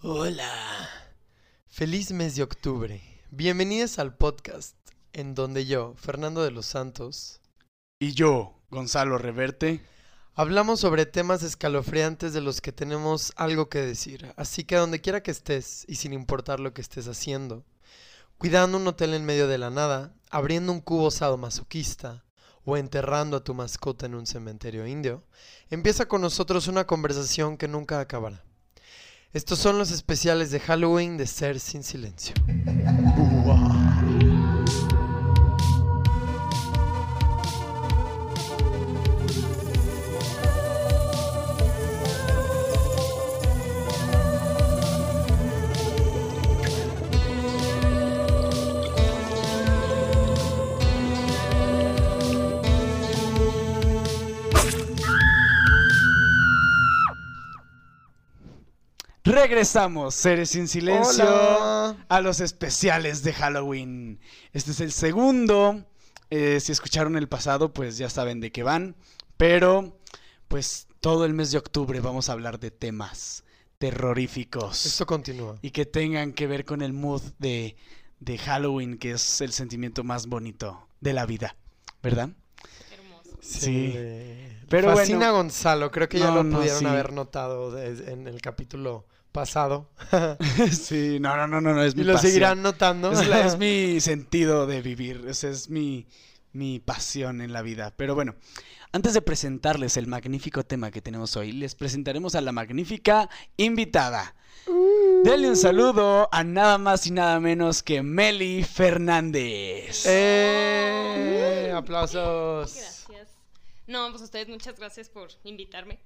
Hola. Feliz mes de octubre. Bienvenidos al podcast en donde yo, Fernando de los Santos, Y yo, Gonzalo Reverte. hablamos sobre temas escalofriantes de los que tenemos algo que decir. Así que donde quiera que estés y sin importar lo que estés haciendo, cuidando un hotel en medio de la nada, abriendo un cubo sadomasoquista o enterrando a tu mascota en un cementerio indio, empieza con nosotros una conversación que nunca acabará. Estos son los especiales de Halloween de Ser Sin Silencio. Regresamos, seres sin silencio, Hola. a los especiales de Halloween. Este es el segundo. Eh, si escucharon el pasado, pues ya saben de qué van. Pero, pues todo el mes de octubre vamos a hablar de temas terroríficos. Esto continúa. Y que tengan que ver con el mood de, de Halloween, que es el sentimiento más bonito de la vida. ¿Verdad? Hermoso. Sí. le Pero Fascina bueno. Gonzalo. Creo que ya No, lo no, pudieron sí. haber notado en el capítulo pasado. sí, no, no, no, no, no, es y mi lo pasión. seguirán notando. Es, la- es mi sentido de vivir, ese es mi, mi pasión en la vida. Pero bueno, antes de presentarles el magnífico tema que tenemos hoy, les presentaremos a la magnífica invitada. Denle un saludo a nada más y nada menos que Meli Fernández. ¡Eh! Aplausos. Gracias. No, pues ustedes muchas gracias por invitarme.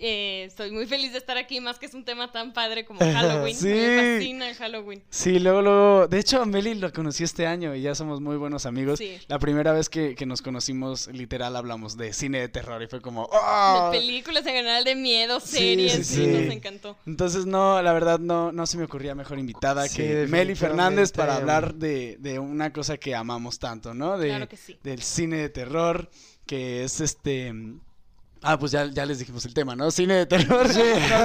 Eh, estoy muy feliz de estar aquí, más que es un tema tan padre como Halloween. Sí. Me fascina el Halloween. Sí, luego, luego, de hecho, a Meli lo conocí este año y ya somos muy buenos amigos. Sí. La primera vez que, que nos conocimos, literal, hablamos de cine de terror y fue como, ¡ah! De películas en general, de miedo, series, sí, sí, sí. nos encantó. Entonces, no, la verdad, no, no se me ocurría mejor invitada Sí, que Meli Fernández para hablar de, de una cosa que amamos tanto, ¿no? De, Claro que sí. Del cine de terror, que es este... Ah, pues ya, ya les dijimos el tema, ¿no? Cine de terror. No,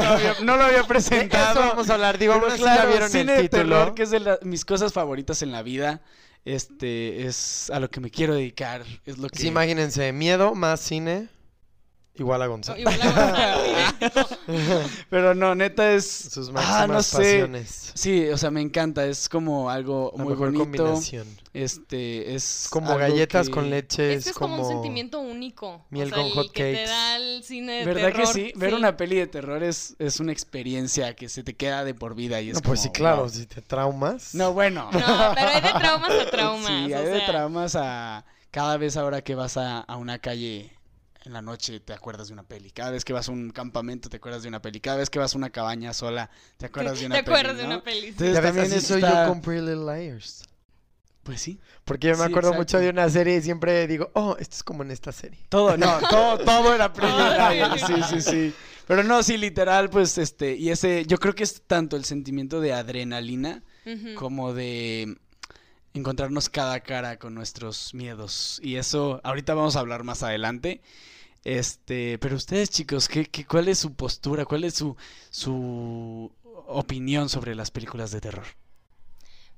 lo había, no lo había De presentado. eso vamos a hablar. Digo, Pero aún así ya claro, vieron cine el de título. terror, que es de la- mis cosas favoritas en la vida. Este es a lo que me quiero dedicar. Es lo que. Sí, imagínense, miedo más cine igual a Gonzalo. Igual a Gonzalo, Pero no, neta es. Sus ah, máximas no sé. pasiones. Sí, o sea, me encanta. Es como algo La muy mejor bonito. combinación. Este es. Como galletas que- con leche. Es que es como, un sentimiento único. miel o sea, con el hot que te da el cine de ¿Verdad que terror. sí? Ver una peli de terror es, es una experiencia que se te queda de por vida y es No, pues como, sí, claro, wow. si te traumas. No, bueno. No, pero hay de traumas a traumas. Sí, o hay de sea, traumas a... Cada vez ahora que vas a, a una calle en la noche te acuerdas de una peli. Cada vez que vas a un campamento te acuerdas de una peli. Cada vez que vas a una cabaña sola te acuerdas de una Te peli. acuerdas de ¿no? una peli. sí. Entonces Ya ves, también está- yo con Pretty Little Liars. Pues sí. Porque yo me Sí, acuerdo exacto. mucho de una serie y siempre digo, oh, esto es como en esta serie. Todo, no, todo, todo era Pretty Little sí, Liars, sí, Sí, sí. Pero no, sí, literal, pues, este, y ese, yo creo que es tanto el sentimiento de adrenalina como de encontrarnos cara a cara con nuestros miedos. Y eso, ahorita vamos a hablar más adelante. Este, pero ustedes, chicos, ¿qué, qué, cuál es su postura? ¿Cuál es su, su opinión sobre las películas de terror?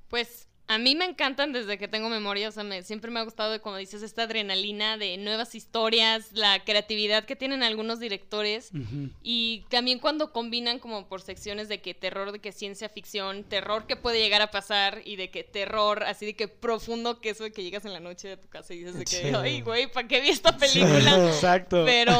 Pues a mí me encantan desde que tengo memoria, o sea, me- siempre me ha gustado, como dices, esta adrenalina de nuevas historias, la creatividad que tienen algunos directores y también cuando combinan como por secciones de que terror, de que ciencia ficción, terror que puede llegar a pasar y de que terror así de que profundo, que eso de que llegas en la noche de tu casa y dices de que, Sí. ay, güey, ¿para qué vi esta película? Exacto. Pero,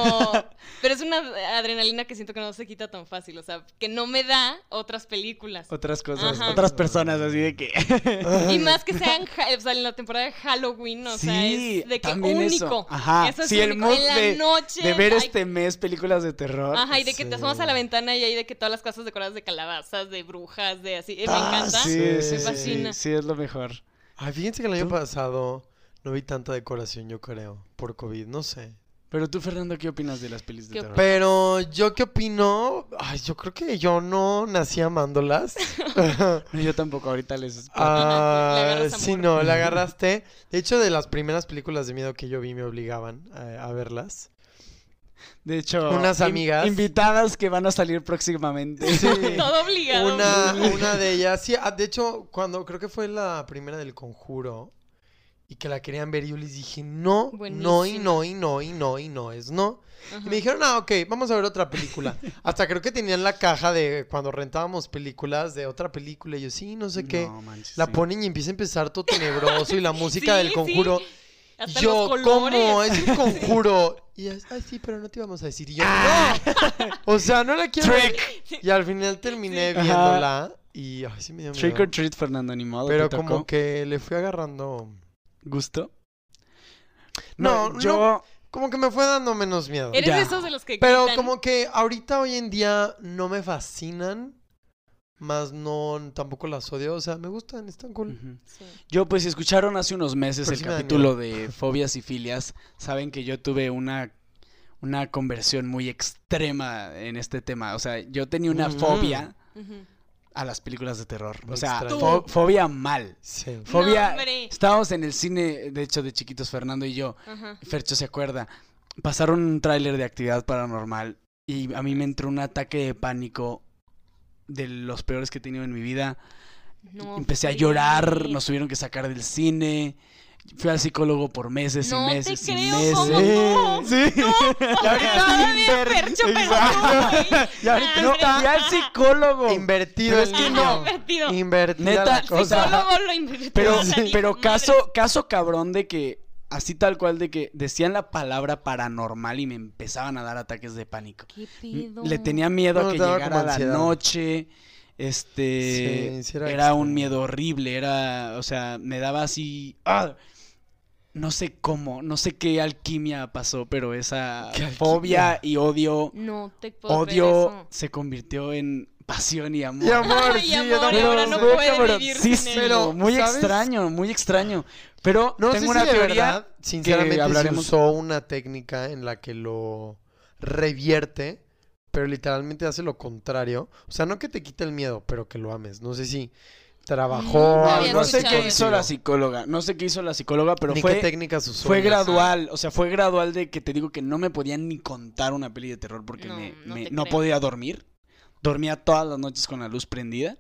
pero es una adrenalina que siento que no se quita tan fácil, o sea, que no me da otras películas. Otras cosas, Ajá. otras personas, así de que. Y más que sean, o sea, en la temporada de Halloween, o sea, Sí, es de que también único. eso. Ajá. Eso es sí, el único. mood en la de, noche. de ver este mes películas de terror. Ajá, y de que te asomas a la ventana y hay de que todas las casas decoradas de calabazas, de brujas, de así. eh, Me Ah, encanta. Sí, Me fascina. Sí, es lo mejor. Ay, fíjense que el año ¿Tú? pasado no vi tanta decoración, yo creo, por COVID, no sé. Pero tú, Fernando, ¿qué opinas de las pelis de ¿Qué terror? Pero yo qué opino, ay, yo creo que yo no nací amándolas. Yo tampoco, ahorita les... Ah, agarras sí, no, la agarraste. De hecho, de las primeras películas de miedo que yo vi me obligaban a, a verlas. De hecho, Unas in- amigas. invitadas que van a salir próximamente. Sí. Todo obligado. Una, una de ellas, sí, ah, de hecho, cuando creo que fue la primera del conjuro y que la querían ver, yo les dije no, no y no y no y no y no es no. Ajá. Y me dijeron, ah, ok, vamos a ver otra película. Hasta creo que tenían la caja de cuando rentábamos películas de otra película. Y yo, sí, no sé qué. No, manches, La sí. ponen y empieza a empezar todo tenebroso y la música Sí, del sí. conjuro. Hasta yo, ¿cómo? Es un conjuro. Y es, ay, sí, pero no te íbamos a decir. Y yo, Ah. no. O sea, no la quiero. Trick. Y al final terminé viéndola. Y, ay, sí me dio Trick miedo. or treat, Fernando, ni modo. Pero como que le fui agarrando. ¿Gusto? No, No, yo... no. Como que me fue dando menos miedo. Eres Ya. de esos de los que Pero gritan. como que ahorita hoy en día no me fascinan. Más no, tampoco las odio. O sea, me gustan, están cool. Sí. Yo, pues, si escucharon hace unos meses Pero el sí me da capítulo de fobias y filias, saben que yo tuve una, una conversión muy extrema en este tema. O sea, yo tenía una Mm. fobia. A las películas de terror. O sea, fo- fobia mal. Sí. Fobia. hombre. estábamos en el cine, de hecho, de chiquitos, Fernando y yo. Ajá. Fercho se acuerda. Pasaron un tráiler de actividad paranormal y a mí me entró un ataque de pánico de los peores que he tenido en mi vida. No Empecé a llorar, nos tuvieron que sacar del cine. Fui al psicólogo por meses No y te meses y creo, meses. ¿cómo no? Sí. Y ahorita inver- Exacto. no, Y ahorita No, está fui al psicólogo. invertido Pero el es que no. Invertido. Invertida Neta, la El cosa. psicólogo lo invirtió. Pero, pero caso, caso cabrón de que, así tal cual, de que decían la palabra paranormal y me empezaban a dar ataques de pánico. ¿Qué pedo? Le tenía miedo No, a que te llegara la noche. Este Sí, sí era era, un miedo horrible, era, o sea, me daba así ¡ah! No sé cómo, no sé qué alquimia pasó, pero esa ¿Qué fobia y odio, No te puedo odio eso. se convirtió en pasión y amor. Y amor, sí, amor, yo también. y ahora no Pero, vivir sí, sin sí, él. Pero, muy ¿sabes? extraño, muy extraño. Pero No tengo sé una teoría verdad, sinceramente, hablaremos- se usó una técnica en la que lo revierte, pero literalmente hace lo contrario. O sea, no que te quite el miedo, pero que lo ames. No sé si trabajó no sé qué hizo la psicóloga, no sé qué hizo la psicóloga, pero Ni fue qué técnicas usó. Fue gradual, o sea, fue gradual de que te digo que no me podían ni contar una peli de terror porque No, me, no me- no podía dormir. Dormía todas las noches con la luz prendida.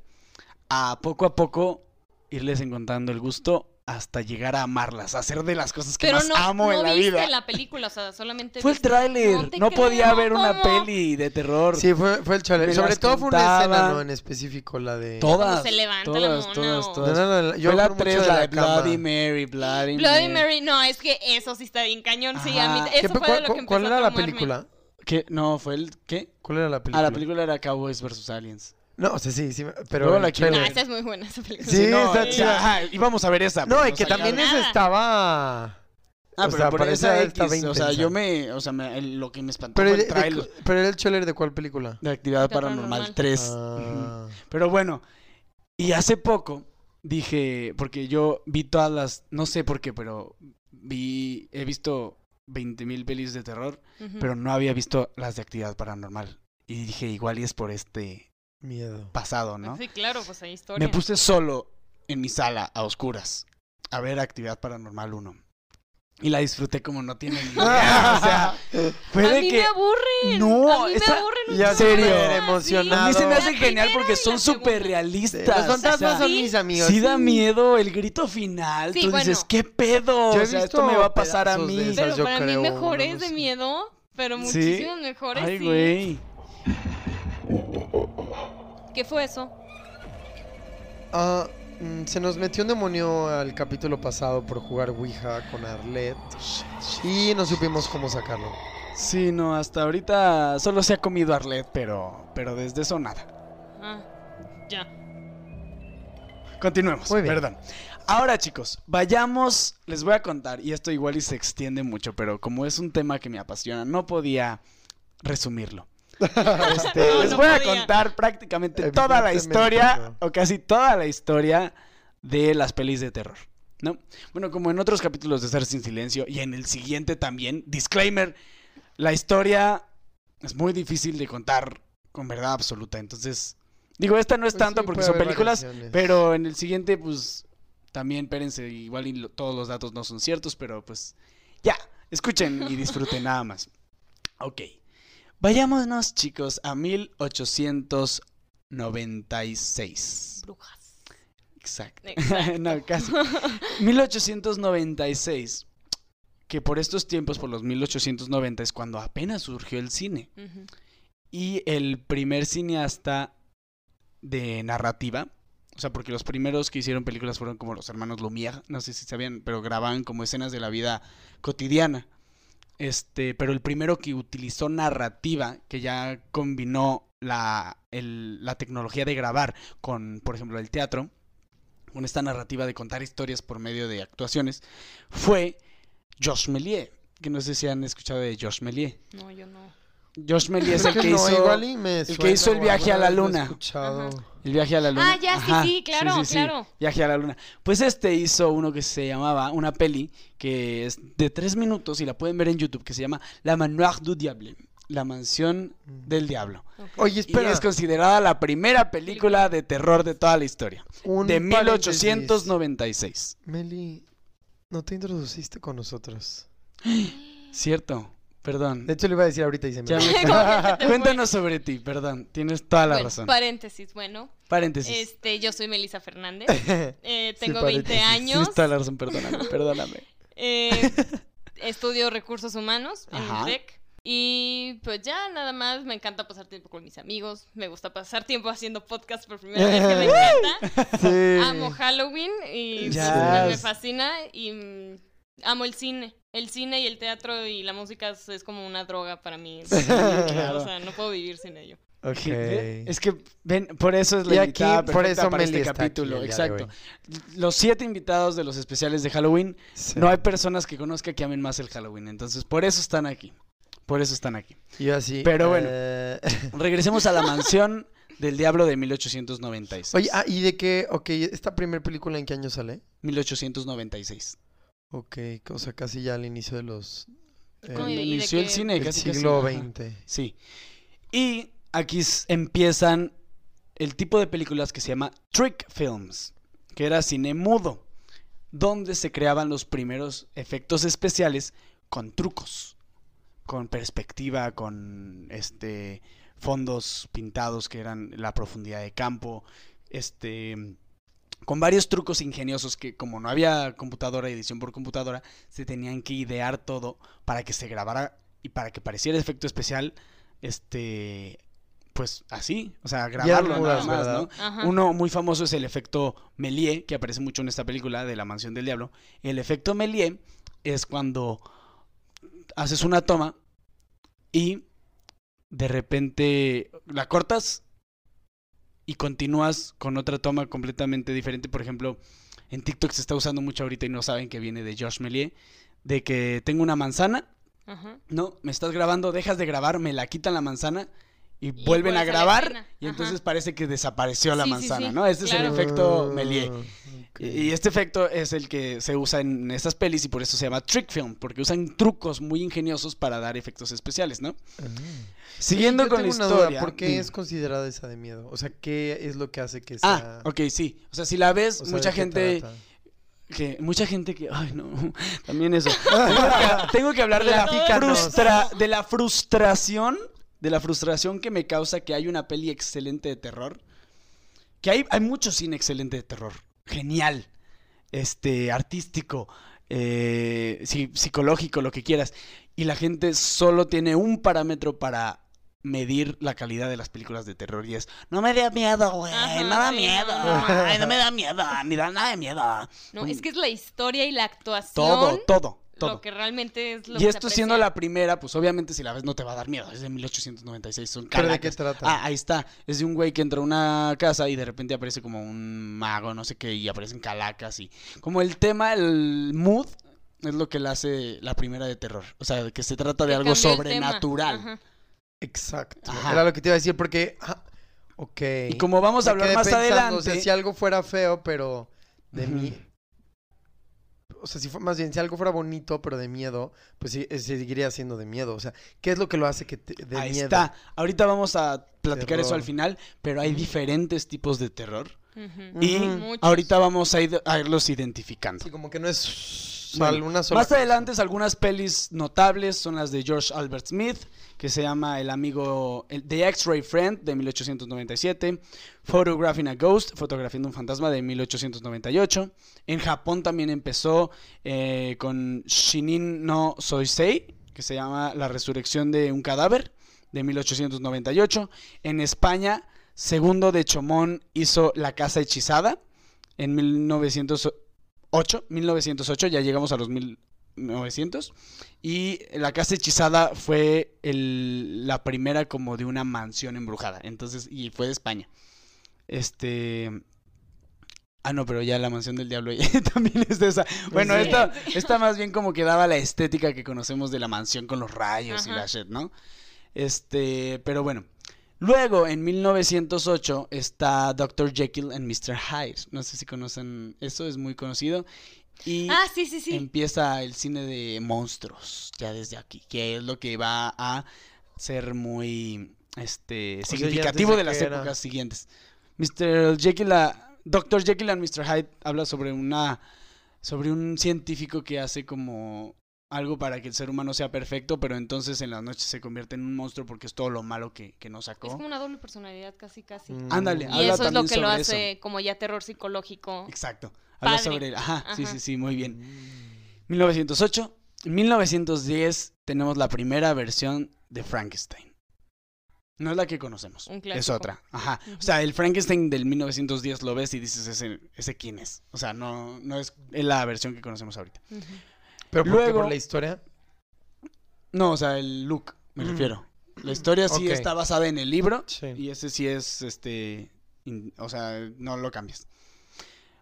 A poco a poco irles encontrando el gusto hasta llegar a amarlas, a hacer de las cosas que Pero más no, amo no en la viste vida. la película, o sea, solamente Fue el tráiler, No no, podía creo, ver una ¿cómo? peli de terror. Sí, fue, fue el Sobre todo fue una escena. ¿no? En específico, la de... Todas, se levanta la todas, mona todas, o- No, todas. no, no, yo Fue la acuerdo mucho 3, de la de cama. Bloody Mary, Bloody, Bloody Mary, no, es que eso sí está bien cañón, sí, a mí, Ajá. ¿Qué eso fue de cuál- lo que empezó ¿Cuál a era la película? ¿Qué? No, fue el... ¿Qué? ¿Cuál era la película? Ah, la película era Cowboys vs. Aliens. No, o sea, sí, sí, pero... Luego la quiero Ah, esa es muy buena esa película. Sí, no, está chida. ajá, íbamos a ver esa. No, y que también esa estaba... Ah, o pero sea, por para esa esa X, estaba o sea, intensa. yo me, o sea, me- el- lo que me espantó Pero, fue el de- trailer pero era el trailer de cuál película? de Actividad Paranormal. Paranormal 3. Ah. Pero bueno, y hace poco dije, porque yo vi todas las, no sé por qué, pero vi, he visto 20.000 pelis de terror, Ujú. pero no había visto las de Actividad Paranormal. Y dije, igual y es por este Miedo. pasado, ¿no? Sí, claro, pues hay historia. Me puse solo en mi sala, a oscuras, a ver Actividad Paranormal 1. Y la disfruté como no tienen ni idea. o sea, fue a de mí que... me aburren. No, a mí esa- me aburren un Ya chorro. serio. Sí, emocionado. A mí se me La hace genial primera porque y son la súper segunda. realistas. Los fantasmas o sea, son sí. mis amigos. Sí da miedo el grito final. Sí, Tú bueno. dices, ¿qué pedo? Yo he o sea, esto visto me va a pasar a pedazos de mí. esas. Pero yo para creo, mí no mejores lo de sé. miedo, pero ¿Sí? muchísimos mejores, Ay, sí. güey. ¿Qué fue eso? Ah, mm, se nos metió un demonio al capítulo pasado por jugar Ouija con Arlet. Y no supimos cómo sacarlo. Sí, no, hasta ahorita solo se ha comido Arlet, pero, pero desde eso nada. Ah, ya. Continuemos, Muy bien. perdón. Ahora, chicos, vayamos, les voy a contar, y esto igual y se extiende mucho, pero como es un tema que me apasiona, no podía resumirlo. Este, No, les no voy a contar prácticamente toda la historia, no. o casi toda la historia de las pelis de terror. ¿No? Bueno, como en otros capítulos de Estar sin Silencio y en el siguiente también, disclaimer, la historia es muy difícil de contar con verdad absoluta. Entonces, digo, esta no es Pues tanto sí, porque son películas, variaciones. pero en el siguiente, pues, también espérense, igual y todos los datos no son ciertos, pero pues, ya, escuchen y disfruten nada más. Ok. Vayámonos, chicos, a 1896. Brujas. Exacto. Exacto. no, casi. 1896. Que por estos tiempos, por los 1890, es cuando apenas surgió el cine. Y el primer cineasta de narrativa. O sea, porque los primeros que hicieron películas fueron como los hermanos Lumière, no sé si sabían, pero grababan como escenas de la vida cotidiana. Este, pero el primero que utilizó narrativa, que ya combinó la, el- la tecnología de grabar con, por ejemplo, el teatro, con esta narrativa de contar historias por medio de actuaciones, fue Josh Méliès. Que no sé si han escuchado de Josh Méliès. No, yo no. Josh Méliès es el que, no, hizo igual y me el que hizo el viaje a la luna. El viaje a la luna. Ah, ya, sí, sí, claro, claro. Viaje a la luna. Pues este hizo uno que se llamaba, una peli que es de tres minutos y la pueden ver en YouTube, que se llama La Manoir du Diable. La mansión del diablo. Oye, Y espera. es considerada la primera película de terror de toda la historia. un De paréntesis. 1896. Meli, no te introduciste con nosotros. Cierto. Perdón. De hecho, le iba a decir ahorita y se me Ya me-. Cuéntanos sobre ti, perdón. Tienes toda la Bueno, razón. Paréntesis, bueno. Paréntesis. Este, yo soy Melissa Fernández. Eh, Sí, tengo paréntesis. 20 Tienes años. toda la razón, perdóname, perdóname. Eh, estudio recursos humanos en Ajá. el TEC. Y pues ya nada más, me encanta pasar tiempo con mis amigos. Me gusta pasar tiempo haciendo podcast por primera vez, que me encanta. Sí. Amo Halloween y pues, me fascina. Y mm, amo el cine. El cine y el teatro y la música es, es como una droga para mí. claro. O sea, no puedo vivir sin ello. Ok. Es que, ven, por eso es la Y aquí, invitada por perfecta eso para este aquí capítulo. Exacto. Los siete invitados de los especiales de Halloween, Sí. no hay personas que conozca que amen más el Halloween. Entonces, por eso están aquí. Por eso están aquí. Yo así. Pero bueno. eh, Regresemos a la mansión del diablo de 1896. Oye, ah, ¿y de qué? Ok, ¿esta primera película en qué año sale? 1896. Ok, o sea, casi ya al inicio de los... eh, ¿Cómo y de- Cuando y de inició el cine, del casi casi, siglo ajá. XX. Sí. Y aquí s- empiezan el tipo de películas que se llama trick films, que era cine mudo, donde se creaban los primeros efectos especiales con trucos, con perspectiva, con este fondos pintados que eran la profundidad de campo, este con varios trucos ingeniosos que como no había computadora, edición por computadora, se tenían que idear todo para que se grabara y para que pareciera efecto especial, este, pues así, o sea, grabarlo nada mudas, más, ¿verdad? ¿no? Ajá. Uno muy famoso es el efecto Méliès, que aparece mucho en esta película de La Mansión del Diablo. El efecto Méliès es cuando haces una toma y de repente la cortas y continúas con otra toma completamente diferente. Por ejemplo, en TikTok se está usando mucho ahorita y no saben que viene de Josh Méliès, de que tengo una manzana, Ajá. no, me estás grabando, dejas de grabar, me la quitan la manzana y, Y vuelven a grabar y entonces parece que desapareció la Sí, manzana, sí, ¿no? Ese es el efecto Ah, Méliès. ok. Y este efecto es el que se usa en estas pelis y por eso se llama trick film, porque usan trucos muy ingeniosos para dar efectos especiales, ¿no? Ah. Siguiendo Yo con la historia. duda, ¿Por qué es considerada esa de miedo? O sea, ¿qué es lo que hace que sea... Ah, ok, sí. O sea, si la ves, o sea, mucha ¿de qué gente que mucha gente que ay no, también eso. tengo, que, tengo que hablar de la frustra, de la frustración, de la frustración que me causa que hay una peli excelente de terror. Que hay hay mucho cine excelente de terror, genial. Este, artístico, eh, sí, psicológico, lo que quieras. Y la gente solo tiene un parámetro para medir la calidad de las películas de terror y es no me da miedo, güey, no da miedo, ay, no me da miedo, ni da nada de miedo. No, es que es la historia y la actuación. Todo, todo, todo. Lo que realmente es lo y que se esto siendo la primera, pues obviamente si la ves no te va a dar miedo. Es de 1896, son ¿Pero de qué calacas. trata? Ah, ahí está. Es de un güey que entra a una casa y de repente aparece como un mago, no sé qué, y aparecen calacas y... Como el tema, el mood, es lo que le hace la primera de terror. O sea, que se trata de Que algo sobrenatural. Ajá. Exacto. Ajá. Era lo que te iba a decir porque... ah, ok. Y como vamos a hablar más pensando, adelante... O sea, si algo fuera feo, pero de mí... O sea, si fue, más bien, si algo fuera bonito, pero de miedo, pues sí, eh, seguiría siendo de miedo. O sea, ¿qué es lo que lo hace que te, de Ahí miedo? está. Ahorita vamos a platicar eso al final, pero hay diferentes tipos de terror. Y ahorita vamos a, ir- a irlos identificando. Sí, como que no es Bueno, una sola Más adelante, algunas pelis notables son las de George Albert Smith, que se llama El amigo, el, The X-Ray Friend, de 1897. Photographing a Ghost, Fotografiando un fantasma, de 1898. En Japón también empezó eh, con Shinin no Soisei, que se llama La resurrección de un cadáver, de 1898. En España, Segundo de Chomón hizo La casa hechizada, en 1908, 1908, ya llegamos a los 1900. Y La Casa Hechizada fue el- la primera como de una mansión embrujada. Entonces, y fue de España. Este. Ah, no, pero ya la mansión del diablo también es de esa. Bueno, Sí. esta, esta más bien como que daba la estética que conocemos de la mansión con los rayos y la shit, ¿no? Este, pero bueno. Luego, en 1908, está Dr. Jekyll and Mr. Hyde. No sé si conocen eso, es muy conocido. Y Ah, sí, sí, sí. empieza el cine de monstruos, ya desde aquí, que es lo que va a ser muy este, significativo de las era- épocas siguientes. Mr. Jekyll, a- Dr. Jekyll and Mr. Hyde habla sobre una sobre un científico que hace como algo para que el ser humano sea perfecto, pero entonces en las noches se convierte en un monstruo porque es todo lo malo que, que nos Es sacó. como una doble personalidad, casi, casi. Mm. Ándale, Y habla eso es lo también que lo hace como ya terror psicológico. Exacto. Habla Padre. sobre... Ajá, sí, Ajá. sí, sí, muy bien. Mm. 1908. En 1910 tenemos la primera versión de Frankenstein. No es la que conocemos. Un Es otra. Ajá. O sea, el Frankenstein del 1910 lo ves y dices, ese, ese quién es. O sea, no, no es, es la versión que conocemos ahorita. Ujú. ¿Pero por qué? Luego- ¿Por la historia? No, o sea, el look, me Mm. refiero. La historia sí está basada en el libro Sí. y ese sí es, este, in- o sea, no lo cambias.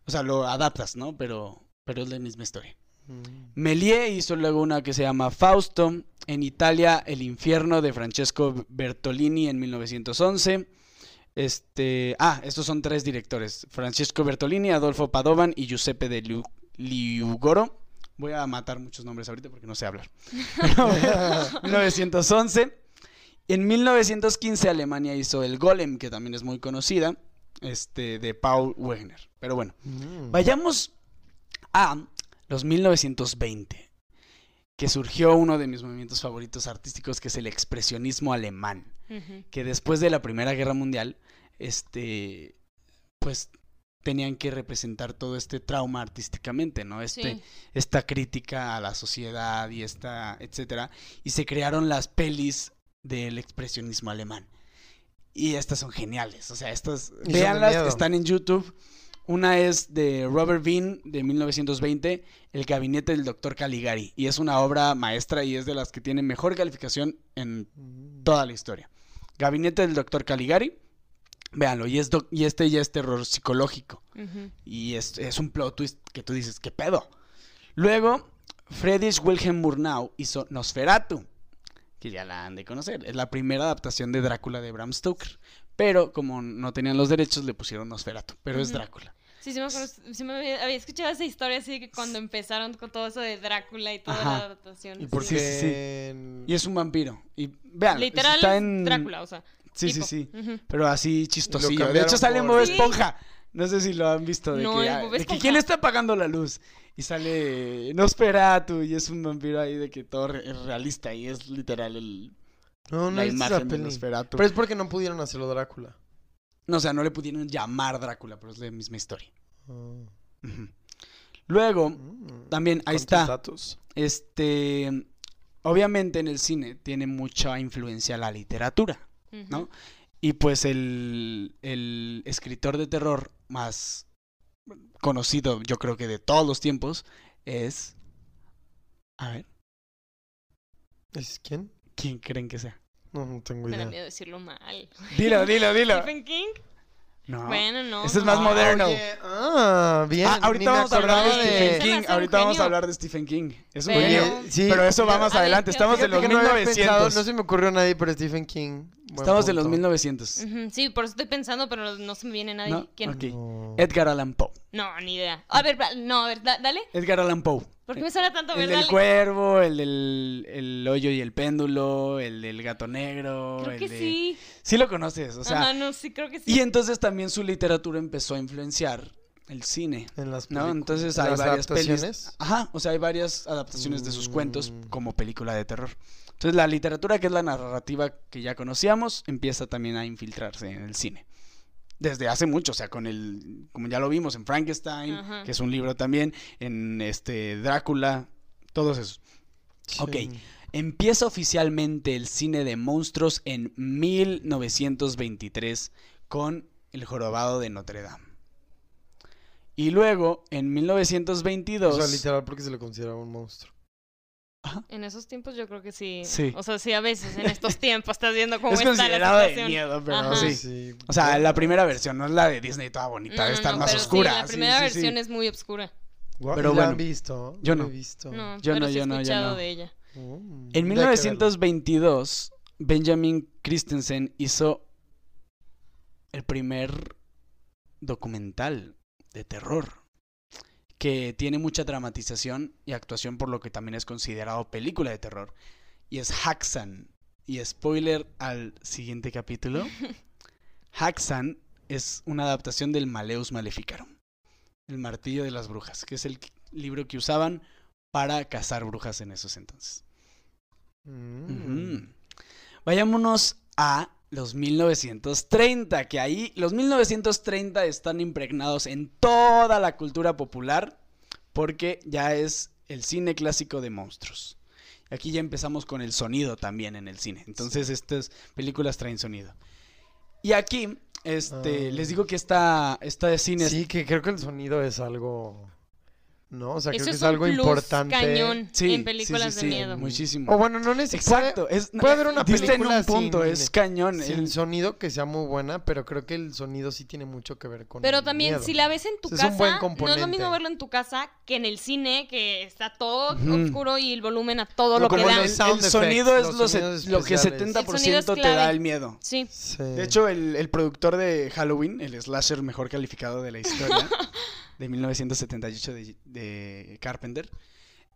O sea, lo adaptas, ¿no? Pero, pero es la misma historia. Mm. Méliès hizo luego una que se llama Fausto. En Italia, El infierno de Francesco Bertolini en 1911. Este, ah, estos son tres directores: Francesco Bertolini, Adolfo Padovan y Giuseppe de Liu- Liugoro. Voy a matar muchos nombres ahorita porque no sé hablar. Pero, 1911. En 1915 Alemania hizo El Golem, que también es muy conocida, este, de Paul Wegner. Pero bueno, Mm. Vayamos a los 1920, que surgió uno de mis movimientos favoritos artísticos, que es el expresionismo alemán, que después de la Primera Guerra Mundial, este, pues tenían que representar todo este trauma artísticamente, ¿no? Este, Sí. esta crítica a la sociedad y esta, etcétera, y se crearon las pelis del expresionismo alemán. Y estas son geniales, o sea, estas, miedo. están en YouTube. Una es de Robert Bean de 1920, El gabinete del doctor Caligari, y es una obra maestra y es de las que tiene mejor calificación en Mm. toda la historia. Gabinete del doctor Caligari, véanlo, y, es doc- y este ya es terror psicológico. Y es, es un plot twist que tú dices, ¿qué pedo? Luego, Friedrich Wilhelm Murnau hizo Nosferatu, que ya la han de conocer. Es la primera adaptación de Drácula de Bram Stoker. Pero como no tenían los derechos, le pusieron Nosferatu. Pero es. Drácula. Sí, sí me acuerdo, sí me había, había escuchado esa historia así que cuando empezaron con todo eso de Drácula y toda Ajá. la adaptación. ¿Y sí. Sí, sí, es un vampiro. Y vean, Literal está es en... Drácula, o sea. Sí, tipo. sí, sí. Pero así chistosillo. De hecho, sale en por- Bob. Esponja. No sé si lo han visto. De, No, que, ah, de que quién está apagando la luz. Y sale Nosferatu y es un vampiro ahí de que todo es realista y es literal el, No, no la imagen de. Nosferatu. Pero es porque no pudieron hacerlo Drácula. No, o sea, no le pudieron llamar Drácula, pero es la misma historia. Ah. Luego, Mm. también ahí ¿Cuántos está. datos? Este, obviamente en el cine tiene mucha influencia la literatura. ¿No? Y pues el, el escritor de terror más conocido, yo creo que de todos los tiempos, es... A ver, ¿Es quién? ¿quién creen que sea? No, no tengo Me da idea. miedo decirlo mal. Dilo, dilo, dilo. Stephen King. No. Bueno, no. Ese es no. más moderno. oye, ah, bien. Ah, ahorita vamos a hablar de Stephen King. Ahorita vamos a hablar de Stephen King. Es un Pero-. Oye, sí. Pero eso vamos A ver, adelante. ¿qué Estamos en los que no había 1900. pensado, no se me ocurrió nadie, pero Stephen King. Estamos en los punto. 1900. Ujú, Sí, por eso estoy pensando, pero no se me viene nadie. ¿No? ¿Quién? No. Edgar Allan Poe. No, ni idea. A ver, no, a ver, da- dale. Edgar Allan Poe. ¿Por qué me suena tanto? El ver, del dale. cuervo, el del el hoyo y el péndulo, el del gato negro. Creo el que de- sí. Sí lo conoces, o sea. Ajá, no, sí, creo que sí. Y entonces también su literatura empezó a influenciar el cine. En las ¿No? Entonces en hay las varias pelis. adaptaciones. Ajá, o sea, hay varias adaptaciones de sus cuentos Mm. como película de terror. Entonces la literatura, que es la narrativa que ya conocíamos, empieza también a infiltrarse en el cine. Desde hace mucho, o sea, con el, como ya lo vimos en Frankenstein, Ajá. que es un libro también, en este Drácula, todos esos. Ok. Sí. Empieza oficialmente el cine de monstruos en 1923 con El jorobado de Notre Dame. Y luego, en 1922... O sea, literal porque se le consideraba un monstruo. En esos tiempos yo creo que sí. Sí. O sea, sí, a veces en estos tiempos estás viendo cómo es está la considerado de situación. miedo, pero sí. O sea, la primera versión, no es la de Disney toda bonita, No, debe no, estar no, más pero sí, oscura. la sí, primera sí, sí. versión es muy oscura. Pero ¿y la bueno, han visto? yo la no. he visto. No, Yo pero no, sí he yo no, yo escuchado no. de ella. Mm, En ya hay que verla. 1922, Benjamin Christensen hizo el primer documental de terror que tiene mucha dramatización y actuación por lo que también es considerado película de terror y es Haxan. Y spoiler al siguiente capítulo Haxan es una adaptación del Maleus Maleficarum el martillo de las brujas que es el libro que usaban para cazar brujas en esos entonces. Mm. Vayámonos a los 1930, que ahí los 1930 están impregnados en toda la cultura popular porque ya es el cine clásico de monstruos. Y aquí ya empezamos con el sonido también en el cine. Entonces estas películas traen sonido. Y aquí, este, Ah. les digo que esta, esta cine es- Sí, que creo que el sonido es algo. ¿No? O sea, Eso creo que es es un algo plus importante. cañón Sí, en películas sí, sí, de sí, miedo. Muchísimo. O bueno, no necesariamente. Exacto, es, puede haber una diste en película un punto, sin- es cañón. Sin el- sonido que sea muy buena, pero creo que el sonido sí tiene mucho que ver con. Pero el también, miedo. si la ves en tu Es un casa, buen no es lo mismo verlo en tu casa que en el cine, que está todo Ujú. oscuro y el volumen a todo No, lo que como da. los el, sound sonido es los lo, se- sonidos lo que especiales. 70% El sonido es te da clave. el miedo. Sí. Sí. De hecho, el, el productor de Halloween, el slasher mejor calificado de la historia, de 1978 de, de Carpenter,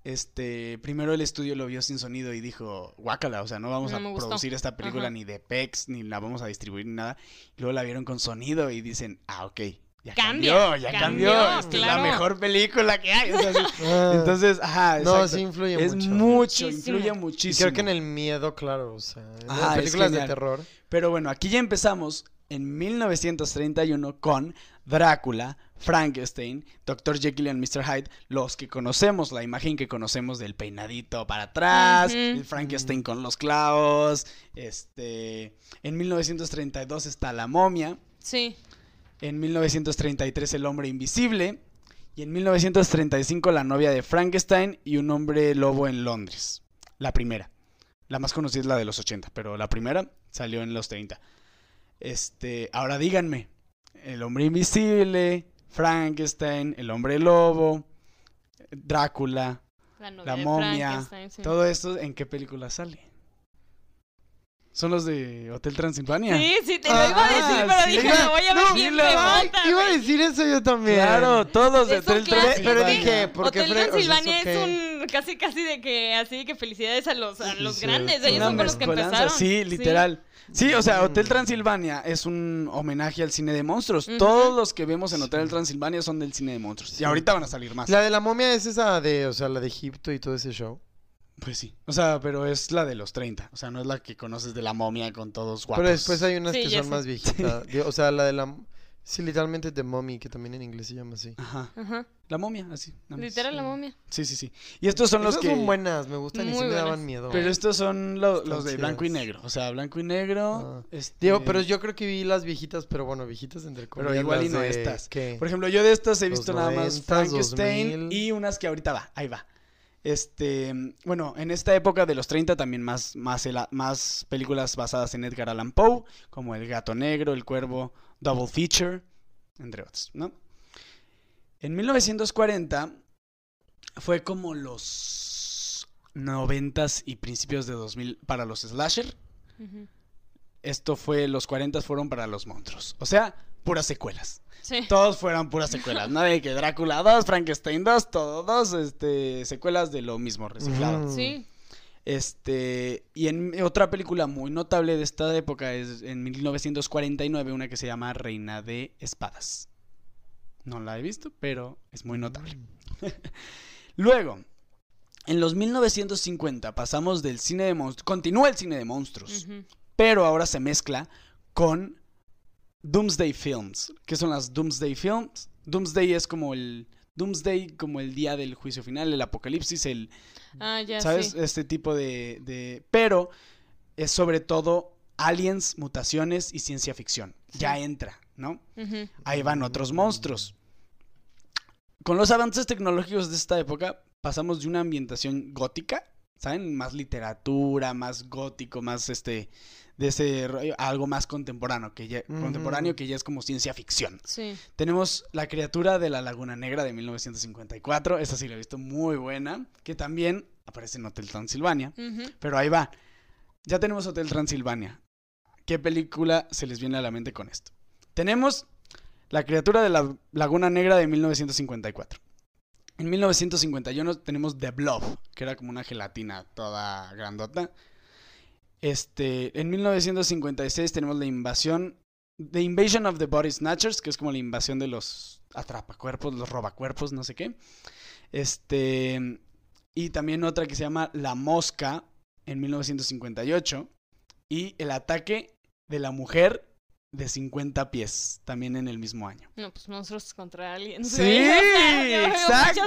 este, primero el estudio lo vio sin sonido y dijo, guácala, o sea, no vamos No a me gustó". producir esta película Ajá. ni de PEX, ni la vamos a distribuir ni nada. Y luego la vieron con sonido y dicen, ah, ok, ya Cambia, cambió, ya cambió, cambió, esta es claro. la mejor película que hay. o sea, sí. Ah, Entonces, ajá, no, exacto. sí influye es mucho. mucho, Muchísimo. influye Y muchísimo. creo que en el miedo, claro, o sea, en Ajá, las películas de terror. Pero bueno, aquí ya empezamos en 1931 con Drácula, Frankenstein, Dr. Jekyll y Mr. Hyde, los que conocemos, la imagen que conocemos del peinadito para atrás, el Frankenstein con los clavos, este, en 1932 está la momia, Sí. en 1933 el hombre invisible y en 1935 la novia de Frankenstein y un hombre lobo en Londres, la primera. La más conocida es la de los 80, pero la primera salió en los 30. Este, ahora díganme, el hombre invisible, Frankenstein, el hombre lobo, Drácula, La, momia, sí. todo esto, ¿en qué película sale? Son los de Hotel Transilvania. Sí, sí, te lo iba a decir, Ah, pero sí. dije, me voy a ver No, bien iba a decir eso yo también. Claro, todos de Hotel clásico. Pero Transilvania. dije, ¿por qué Hotel fre- o sea, Transilvania ¿eso es un casi casi de que así que felicidades a los a los sí, grandes, sí. ellos son con los que empezaron. Sí, literal. Sí, o sea, Hotel Mm. Transilvania es un homenaje al cine de monstruos. Todos los que vemos en Hotel Transilvania son del cine de monstruos. Sí. Y ahorita van a salir más. La de la momia es esa de, o sea, la de Egipto y todo ese show. Pues sí. O sea, pero es la de los 30. O sea, no es la que conoces de la momia con todos guapos. Pero después hay unas Sí, que son sé. más viejitas. O sea, la de la... Sí, literalmente The Mummy, que también en inglés se llama así. Ajá. Ajá. La momia, así. Literal la momia. Sí, sí, sí. Y estos son los Esas que... son buenas, me gustan y sí me daban miedo. Pero estos son lo- los de blanco y negro. O sea, blanco y negro. Ah. este- Digo, pero yo creo que vi las viejitas, pero bueno, viejitas entre comillas. igual y no de- estas. ¿qué? Por ejemplo, yo de estas he visto nada más 90s, Frankenstein 2000. y unas que ahorita va, ahí va. Este, bueno, en esta época de los 30 también más, más, más películas basadas en Edgar Allan Poe, como El Gato Negro, El Cuervo, Double Feature, entre otros, ¿no? En 1940 fue como los 90s y principios de 2000 para los slasher. Esto fue, los 40 fueron para los monstruos. O sea, puras secuelas. Sí. Todos fueron puras secuelas. No de que Drácula 2, Frankenstein 2, todo dos, este, secuelas de lo mismo reciclado. Ujú. Sí. Este, y en otra película muy notable de esta época es en 1949 una que se llama Reina de Espadas. No la he visto, pero es muy notable. Luego, en los 1950 pasamos del cine de monstruos, continúa el cine de monstruos, pero ahora se mezcla con Doomsday Films. ¿Qué son las Doomsday Films? Doomsday es como el Doomsday como el día del juicio final, el apocalipsis, el Ah, ya ¿sabes? sí. Este tipo de, de- pero es sobre todo aliens, mutaciones y ciencia ficción. Ya entra, ¿no? Ahí van otros monstruos. Con los avances tecnológicos de esta época, pasamos de una ambientación gótica, ¿saben? Más literatura, más gótico, más este, de ese rollo, a algo más contemporáneo, que ya, contemporáneo, que ya es como ciencia ficción. Sí. Tenemos La criatura de la Laguna Negra de 1954, esa sí la he visto muy buena, que también aparece en Hotel Transilvania, pero ahí va. Ya tenemos Hotel Transilvania. ¿Qué película se les viene a la mente con esto? Tenemos La criatura de la Laguna Negra de 1954. En 1951 tenemos The Blob, que era como una gelatina toda grandota. Este, en 1956 tenemos la invasión, The Invasion of the Body Snatchers, que es como la invasión de los atrapacuerpos, los robacuerpos, no sé qué. Este, y también otra que se llama La Mosca en 1958 y El ataque de la mujer de 50 pies, también en el mismo año. No, pues monstruos contra aliens. Sí, exacto.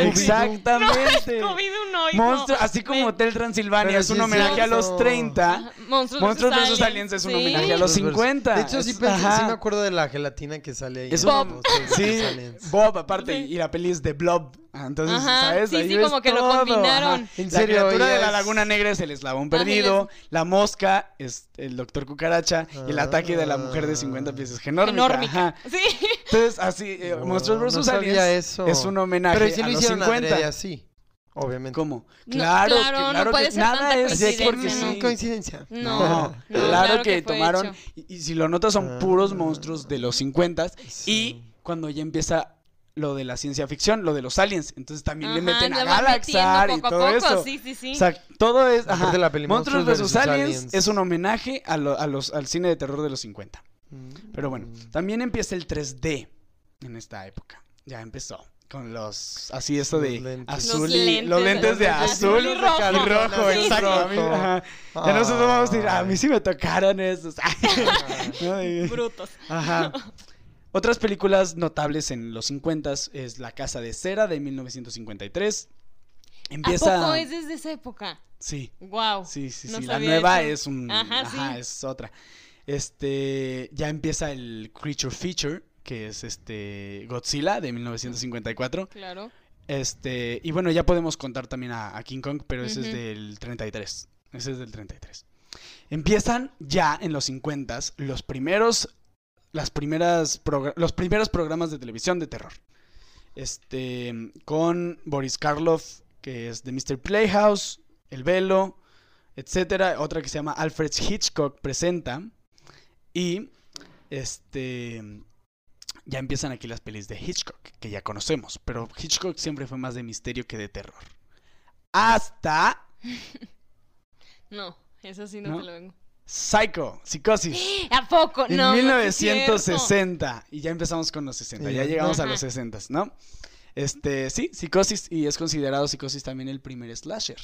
Exactamente. Scooby-Doo no, hijo. Monstruo, así como Hotel Transilvania es un homenaje a los cierto. 30. Ajá, Monstruos, Monstruos vs. vs. Aliens es un homenaje a los 50. De hecho, sí, me acuerdo de la gelatina que sale ahí. Es Monstruos vs. Sí, Aliens. Bob aparte, y la peli es de Blob. Ah, Entonces, Ajá, ¿sabes? sí, Ahí sí, ves como que lo todo, combinaron. ajá. En La serio, criatura de ya la es- laguna negra es el eslabón perdido, la mosca es el doctor cucaracha y el ataque de la mujer de Ah. 50 pies es genórmica. Genórmica. ajá. Sí. Entonces, así, eh, No, Monstruos vs. no Aliens eso. es un homenaje Pero ¿y si a lo los hicieron 50. adrede así? Obviamente. ¿Cómo? No, Claro, claro, que- no claro puede que ser nada es Así es porque coincidencia, sí, ¿no? coincidencia. No, No, no, claro, claro que, que tomaron. Y, y si lo notas, son puros Ah. monstruos de los 50 Sí. Y cuando ya empieza lo de la ciencia ficción, lo de los aliens, entonces también le Ajá, meten a le Galaxar y todo eso. Sí, sí, sí. O sea, todo es. Ajá. la peli Monstruos Monstruos vs. versus Aliens, Aliens. es un homenaje a, lo- a los, al cine de terror de los 50. Mm. Pero bueno, también empieza el 3D en esta época. Ya empezó. Con los. Así, esto de lentes. azul Los y. lentes los lentes de azul y rojo. y rojo, Sí, exacto. sí. A mí- ajá. Ya nosotros vamos a decir, a mí sí me tocaron esos. Brutos. Ajá. Otras películas notables en los 50 es La Casa de Cera de 1953. Empieza. ¿A poco es desde esa época? Sí, Wow. sí, sí, No sí. La nueva eso. es un. Ajá, Ajá, sí. es otra. Este. Ya empieza el Creature Feature, que es este. Godzilla de 1954. Claro. Este. Y bueno, ya podemos contar también a, a King Kong, pero ese es del 33. Ese es del 33. Empiezan ya en los 50 los primeros las primeras los primeros programas de televisión de terror. Este con Boris Karloff, que es de Mr. Playhouse, El Velo, etcétera, otra que se llama Alfred Hitchcock presenta y este ya empiezan aquí las pelis de Hitchcock, que ya conocemos, pero Hitchcock siempre fue más de misterio que de terror. Hasta No, eso sí no, ¿No? te lo vengo. Psycho, Psicosis. ¿A poco? En no. cierto. 1960. Y ya empezamos con los 60. Sí. Ya llegamos a los 60, ¿no? Este, sí, Psicosis. Y es considerado Psicosis también el primer slasher.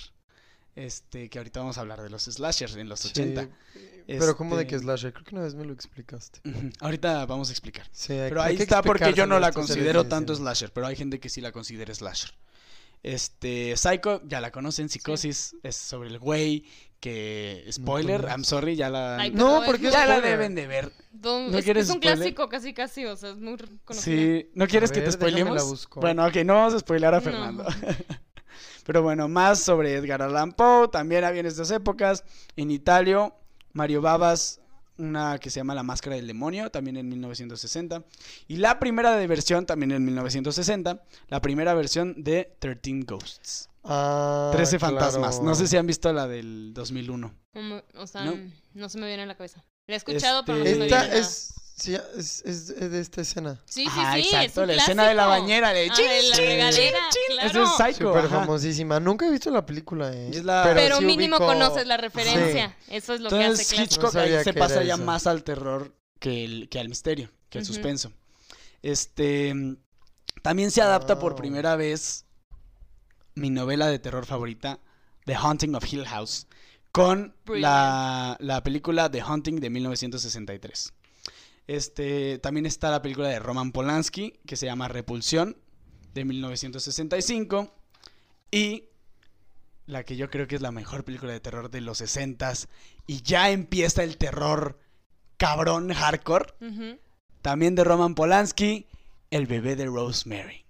Este, que ahorita vamos a hablar de los slashers en los 80. Sí. Pero ¿cómo de Este, que slasher? Creo que una vez me lo explicaste. Ahorita vamos a explicar. Sí, hay- Pero ahí está porque yo no la considero de tanto slasher, pero hay gente que sí la considera slasher. Este, Psycho, ya la conocen, Psicosis, es sobre el güey que, spoiler. I'm sorry, ya la... Ay, No, porque es- ya la deben de ver. Don- ¿No es, quieres es un spoiler? clásico casi casi, o sea, es muy conocido. Sí, ¿no quieres que te spoilemos? busco. Bueno, ok, no vamos a spoiler a No. Fernando. Pero bueno, más sobre Edgar Allan Poe, también había en estas épocas. En Italia, Mario Babas, una que se llama La Máscara del Demonio, también en 1960. Y la primera de versión, también en 1960, la primera versión de 13 Ghosts. Ah, 13 fantasmas. claro. No sé si han visto la del 2001. Como- o sea, ¿No? ¿No? se me viene a la cabeza. La he escuchado, pero no Este- se me viene Esta nada. es, sí, es, es de esta escena. Sí, sí, Ajá, sí, exacto, es la escena de la bañera de Ah, chin, de la chin, regadera, chin, claro. Eso es Psycho. Súper famosísima. Nunca he visto la película, eh. Es la- Pero sí mínimo ubico- conoces la referencia. Eso es lo que hace. Hitchcock No sabía ahí se pasa ya eso. más al terror que, el, que al misterio, que al suspenso. Este. También se adapta por Wow. primera vez mi novela de terror favorita, The Haunting of Hill House, con la, la película The Haunting de 1963. Este, también está la película de Roman Polanski, que se llama Repulsión, de 1965. Y la que yo creo que es la mejor película de terror de los 60s. Y ya empieza el terror cabrón hardcore. También de Roman Polanski, El bebé de Rosemary.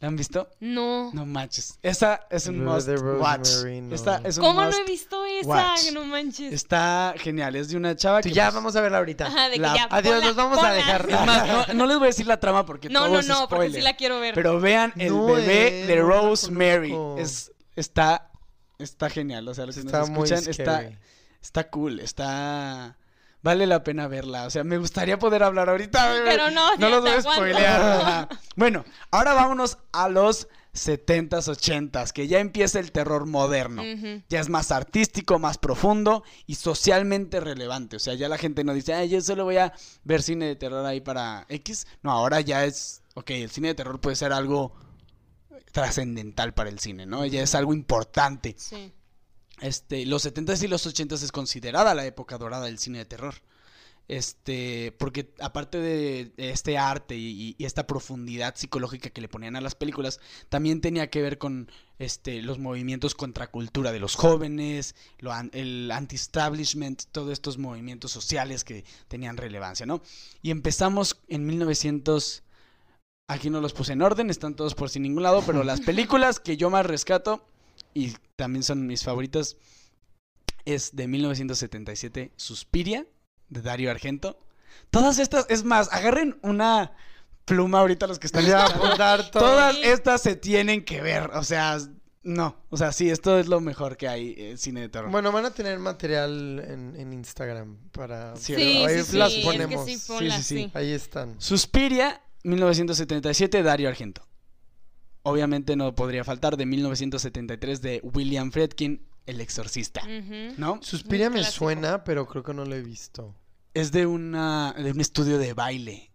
¿La han visto? No. No manches. Esa es un must watch. No. Esta es un ¿Cómo no must he visto esa? watch. No manches. Está genial. Es de una chava que. ya pues, vamos a verla ahorita. Ajá, de que la- ya, Adiós, ponla, nos vamos a dejar. Es más, no, no les voy a decir la trama porque No, todo no, es no, porque sí la quiero ver. Pero vean el No, bebé eh, de no Rosemary. Es, está, está genial. O sea, los que Está nos muy escuchan, está, scary. está cool. Está. Vale la pena verla. O sea, me gustaría poder hablar ahorita. Pero no, No los voy a spoilear. Bueno, ahora vámonos a los 70s, 80s, que ya empieza el terror moderno. Ya es más artístico, más profundo y socialmente relevante. O sea, ya la gente no dice, ay, yo solo voy a ver cine de terror ahí para X. No, ahora ya es, ok, el cine de terror puede ser algo trascendental para el cine, ¿no? Ya es algo importante. Sí. Este, los 70s y los 80s es considerada la época dorada del cine de terror. Este, porque aparte de este arte y, y esta profundidad psicológica que le ponían a las películas, también tenía que ver con este, los movimientos contracultura de los jóvenes, lo el anti-establishment, todos estos movimientos sociales que tenían relevancia, ¿no? Y empezamos en 1900, aquí no los puse en orden, están todos por sin ningún lado, pero las películas que yo más rescato y también son mis favoritas es de 1977 Suspiria de Dario Argento. Todas estas, es más, agarren una pluma ahorita los que están Ya, escuchando. apuntar todo. Todas estas se tienen que ver, o sea, no, o sea, sí, esto es lo mejor que hay en cine de terror. Bueno, van a tener material en, en Instagram para... Sí, Sí, sí, Ahí sí, las es que ponemos. sí, Sí, ponlas, sí, sí. sí. Ahí están. Suspiria, 1977, Dario Argento. Obviamente no podría faltar de 1973 de William Friedkin, El Exorcista. ¿no? Suspiria me suena, pero creo que no lo he visto. Es de una de un estudio de baile.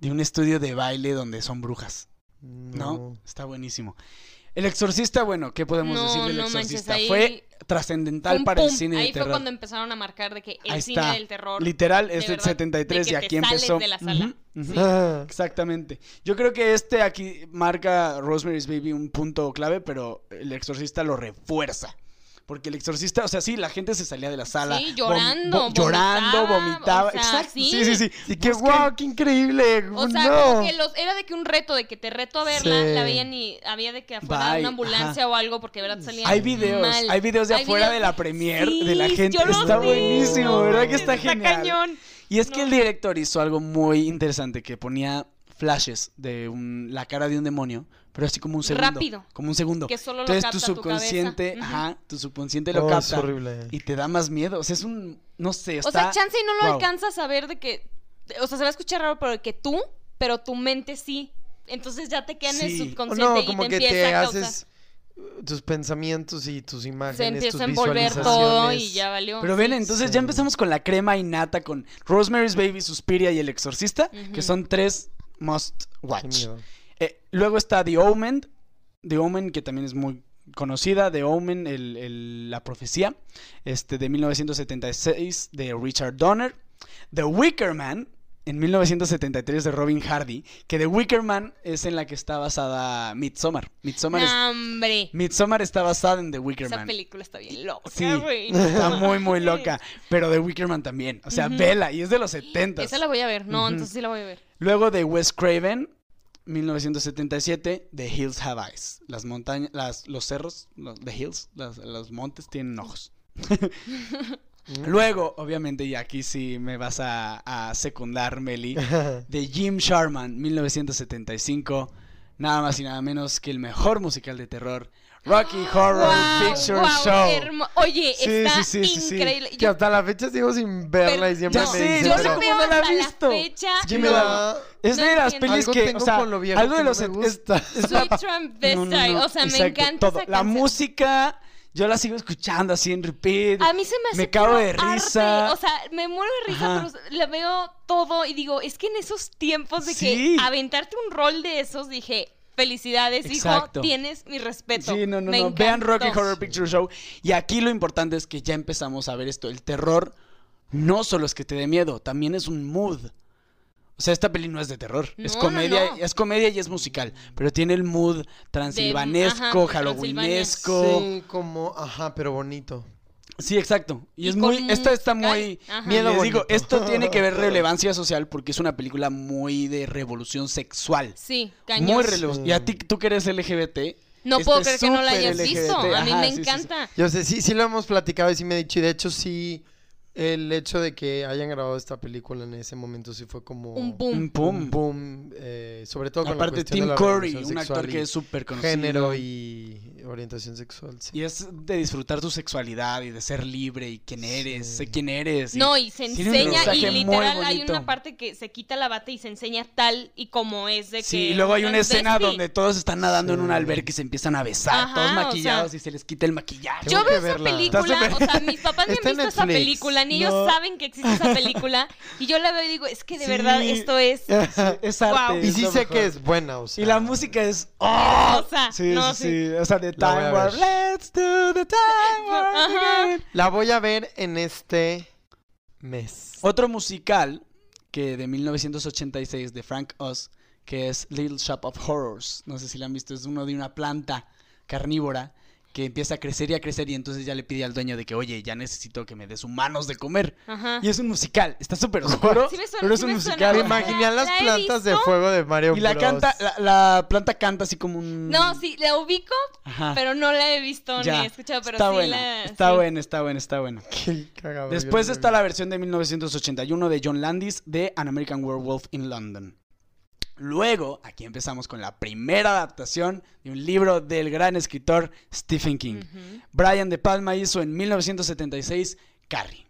De un estudio de baile donde son brujas, ¿no? Está buenísimo. El Exorcista, bueno, ¿qué podemos No, decir del no manches, Exorcista? ahí- Fue trascendental Pum, para el cine Ahí de fue terror. cuando empezaron a marcar de que el Ahí cine está. del terror. Literal, de es del verdad, 73 de y aquí empezó. de la sala. Sí. Ah, Exactamente. Yo creo que este aquí marca Rosemary's Baby un punto clave, pero el exorcista lo refuerza. Porque el exorcista, o sea, sí, la gente se salía de la sala. Sí, vom- llorando, vo- llorando, vomitaba, vomitaba. o sea, Exacto. sí. Sí, sí, sí. y que wow, qué increíble. O sea, no. como que los, era de que un reto, de que te reto a verla, Sí. la veían y había de que afuera Bye, una ambulancia o algo, porque de verdad salían Hay videos, mal. hay videos de Hay afuera videos- de la premier Sí, de la gente. yo Está vi. buenísimo, ¿verdad que está Está genial? cañón. Y es que el director hizo algo muy interesante que ponía flashes de un- la cara de un demonio, pero así como un segundo. Rápido. Como un segundo. Que solo lo Entonces capta tu tu subconsciente, cabeza. ajá, tu subconsciente lo Oh, es capta horrible. y te da más miedo. O sea, es un, no sé, está... O sea, chance y no lo wow. alcanzas a ver de que. O sea, se va a escuchar raro, pero que tú, pero tu mente sí. Entonces ya te queda en el subconsciente no, y como te que empieza te a haces tus pensamientos y tus imágenes, Se empieza tus a envolver todo y ya valió. Pero ven, entonces Sí. ya empezamos con la crema innata, con Rosemary's Baby, Suspiria y El Exorcista, que son tres must Qué watch. miedo. Eh, luego está The Omen, The Omen que también es muy conocida, The Omen, el- el- la profecía, este, de 1976 de Richard Donner, The Wicker Man, en 1973 de Robin Hardy, que The Wicker Man es en la que está basada Midsommar. Midsommar, es- hombre. Midsommar está basada en The Wicker Esa Man. película está bien loca, Sí, está muy, muy loca. Pero The Wicker Man también. O sea, vela, y es de los 70. Esa la voy a ver. No, entonces sí la voy a ver. Luego de Wes Craven, 1977, The Hills Have Eyes. Las montañas, las, los cerros, los, The Hills, las- los montes tienen ojos. Luego, obviamente, y aquí sí me vas a, a secundar, Meli, de Jim Sharman, 1975. Nada más y nada menos que el mejor musical de terror, Rocky Horror Wow, Picture wow, Show. Oye, Sí, está sí, sí, increíble. Que hasta la fecha sigo sin verla y siempre ya me sé, dicen, yo no veo cómo no la he visto. la fecha. Me no. Es No de las pelis que, o sea, con lo viejo algo de no los me gusta. Sweet Transvestite. No, no, no, o sea, me exacto, encanta todo. esa La música Yo la sigo escuchando así en repeat. A mí se me hace Me cago de arte. risa. O sea, me muero de risa, Ajá. pero la veo todo y digo, es que en esos tiempos de Sí. que aventarte un rol de esos, dije, felicidades, Exacto. hijo, tienes mi respeto. Sí, no, no, Me no. Vean. Rocky Horror Picture Show. Y aquí lo importante es que ya empezamos a ver esto. El terror no solo es que te dé miedo, también es un mood. O sea, esta peli no es de terror. es comedia, no, no. es comedia y es musical. Pero tiene el mood transilvanesco, ajá, halloweenesco. Sí, como, ajá, pero bonito. Sí, exacto. Y, Y es muy. Esta está musical. muy. Ajá. Miedo Les digo, esto tiene que ver relevancia social porque es una película muy de revolución sexual. Sí, cañón. Muy relevante. Sí. Y a ti, tú que eres LGBT. No este puedo creer que no la hayas visto. A mí Ajá, me sí, sí, sí. encanta. Yo sé, sí, sí lo hemos platicado y sí me he dicho. Y de hecho, sí, el hecho de que hayan grabado esta película en ese momento sí fue como Un boom. Un boom. un boom, eh, sobre todo con Aparte, la cuestión Tim de la Curry, un actor sexual que es súper conocido. género y orientación sexual. sí. Y es de disfrutar tu sexualidad y de ser libre y quién eres, Sí. sé quién eres. y- No, y se enseña, y literal hay una parte que se quita la bata y se enseña tal y como es de que. Sí, y luego hay una escena Despi. donde todos están nadando en un Sí. albergue y se empiezan a besar, Ajá, todos o maquillados sea, y se les quita el maquillaje. Tengo Yo veo esa película, o sea, mis papás Está han visto esa película, ni No. ellos saben que existe esa película, y yo la veo y digo, es que de Sí. verdad esto es... es arte. Guau. Y sí sé mejor. que es buena, o sea. Y la música es. ¡Oh! hermosa. Sí, no, sí, sí. O sea, La voy Time a Warp. ver. Let's do the Time Warp Ajá. again. La voy a ver en este mes. Otro musical que de 1986 de Frank Oz, que es Little Shop of Horrors. No sé si la han visto, es uno de una planta carnívora que empieza a crecer y a crecer y entonces ya le pide al dueño de que, oye, ya necesito que me des humanos de comer. Ajá. Y es un musical, está súper oscuro, Sí suena, pero es sí un me musical. Me imaginé a las La plantas de fuego de Mario Y la Bros. canta, la, la planta canta así como un... No, sí, la ubico, Ajá. pero no la he visto Ya. ni he escuchado, pero está sí buena, la... está sí. buena, está buena, está buena. Qué cagado, Después está la versión de 1981 de John Landis de An American Werewolf in London. Luego, aquí empezamos con la primera adaptación de un libro del gran escritor Stephen King. Brian De Palma hizo en 1976 Carrie.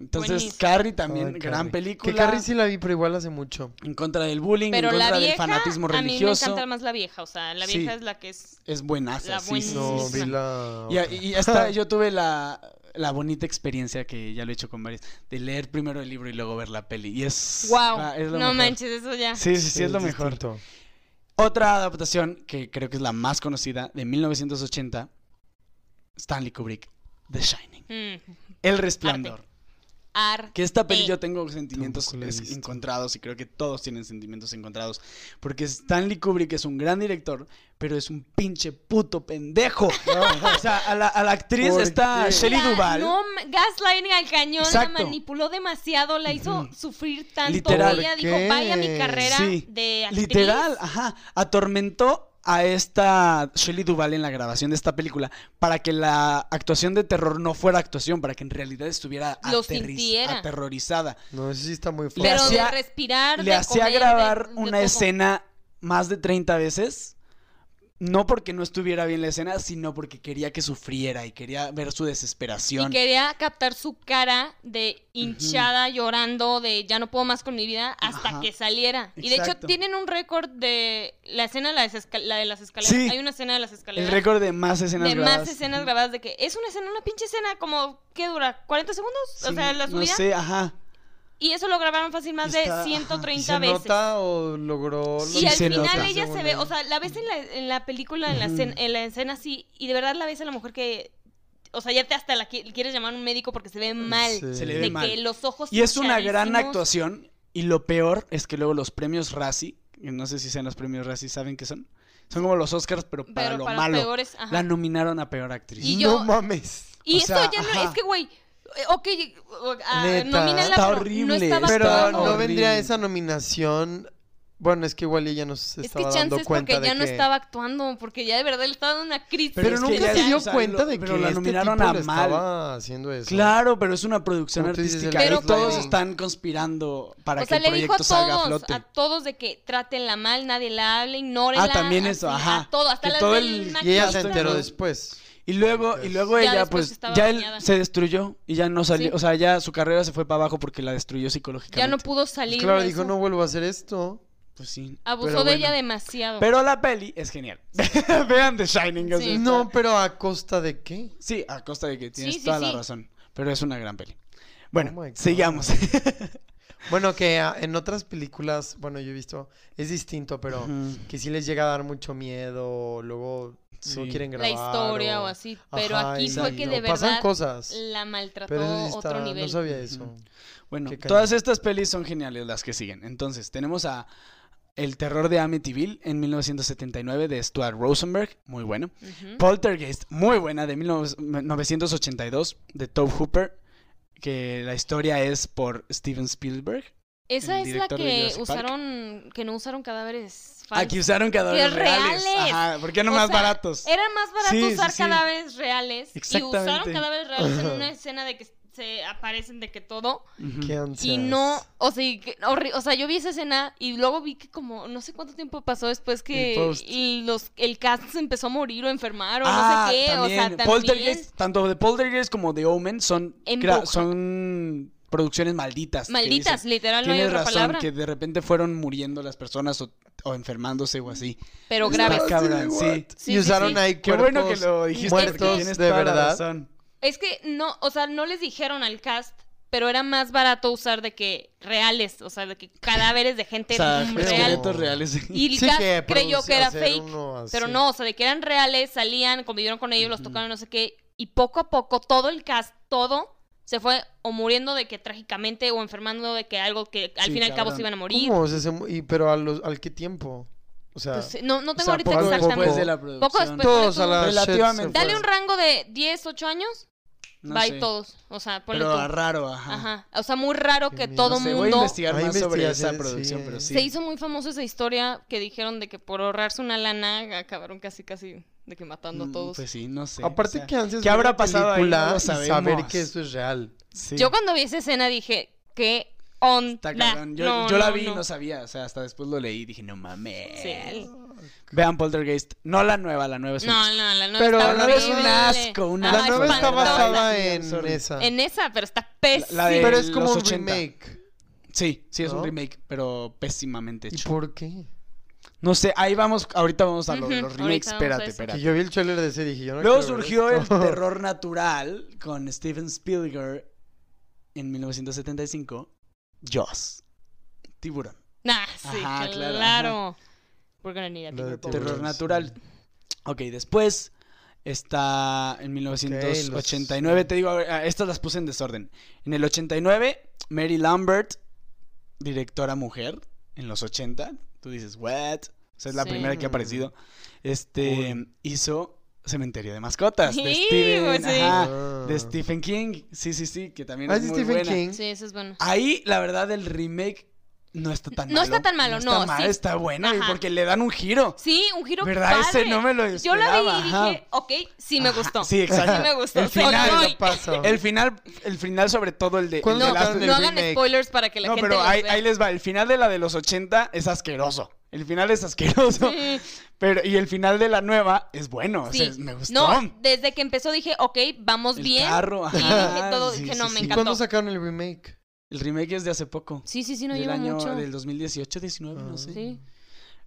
Entonces, Buenísimo. Carrie también, Ay, gran Carrie. película. Que Carrie sí la vi, pero igual hace mucho. En contra del bullying, Pero en la contra del fanatismo a mí me religioso. encanta más la vieja, o sea, la Sí. vieja es la que es... Es buenaza, La sí, sí, sí, No, sí. vi la. Y, otra. y hasta yo tuve la, la bonita experiencia que ya lo he hecho con varios, de leer primero el libro y luego ver la peli. Y es. Wow, ah, es lo no mejor. manches, eso ya. Sí, sí, sí, es lo mejor. distinto. Otra adaptación que creo que es la más conocida, de 1980, Stanley Kubrick, The Shining. Mm, El Resplandor. Ar- Que esta peli yo tengo sentimientos encontrados y creo que todos tienen sentimientos encontrados. Porque Stanley Kubrick es un gran director, pero es un pinche puto pendejo. o sea, a la, a la actriz ¿Por está qué? Shelley Duvall. No, gaslighting al cañón, Exacto. la manipuló demasiado, la hizo sufrir tanto. Literal. Ella ¿Por dijo, qué? vaya mi carrera Sí, de actriz. Literal, ajá. Atormentó a esta Shelley Duvall en la grabación de esta película para que la actuación de terror no fuera actuación, para que en realidad estuviera Lo aterriz- sintiera. aterrorizada. No, eso sí está muy fuerte. Le Pero hacía- de respirar, Le de hacía comer, grabar de- de una todo. escena más de 30 veces. No porque no estuviera bien la escena, sino porque quería que sufriera y quería ver su Y desesperación. quería captar su cara de hinchada, llorando, de ya no puedo más con mi vida, hasta Ajá. que saliera. Y de hecho tienen un récord de la escena de las, la de las escaleras. Sí. Hay una escena de las El escaleras. récord de más escenas de grabadas. más escenas grabadas de que es una escena, una pinche escena como, ¿qué dura? ¿40 segundos? o sea, la No subida. sé, ajá. Y eso lo grabaron fácil más Está- de ¿Y 130 se veces. nota o logró.? Sí, Y al se final nota. ella se ve, o sea, la ves en la, en la película, en la, en la escena así, y de verdad la ves a la mujer que, o sea, ya te hasta la qui- quieres llamar a un médico porque se ve mal. Sí. Se le ve de mal. que los ojos Y es una gran actuación. Y lo peor es que luego los premios Razzie, que no sé si sean los premios Razzie, ¿saben qué son? Son como los Oscars, pero para Pero lo para malo. peores, ajá. La nominaron a peor actriz. Y yo- No mames. Y o eso ya no, ajá. es que, güey, ok, uh, Neta. nomínala, Está pero no horrible, estaba Pero actuando. no vendría esa nominación. Bueno, es que igual ella nos Es que estaba chance dando es cuenta porque de ya no que- estaba actuando, porque ya de verdad le estaba dando una crisis. Pero, es que nunca se es- dio cuenta lo- de pero que la este nominaron tipo a le mal. estaba haciendo eso. Claro, pero es una producción artística. y todos están conspirando para o que sea, el le dijo a proyecto todos, flote. a todos de que trátenla mal, nadie la hable, ignórenla. Ah, también eso, así, ajá. A todo, hasta Que la todo el- Y ella se enteró ¿no? después. Y luego, y luego Ya ella, después pues, estaba ya él dañada. se destruyó y ya no salió. Sí. O sea, ya su carrera se fue para abajo porque la destruyó psicológicamente. Ya no pudo salir. Claro, de dijo, eso. no vuelvo a hacer esto. Pues sí. Abusó pero de ella demasiado. Pero la peli es genial. Vean The Shining. o sea, Sí. está- No, pero a costa de qué? Sí, a costa de que tienes Sí, sí, toda la sí. razón. Pero es una gran peli. Bueno, Oh my God. sigamos. Bueno, que ah, en otras películas, bueno, yo he visto, es distinto, pero Ujú. que sí les llega a dar mucho miedo, luego Sí. no quieren la historia o, así. Pero Ajá, aquí fue que de Pasan verdad cosas, la maltrató pero eso sí otro nivel. no sabía eso. Bueno, todas estas pelis son geniales las que siguen. Entonces, tenemos a El terror de Amityville en 1979 de Stuart Rosenberg, muy bueno. Poltergeist, muy buena, de 1982 de Tobe Hooper, que la historia es por Steven Spielberg. Esa el es la que usaron, que no usaron cadáveres falsos. Aquí usaron cadáveres ¡Qué reales. reales! Ajá, ¿por qué no O más sea, baratos? Era más barato Sí, usar sí. cadáveres reales. Y usaron cadáveres reales en una escena de que se aparecen de que todo. Qué Y no, o sea, y que- horri- o sea, yo vi esa escena y luego vi que como, no sé cuánto tiempo pasó después El que y los, el cast se empezó a morir o enfermar o Ah, no sé qué. también. O sea, también. Poltergeist, tanto de Poltergeist como de Omen son, son producciones malditas. que Malditas, dicen. literal, no hay otra razón, palabra. que de repente fueron muriendo las personas o, o enfermándose o así. Pero graves. cabrón, sí. Sí, y usaron sí. ahí Qué bueno que cuerpos lo dijiste muertos porque tienes de toda la verdad. razón. Es que no, o sea, no les dijeron al cast, pero era más barato usar de que reales, o sea, de que cadáveres de gente O sea, real. reales. Y el Sí, cast que creyó que era fake. Pero no, o sea, de que eran reales, salían, convivieron con ellos, los tocaron, no sé qué. Y poco a poco, todo el cast, todo, se fue o muriendo de que trágicamente o enfermando de que algo que al Sí, fin y al cabo se iban a morir. ¿Cómo? O sea, se y, pero a los, ¿al qué tiempo? O sea, Pues, no, no O tengo sea, ahorita poco exactamente. después de la producción. Poco después. todos a la Relativamente. Dale un rango de 10, 8 años. No Bye sé. todos. O sea, ponle Pero tú. raro, ajá. Ajá. O sea, muy raro que todo No sé, voy a mundo. investigar más sobre esa producción, sí. pero sí. Se hizo muy famosa esa historia que dijeron de que por ahorrarse una lana acabaron casi, casi de que matando a Mm, todos. Pues sí, no sé. Aparte o sea, que antes ¿qué habrá pasado ahí? película No y saber que eso es real. sí. Yo cuando vi esa escena dije, ¿qué onda? Está. Yo, No, yo la no, vi y no. no sabía. O sea, hasta después lo leí y dije, no mames. Sí. Vean Poltergeist. No la nueva, la nueva es un No, asco. no, la nueva Pero está la nueva es un asco, un Ajá, La nueva está basada en esa. En esa, pero está pésima. La de- Pero es como los un 80. remake. Sí, sí, es un remake, pero pésimamente ¿Y hecho. por qué? No sé, ahí vamos, ahorita vamos a lo de los remakes. Espérate, espérate. Que yo vi el trailer de ese y dije, yo no Luego surgió el terror natural con Steven Spielberg en 1975. Jaws. Tiburón. Nah, sí, Ajá, claro, claro. We're gonna need a bigger boat. Terror natural. Ok, después está en 1989. los- Te digo, a ver, estas las puse en desorden. En el 89, Mary Lambert, directora mujer, en los 80. Tú dices, ¿what? O sea, es la Sí. primera que ha aparecido. Este Uy. hizo Cementerio de Mascotas de Sí, Stephen, pues sí. ajá, Ah. de Stephen King. Sí, sí, sí, que también Ah, es es muy Stephen buena. King. Sí, eso es bueno. Ahí, la verdad, el remake no está tan No malo. está tan malo, está no, mal, sí. está bueno, Ajá. porque le dan un giro. Sí, un giro ¿Verdad? Ese no me lo Yo la vi esperaba, y ajá. dije, ok, sí me Ajá, gustó. sí, exacto. Sí me gustó. El final, no, lo paso. El final, el final sobre todo el de... ¿Cuándo el no, el no hagan spoilers para que la No, gente pero ahí, vea. ahí les va. El final de la de los 80 es asqueroso. El final es asqueroso. Sí. Pero, y el final de la nueva es bueno. Sí. O sea, me gustó. No, desde que empezó dije, ok, vamos El bien. carro, y ajá, dije todo, sí, dije, no, me ¿Y encantó. cuándo sacaron el remake? El remake es de hace poco. Sí, sí, sí, no del lleva año mucho. del 2018, 19, no Ah. sé. Sí.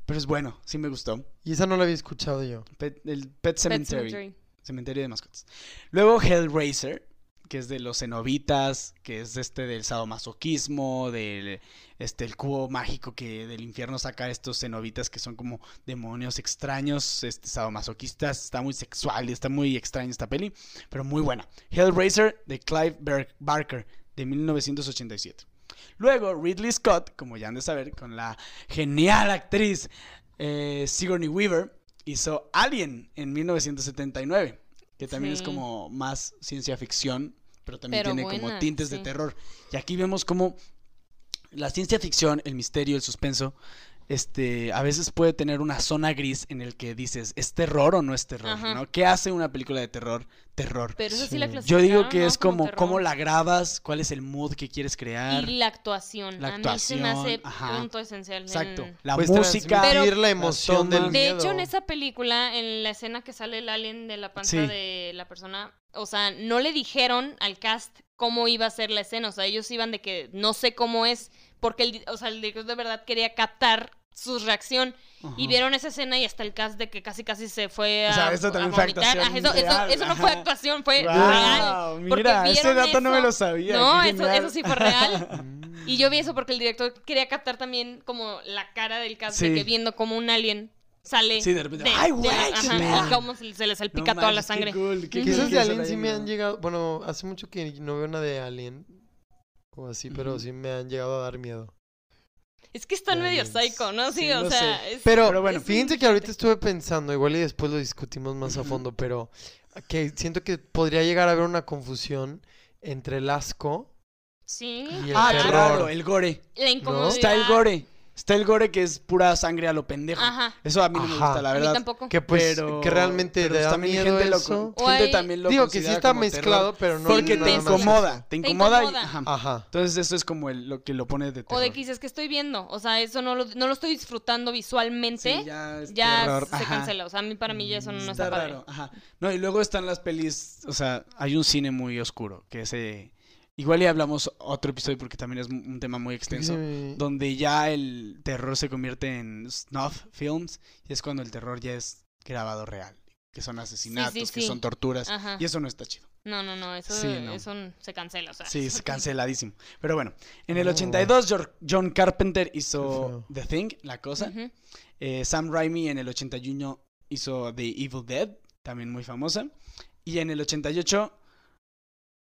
Pero es bueno, sí me gustó. Y esa no la había escuchado yo. Pet- el Pet Pet Cemetery. Cementerio de mascotas. Luego Hellraiser, que es de los cenobitas, que es este del sadomasoquismo, del este el cubo mágico que del infierno saca estos cenobitas que son como demonios extraños, este sadomasoquistas, está muy sexual y está muy extraña esta peli, pero muy buena. Hellraiser de Clive Barker de 1987. Luego Ridley Scott, como ya han de saber, con la genial actriz eh, Sigourney Weaver, hizo Alien en 1979, que también es como más ciencia ficción, pero también Pero tiene como tintes de terror. Y aquí vemos como la ciencia ficción, el misterio, el suspenso, este, a veces puede tener una zona gris en el que dices, ¿es terror o no es terror? Ajá. ¿no? ¿Qué hace una película de terror? Terror. Pero eso sí, Sí. la Yo digo que ¿no? es como terror. cómo la grabas, cuál es el mood que quieres crear. Y la actuación. La A mí se me hace actuación, ajá. punto esencial. Exacto. en- La Pues música. Pero- la emoción del. De miedo. hecho, en esa película, en la escena que sale el alien de la panza Sí. de la persona, o sea, no le dijeron al cast cómo iba a ser la escena. O sea, ellos iban de que no sé cómo es, porque el, o sea, el director de verdad quería captar su reacción. Y vieron esa escena y hasta el cast de que casi casi se fue a, O sea, eso también a fue actuación eso, eso- real, eso no fue actuación, fue Guau, real. mira, ese dato no me lo sabía, No, eso, eso sí fue real. Y yo vi eso porque el director quería captar también como la cara del cast de que viendo como un alien sale. Sí, de repente, ¡ay, güey! y cómo se, se le salpica No toda la qué sangre. cool, qué cool de Alien sí me han llegado. Bueno, hace mucho que no veo una de Alien. O así, pero sí me han llegado a dar miedo. Es que están medio psycho, ¿no? Sí, Sí, o no sea. sé. es- Pero, Pero bueno. es fíjense que ahorita estuve pensando, igual y después lo discutimos más a fondo, pero que siento que podría llegar a haber una confusión entre el asco Sí. y el Ah, terror. claro, el gore. La incomodidad. Está el gore. Está el gore que es pura sangre a lo pendejo. Ajá. Eso a mí no me gusta, la A mí verdad. tampoco. Que pues, pero, que realmente pero te da también miedo gente eso. Gente hay- también lo Digo que sí está mezclado, terror, pero no Porque te incomoda, te incomoda, y- incomoda. ajá. Ajá. Entonces eso es como el- lo que lo pone de terror. O de que dices que estoy viendo. O sea, eso no lo, no lo estoy disfrutando visualmente. Sí, ya es ya terror, se ajá. cancela. O sea, a mí para mí ya eso no está, Está padre. raro, ajá. No, y luego están las pelis, o sea, hay un cine muy oscuro, que ese... Igual ya hablamos otro episodio porque también es un tema muy extenso. Sí. donde ya el terror se convierte en snuff films y es cuando el terror ya es grabado real, que son asesinatos, sí, que sí. son torturas Ajá. y eso no está chido. No, no, no. Eso, Sí, no. eso se cancela. O sea. Sí, es canceladísmo. Pero bueno, en el Oh. 82 Jor- John Carpenter hizo. The Thing, la cosa. Eh, Sam Raimi en el 81 hizo The Evil Dead, también muy famosa. Y en el 88,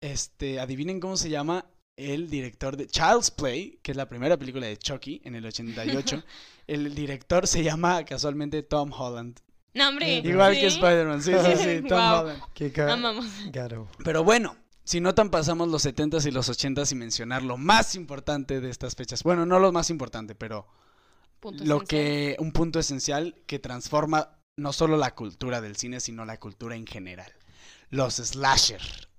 este, adivinen cómo se llama el director de Child's Play, que es la primera película de Chucky en el 88. el director se llama casualmente Tom Holland. No, hombre. Igual ¿sí? que Spider-Man, sí, sí, sí, Tom Guau. Holland. Qué Amamos. Pero bueno, si no tan pasamos los 70s y los 80s y mencionar lo más importante de estas fechas. Bueno, no lo más importante, pero Punto lo esencial. que un punto esencial que transforma no solo la cultura del cine, sino la cultura en general. Los slasher.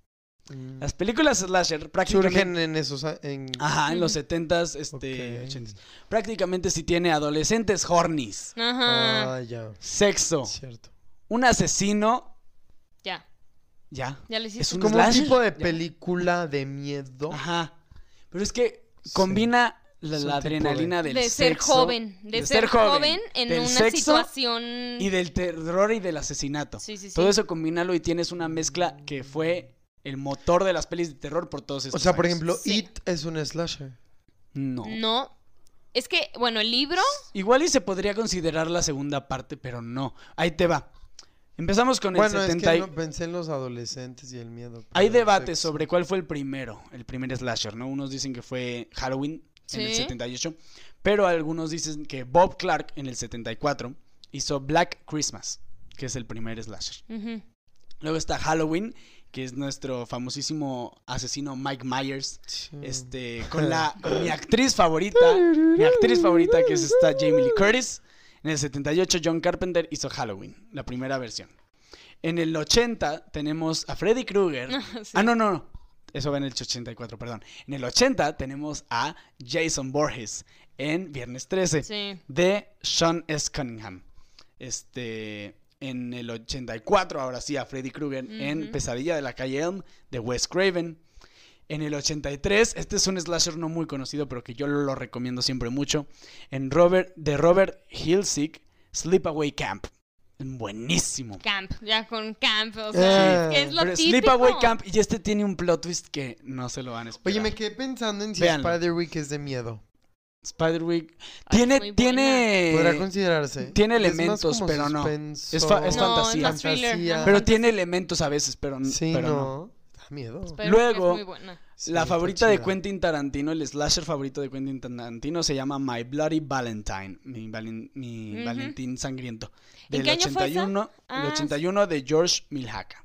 Mm. Las películas slasher prácticamente Surgen en esos... En... Ajá, en los Ujú. 70s, este, Ok. 80s. Prácticamente si tiene adolescentes hornies, Ajá. Ah, ya. sexo, Cierto. un asesino, Ya. ya. Ya le hiciste. Es un Como un tipo de Ya. película de miedo. Ajá. Pero es que Sí. combina la, la tipo de- adrenalina del de ser sexo, joven. De, ser, joven, en del una sexo situación. y del terror y del asesinato. Sí, sí, sí. Todo eso combínalo y tienes una mezcla que fue el motor de las pelis de terror por todos O estos sea, por ejemplo, Sí. It es un slasher. No. No. Es que, bueno, el libro. Igual y se podría considerar la segunda parte, pero no. Ahí te va. Empezamos con el Bueno, 70 es que no, pensé en los adolescentes y el miedo. Hay pero el debate sexo. sobre cuál fue el primero, el primer slasher, ¿no? Unos dicen que fue Halloween en el Sí. 78, pero algunos dicen que Bob Clark en el 74 hizo Black Christmas, que es el primer slasher. Luego está Halloween, que es nuestro famosísimo asesino Mike Myers, Sí. este, con la con mi actriz favorita, mi actriz favorita que es esta Jamie Lee Curtis. En el 78 John Carpenter hizo Halloween, la primera versión. En el 80 tenemos a Freddy Krueger. Sí. Ah, no, no, no. Eso va en el 84, perdón. En el 80 tenemos a Jason Borges en Viernes 13 Sí. de Sean S. Cunningham. Este, en el 84, ahora sí, a Freddy Krueger en. Pesadilla de la calle Elm de Wes Craven. En el 83, este es un slasher no muy conocido, pero que yo lo recomiendo siempre mucho. En Robert, de Robert Hilsig, Sleepaway Camp. Buenísimo. Camp. Ya con camp. O sea, Ah. es que es lo Pero típico. Sleepaway Camp, y este tiene un plot twist que no se lo van a esperar. Oye, me quedé pensando en si. Spider-Week es de miedo. Spider-Week Ay, tiene, tiene, Podrá considerarse. tiene elementos, pero no. Es fa- es No, fantasía. es pero tiene elementos a veces, pero, Sí, pero no. no. Da miedo. Luego- es muy buena. La favorita de. Quentin Tarantino, el slasher favorito de Quentin Tarantino se llama My Bloody Valentine, mi, valen- mi. Valentín sangriento. ¿En Del qué año fue esa? 81, Ah, el 81 de George Milhaka.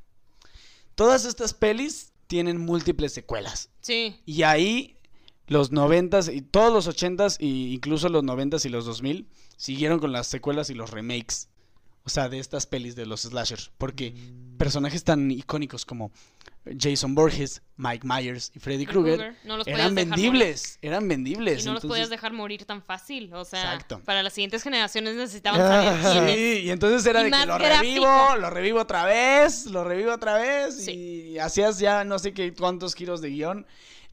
Todas estas pelis tienen múltiples secuelas. Sí. Y ahí los noventas y todos los ochentas e incluso los noventas y los 2000 siguieron con las secuelas y los remakes. O sea, de estas pelis de los slashers. Porque Mm. personajes tan icónicos como Jason Borges, Mike Myers y Freddy Krueger Krueger, no los eran vendibles. Eran vendibles. Y no los podías dejar morir tan fácil. O sea, Exacto. para las siguientes generaciones necesitaban saber quién es. Sí, y entonces era Y de que lo gráfico. revivo, lo revivo otra vez, lo revivo otra vez Sí. y hacías ya no sé qué cuántos giros de guion.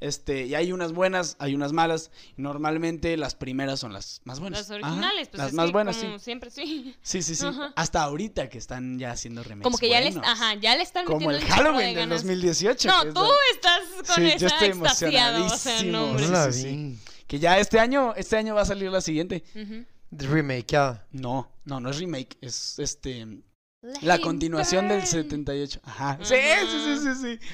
Este, y hay unas buenas, hay unas malas. Normalmente las primeras son las más buenas. Las originales, Ajá, pues las es más que buenas, como sí. siempre sí. Sí, sí, sí. Ajá. Hasta ahorita que están ya haciendo remakes. Como que ya les, ajá, ya le están Como metiendo el de Halloween del ganas. 2018. No, tú estás con Sí, yo esa estoy extasiado, o sea, emocionadísimo. no. Sí, la sí, vi. Que ya este año, este año va a salir la siguiente. Ujú. Remakeada. No, no, no es remake, es este la continuación del Burn. 78. Ajá. Sí, Ajá. sí, sí, sí, sí.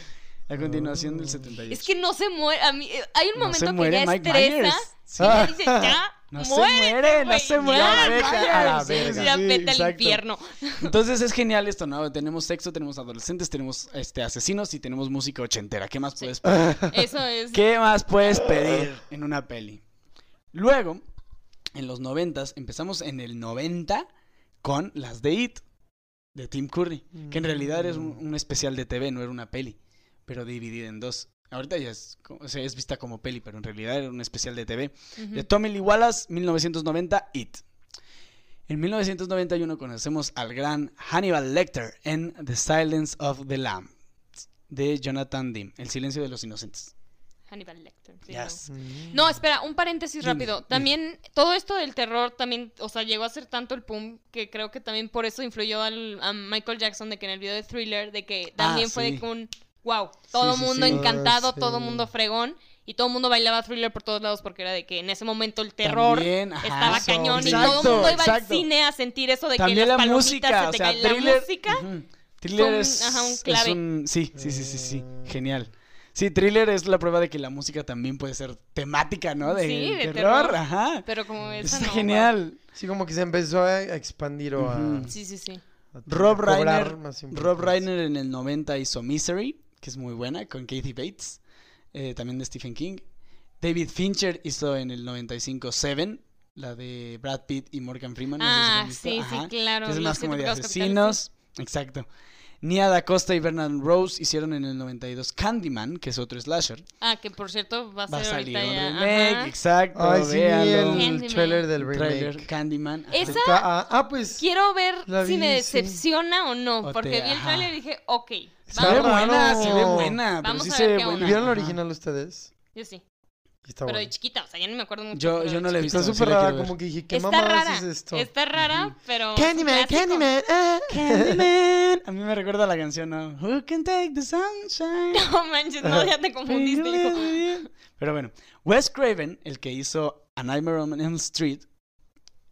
La continuación del 78. Es que no se muere. A mí, eh, hay un No momento se que ya Mike estresa. Myers. Y ya dice, ya, No se muere, no se muere. ya, Mike Myers. a la Sí, verga. Ya sí, al infierno. Entonces es genial esto, ¿no? Tenemos sexo, tenemos adolescentes, tenemos este asesinos y tenemos música ochentera. ¿Qué más puedes pedir? Eso es. ¿Qué más puedes pedir en una peli? Luego, en los noventas, empezamos en el 90 con las de It, de Tim Curry, que en realidad es un, un especial de TV, no era una peli, pero dividida en dos. Ahorita ya es, o sea, es vista como peli, pero en realidad era un especial de TV. De Tommy Lee Wallace, 1990, It. En 1991 conocemos al gran Hannibal Lecter en The Silence of the Lambs, de Jonathan Demme, El silencio de los inocentes. Hannibal Lecter. sí, Yes. no. Mm. No, espera, un paréntesis rápido. También, todo esto del terror también, o sea, llegó a ser tanto el pum que creo que también por eso influyó al, a Michael Jackson de que en el video de Thriller, de que también Ah, fue sí. de que un wow, todo sí, mundo sí. encantado, Ah, sí. todo mundo fregón. Y todo el mundo bailaba Thriller por todos lados porque era de que en ese momento el terror También, ajá. estaba Eso, cañón y todo el mundo iba al cine a sentir eso de También que las la palomitas música, se o te sea, caen. thriller, La música. Thriller un- es, ajá, un es clave. un- sí, sí, sí, sí, sí, genial. Sí, thriller es la prueba de que la música también puede ser temática, ¿no? De, Sí, de terror, terror. ajá. pero como esa está no, genial. Sí, como que se empezó a expandir o a. Sí, sí, sí. a Rob Reiner, Rob. Reiner en el 90 hizo Misery, que es muy buena, con Kathy Bates, eh, también de Stephen King. David Fincher hizo en el 95 Seven, la de Brad Pitt y Morgan Freeman. no sé si la Ah, sí, sí, claro. que es más como de asesinos. Exacto. Nia Da Costa y Bernard Rose hicieron en el 92 Candyman, que es otro slasher. Ah, que por cierto va a Va a ser salir ahorita un remake, ajá. exacto. Ay, sí, el Candyman. trailer del Un trailer, remake. Candyman. Esa- Está- ah, ah, pues. Quiero ver La si me sí. decepciona o no, porque te- vi el ajá. trailer y dije, ok, Está buena, se ve buena, pero Vamos sí a se ver qué buena. onda. ¿Vieron la original ustedes? Yo sí, Está pero de chiquita, o sea, ya no me acuerdo mucho. Yo- pero yo de no la he visto. Está sí súper la rara, quiero ver. como que dije, ¿qué Está mamadas rara, es esto? está rara, pero... Candyman, clásico. Candyman, ah. Candyman. A mí me recuerda la canción, ¿no? Who can take the sunshine? No manches, no, ya te confundiste, hijo. Pero bueno, Wes Craven, el que hizo A Nightmare on Elm Street,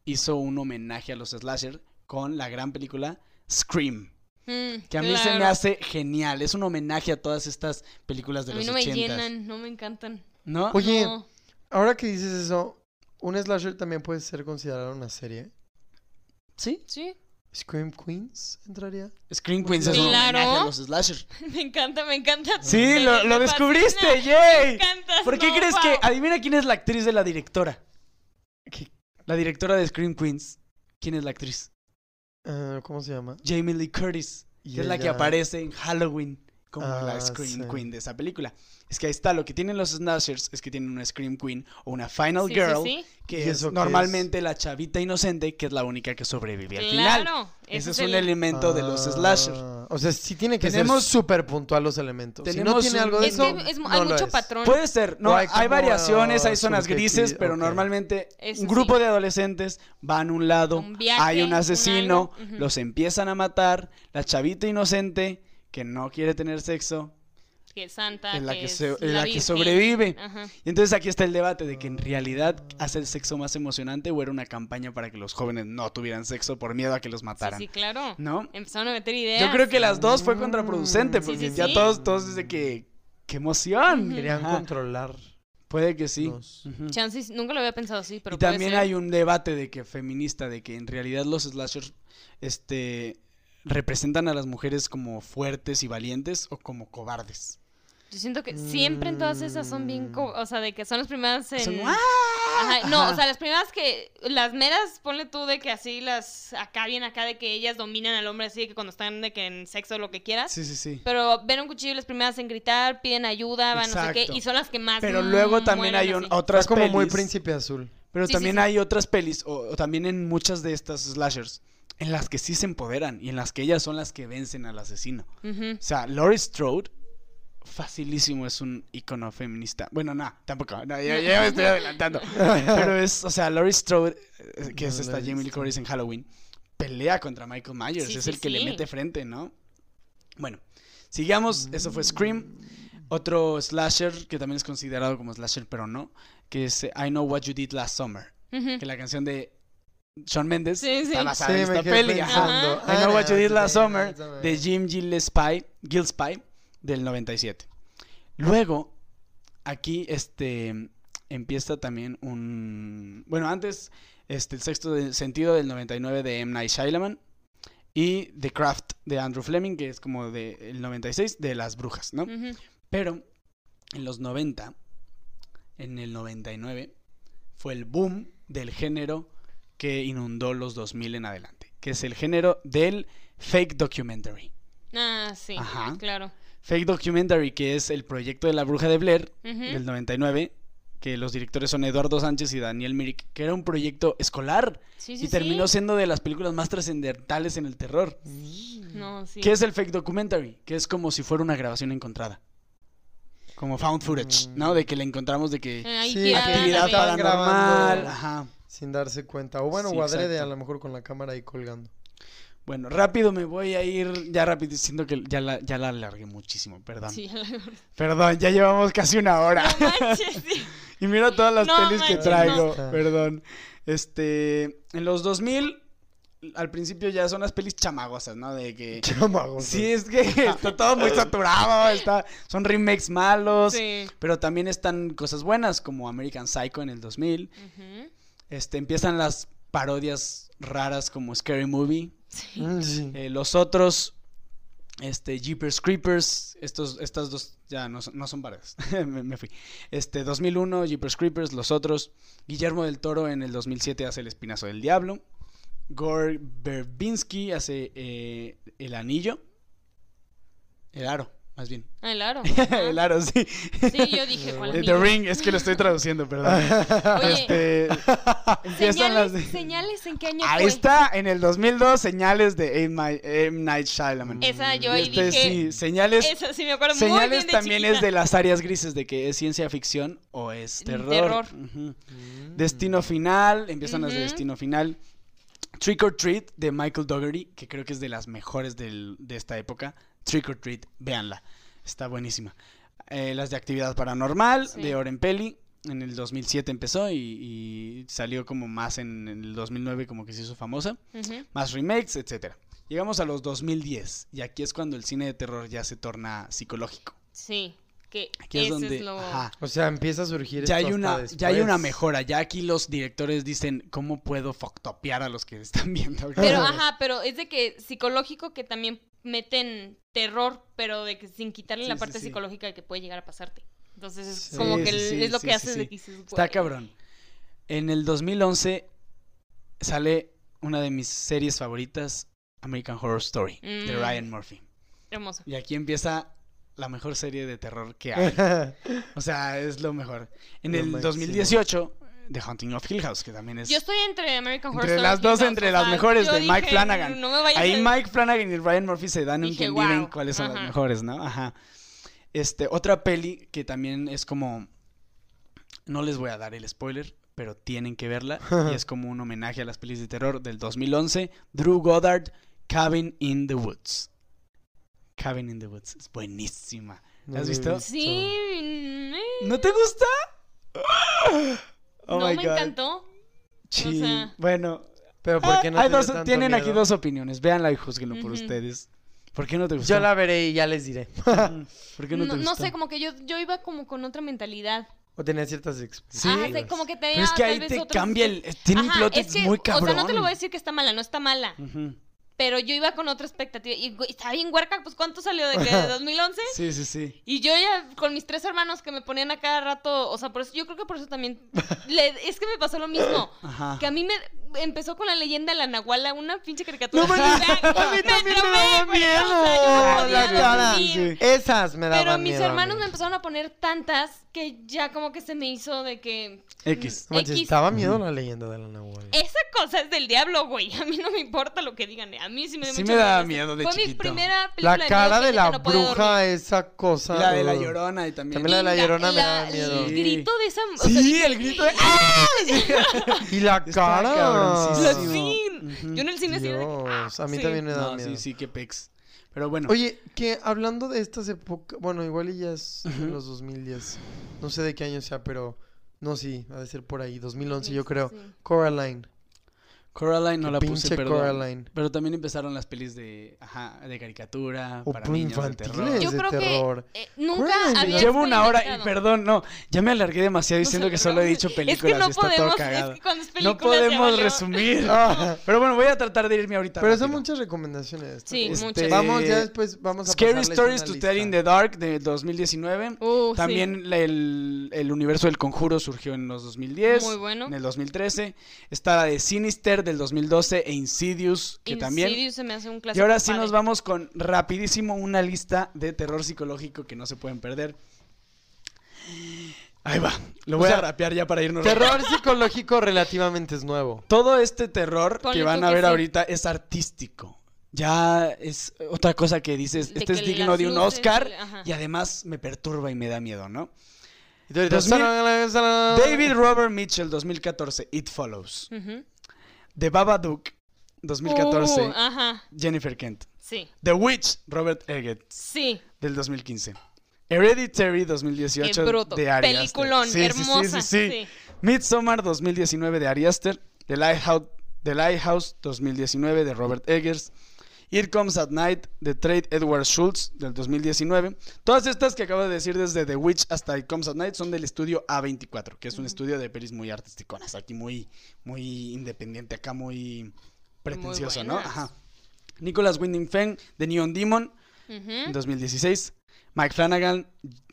hizo un homenaje a los slasher con la gran película Scream, Mm, que a mí se me hace genial. Es un homenaje a todas estas películas de A mí los no me 80 llenan, no me encantan. ¿No? Oye, No. ahora que dices eso, un slasher también puede ser considerado una serie. ¿Sí? Sí, Scream Queens entraría. Scream Queens es un Claro. homenaje a los slasher. me encanta, me encanta. Sí, Me- lo, me lo fascina. descubriste, Me yay. encantas, ¿Por qué no, crees wow. que adivina quién es la actriz de la directora? ¿Qué? La directora de Scream Queens. ¿Quién es la actriz? Ah, ¿Cómo se llama? Jamie Lee Curtis, que es la que aparece en Halloween como la Ah, Scream sí. Queen de esa película. Es que ahí está, lo que tienen los slashers es que tienen una Scream Queen o una Final Sí, Girl, sí. que ¿Y es normalmente la chavita inocente, que es la única que sobrevive al final. Claro. Ese es el- un elemento de los Ah, slasher. O sea, sí tiene que Tenemos- ser súper puntual los elementos. si no tenemos tiene un- algo de Es eso, que es- no hay lo mucho es. patrón. Puede ser, no, hay, hay variaciones, hay zonas grises, pero ok. normalmente Eso un sí. grupo de adolescentes van a un lado, Un viaje, hay un un asesino, algo, ujú. los empiezan a matar, la chavita inocente que no quiere tener sexo que es santa, es la que, que, es se- es la la que virgen. sobrevive. Ajá. Y entonces aquí está el debate de que en realidad hace el sexo más emocionante o era una campaña para que los jóvenes no tuvieran sexo por miedo a que los mataran. sí, claro. ¿No? Empezaron a meter ideas. Yo creo que las dos fue contraproducente porque Sí, sí, ya todos todos desde que qué emoción. Querían Ajá. controlar. Puede que sí. los- Ujú. Chances, nunca lo había pensado así, pero y puede también ser. hay un debate de que feminista de que en realidad los slashers este representan a las mujeres como fuertes y valientes o como cobardes. Yo siento que siempre en todas esas son bien, co- o sea, de que son las primeras en... Son, ¡ah! Ajá, No, Ajá. o sea, las primeras que, las meras, ponle tú de que así las, acá bien acá de que ellas dominan al hombre así de que cuando están de que en sexo o lo que quieras. Sí, sí, sí. Pero ven un cuchillo y las primeras en gritar, piden ayuda, van no sé qué, y son las que más Pero luego también mueren hay un- otras Está como muy príncipe azul. Pero Sí, sí, también sí. hay otras pelis o, o también en muchas de estas slashers en las que sí se empoderan y en las que ellas son las que vencen al asesino. O sea, Laurie Strode facilísimo es un icono feminista. Bueno, no, tampoco. No, ya, ya me estoy adelantando. Pero es, o sea, Laurie Strode, eh, que es esta Jamie Lee. Curtis en Halloween, pelea contra Michael Myers. Sí, es sí, el que le mete frente, ¿no? Bueno, sigamos. Eso fue Scream. Otro slasher que también es considerado como slasher, pero no, que es I Know What You Did Last Summer. Que la canción de Sean Mendes Sí, sí. está basada Sí, esta peli. ajá. I Know What You Did Last Summer de Jim Gillespie, Gillespie del 97. Luego, aquí este empieza también un... Bueno, antes, este, el sexto de- sentido del 99 de M. Night Shyamalan y The Craft de Andrew Fleming, que es como del 96 de las brujas, ¿no? Pero en los 90, en el 99, fue el boom del género que inundó los 2000 en adelante, que es el género del fake documentary. Ah, sí, Ajá. claro. Fake documentary, que es el proyecto de la bruja de Blair del 99, que los directores son Eduardo Sánchez y Daniel Mirik, que era un proyecto escolar Sí, sí, y terminó sí. siendo de las películas más trascendentales en el terror. No, sí. ¿Qué es el fake documentary? Que es como si fuera una grabación encontrada. Como found footage, ¿no? De que le encontramos de que actividad paranormal. grabando. Ajá. Sin darse cuenta. O bueno, Sí, o adrede exacto. a lo mejor con la cámara ahí colgando. Bueno, rápido me voy a ir, ya rápido, siento que ya la, ya la alargué muchísimo, perdón. Sí, a la- Perdón, ya llevamos casi una hora. No manches, sí. Y mira todas las No pelis que traigo, no. perdón. Este, en los 2000, al principio ya son las pelis chamagosas, ¿no? De que... Chamagos. Sí, es que está todo muy saturado, está, son remakes malos, Sí. pero también están cosas buenas como American Psycho en el 2000. Ujú. Este, empiezan las parodias raras como Scary Movie. Mm, sí. Eh, los otros, este, Jeepers Creepers, estos, estas dos ya no son, no son varias, me, me fui. Este, 2001, Jeepers Creepers, los otros, Guillermo del Toro en el 2007 hace El Espinazo del Diablo, Gore Verbinski hace eh, El Anillo, El Aro, más bien. Ah, el aro. el Aro, sí. Sí, yo dije, ¿cuál? The Ring, es que lo estoy traduciendo, perdón. Oye, Este, empiezan las señales, de- señales en qué año Ahí fue. está, en el 2002, señales de M. Night- M. Night Shyamalan. Esa yo ahí Este, dije. sí, señales, Esa sí me acuerdo muy señales bien de también chiquita. es de las áreas grises de que es ciencia ficción o es terror. Terror. Mm. Destino final, empiezan las de. Destino final. Trick or Treat de Michael Dougherty, que creo que es de las mejores del- de esta época. Trick or Treat, véanla, está buenísima. Eh, las de Actividad Paranormal Sí. de Oren Peli, en el 2007 empezó y, y salió como más en, en el 2009 como que se hizo famosa. Más remakes, etcétera. Llegamos a los 2010 y aquí es cuando el cine de terror ya se torna psicológico. Sí, que Aquí es donde es lo... ajá, O sea, empieza a surgir ya hay una ya hay una mejora, ya aquí los directores dicen, ¿cómo puedo fucktopear a los que están viendo? Pero, ajá, pero es de que psicológico que también meten terror, pero de que sin quitarle Sí, la parte sí. psicológica que puede llegar a pasarte. Entonces es Sí, como que sí, el- sí, es lo sí, que sí, hace sí. de que dices, Está cabrón. En el 2011 sale una de mis series favoritas, American Horror Story, de Mm. Ryan Murphy. Hermoso. Y aquí empieza la mejor serie de terror que hay. O sea, es lo mejor. En Lo el máximo. 2018, The Hunting of Hill House, que también es... Yo estoy entre American Horror Entre Story las dos, entre las sea, mejores de Mike dije, Flanagan. No me vayas Ahí a- Mike Flanagan y Ryan Murphy se dan un Dije, "Wow". cuáles son las mejores, ¿no? Ajá. Este, otra peli que también es como... No les voy a dar el spoiler, pero tienen que verla. y es como un homenaje a las pelis de terror del 2011. Drew Goddard, Cabin in the Woods. Cabin in the Woods. Es buenísima. No ¿La has visto. Sí. mm, eh, ¿No te gusta? Oh no my me God. encantó. Sí. sea- Bueno, Pero ¿por qué no Ah, hay te dos- tanto tienen aquí dos opiniones. Véanla y juzguenlo por ustedes. ¿Por qué no te gustó? Yo la veré y ya les diré. ¿Por qué no, No, te no gustó? sé, como que yo, yo iba como con otra mentalidad. O tenía ciertas Sí. experiencias. Ajá, sé, como que tenía Pero es que ahí te otros- cambia el... Tiene un plot es twist que, muy O cabrón. sea, no te lo voy a decir que está mala, no está mala. Ujú. Pero yo iba con otra expectativa. Y estaba bien huerca, pues ¿cuánto salió de que de 2011? Sí, sí, sí. Y yo ya con mis tres hermanos que me ponían a cada rato, o sea, por eso yo creo que por eso también le- es que me pasó lo mismo. Ajá. Que a mí me empezó con la leyenda de la Nahuala, una pinche caricatura. No sea, a mí me también me daba miedo. o sea, yo no Ah, la cara. Sí. Esas me daban Pero mis miedo hermanos me empezaron a poner tantas que ya como que se me hizo de que X. No manches, X. Daba miedo la leyenda de la Nahual. esa cosa es del diablo, güey. A mí no me importa lo que digan. A mí sí me dio Sí me daba miedo de Fue mi primera película La de cara de que la no bruja, dormir. esa cosa. La de la llorona y también. También la de la Llorona me daba miedo. El Sí. grito de esa... o sea, Sí, el grito de. ¡Ah! Y la Está cara. Sí. Yo en el cine de- Dios, a mí Sí. también me da No, miedo. sí, sí, qué pex. Pero bueno. Oye, que hablando de estas épocas, bueno, igual y ya es en Ujú. los 2010. No sé de qué año sea, pero no, sí, ha de ser por ahí, 2011 yo creo. Sí. Coraline. Coraline no la puse, pero. Coraline. Pero también empezaron las pelis de. Ajá, de caricatura. O para niños de terror. Yo de creo terror. que eh, nunca había Llevo una hora y perdón, no, ya me alargué demasiado No diciendo sé, que solo he dicho películas Es que no y está todo cagado. es que cuando es No podemos resumir. Ah, Pero bueno, voy a tratar de irme ahorita. pero son rápido. muchas recomendaciones. Sí, tampoco. muchas. Vamos, ya después vamos a Scary Stories to Tell in the Dark de 2019. Uh, sí. También la- el, el universo del conjuro surgió en los 2010. Muy bueno. En el 2013. Está la de Sinister del 2012 e Insidious, que también. Insidious se me hace un clásico Y ahora sí padre. nos vamos con rapidísimo una lista de terror psicológico que no se pueden perder. Ahí va. Lo O voy sea, a rapear ya para irnos. Terror psicológico relativamente es nuevo. Todo este terror Ponle que van a ver sí. ahorita es artístico. Ya es otra cosa que dices, De este es digno de un Oscar y además me perturba y me da miedo, ¿no? Y tú ahorita, 2000 "Salala, salala". David Robert Mitchell, 2014, It Follows. The Babadook, 2014, Uh, ajá, Jennifer Kent. sí, The Witch, Robert Eggert, sí. del 2015. Hereditary, 2018, Qué bruto. de Ari Peliculón, Aster. Sí, hermosa. sí, sí. Midsommar 2019 de Ari Aster, The Lighthouse, The Lighthouse 2019 de Robert Eggers, It Comes at Night de Trade Edward Schultz del 2019. Todas estas que acabo de decir desde The Witch hasta It Comes at Night son del estudio A24, que es un estudio de pelis muy artísticonas, aquí muy, muy independiente, acá muy pretencioso, ¿no? Ajá. Nicholas Winding Feng de Neon Demon Ujú. en 2016. Mike Flanagan,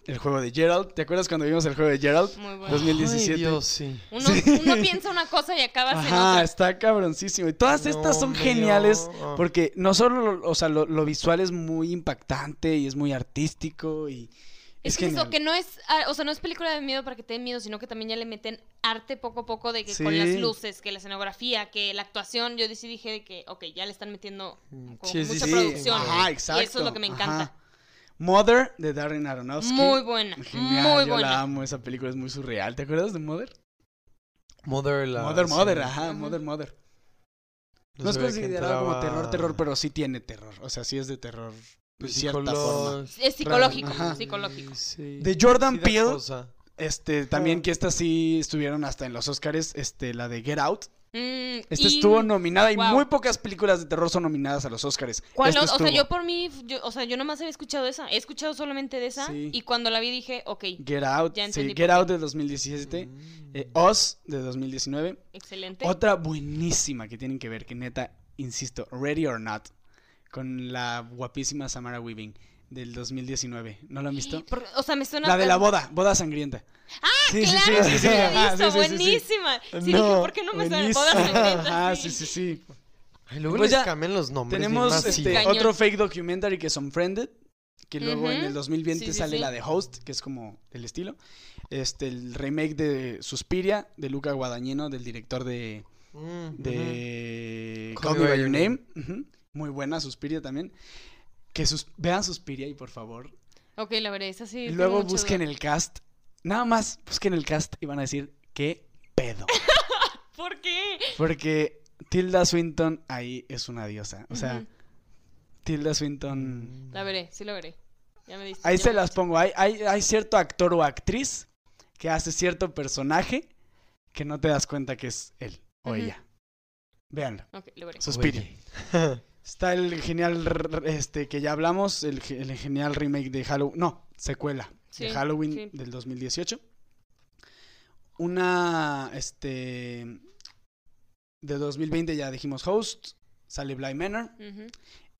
el juego de Gerald. ¿Te acuerdas cuando vimos el juego de Gerald? Muy bueno. 2017. Ay, Dios, sí. Uno, uno piensa una cosa y acabas en Ajá, otra. está cabroncísimo. Y todas estas son geniales no. porque no solo, lo- o sea, lo, lo visual es muy impactante y es muy artístico y Es, es, que eso, que no es, ah, o sea, no es película de miedo para que te den miedo, sino que también ya le meten arte poco a poco de que con Sí. las luces, que la escenografía, que la actuación, yo sí dije de que, ok, ya le están metiendo como Sí, sí, mucha sí. producción. Ajá, exacto. Y eso es lo que me encanta. Ajá. Mother de Darren Aronofsky. Muy buena, Genial, muy yo buena. la amo, esa película es muy surreal. ¿Te acuerdas de Mother? Mother, la- Mother, Mother, ajá. Mother, Mother. No No, es considerado como terror, terror, pero sí tiene terror. O sea, sí es de terror de cierta psicolo- forma. Es psicológico, Ajá. psicológico. Sí. De Jordan Sí Peele. cosa. Este, también que estas sí estuvieron hasta en los Oscars, este, la de Get Out. Mm, Esta y- estuvo nominada y wow. muy pocas películas de terror son nominadas a los Oscars. ¿Cuál Esta no? O sea, yo por mí, yo, o sea, yo nomás había escuchado esa. He escuchado solamente de esa. Sí. Y cuando la vi dije, ok, Get Out, Ya sí, entendí Get. Out de 2017, Mm. eh, Us de 2019. excelente. Otra buenísima que tienen que ver, que neta, insisto, Ready or Not, con la guapísima Samara Weaving del 2019. ¿No lo han visto? Por- o sea, me suena. La de la boda, boda sangrienta. Ah, Sí, sí, claro, sí, sí, sí, sí, sí, la ajá, he visto, sí, sí, sí, sí. buenísima. Sí, dije, No, ¿por qué no me suena boda sangrienta? Ajá, Sí. sí, sí, sí. Ay, luego Pues les ya cambian los nombres. Tenemos este, otro fake documentary que es Unfriended, que luego en Ujú. el 2020 Sí, sí, sale sí. la de Host, que es como el estilo. Este, el remake de Suspiria, de Luca Guadagnino, del director de, Mm, de Call Call Me By Your Name. Ujú. Muy buena Suspiria también. Que sus, vean Suspiria y por favor. Ok, la veré, esa sí. luego busquen duda. el cast. Nada más busquen el cast y van a decir, ¿qué pedo? ¿Por qué? Porque Tilda Swinton ahí es una diosa. O sea. Tilda Swinton... La veré, sí la veré. Ya me diste. Ahí ya se me las pongo. Hay, hay, hay cierto actor o actriz que hace cierto personaje que no te das cuenta que es él o ella. Véanlo. Ok, lo veré. Suspiria. Está el genial, este, que ya hablamos, el, el genial remake de Halloween, no, secuela Sí, de Halloween sí. del 2018. Una, este, de 2020 ya dijimos Host, sale Bly Manor,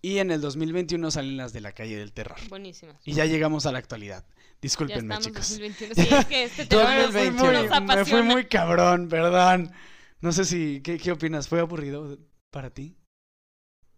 y en el 2021 salen las de la calle del terror. Buenísimas. Y ya llegamos a la actualidad. Discúlpenme, chicos. 2021. Sí, es que este tema nos, 2021. nos me fui muy cabrón, perdón. No sé si, ¿qué, qué opinas? ¿Fue aburrido para ti?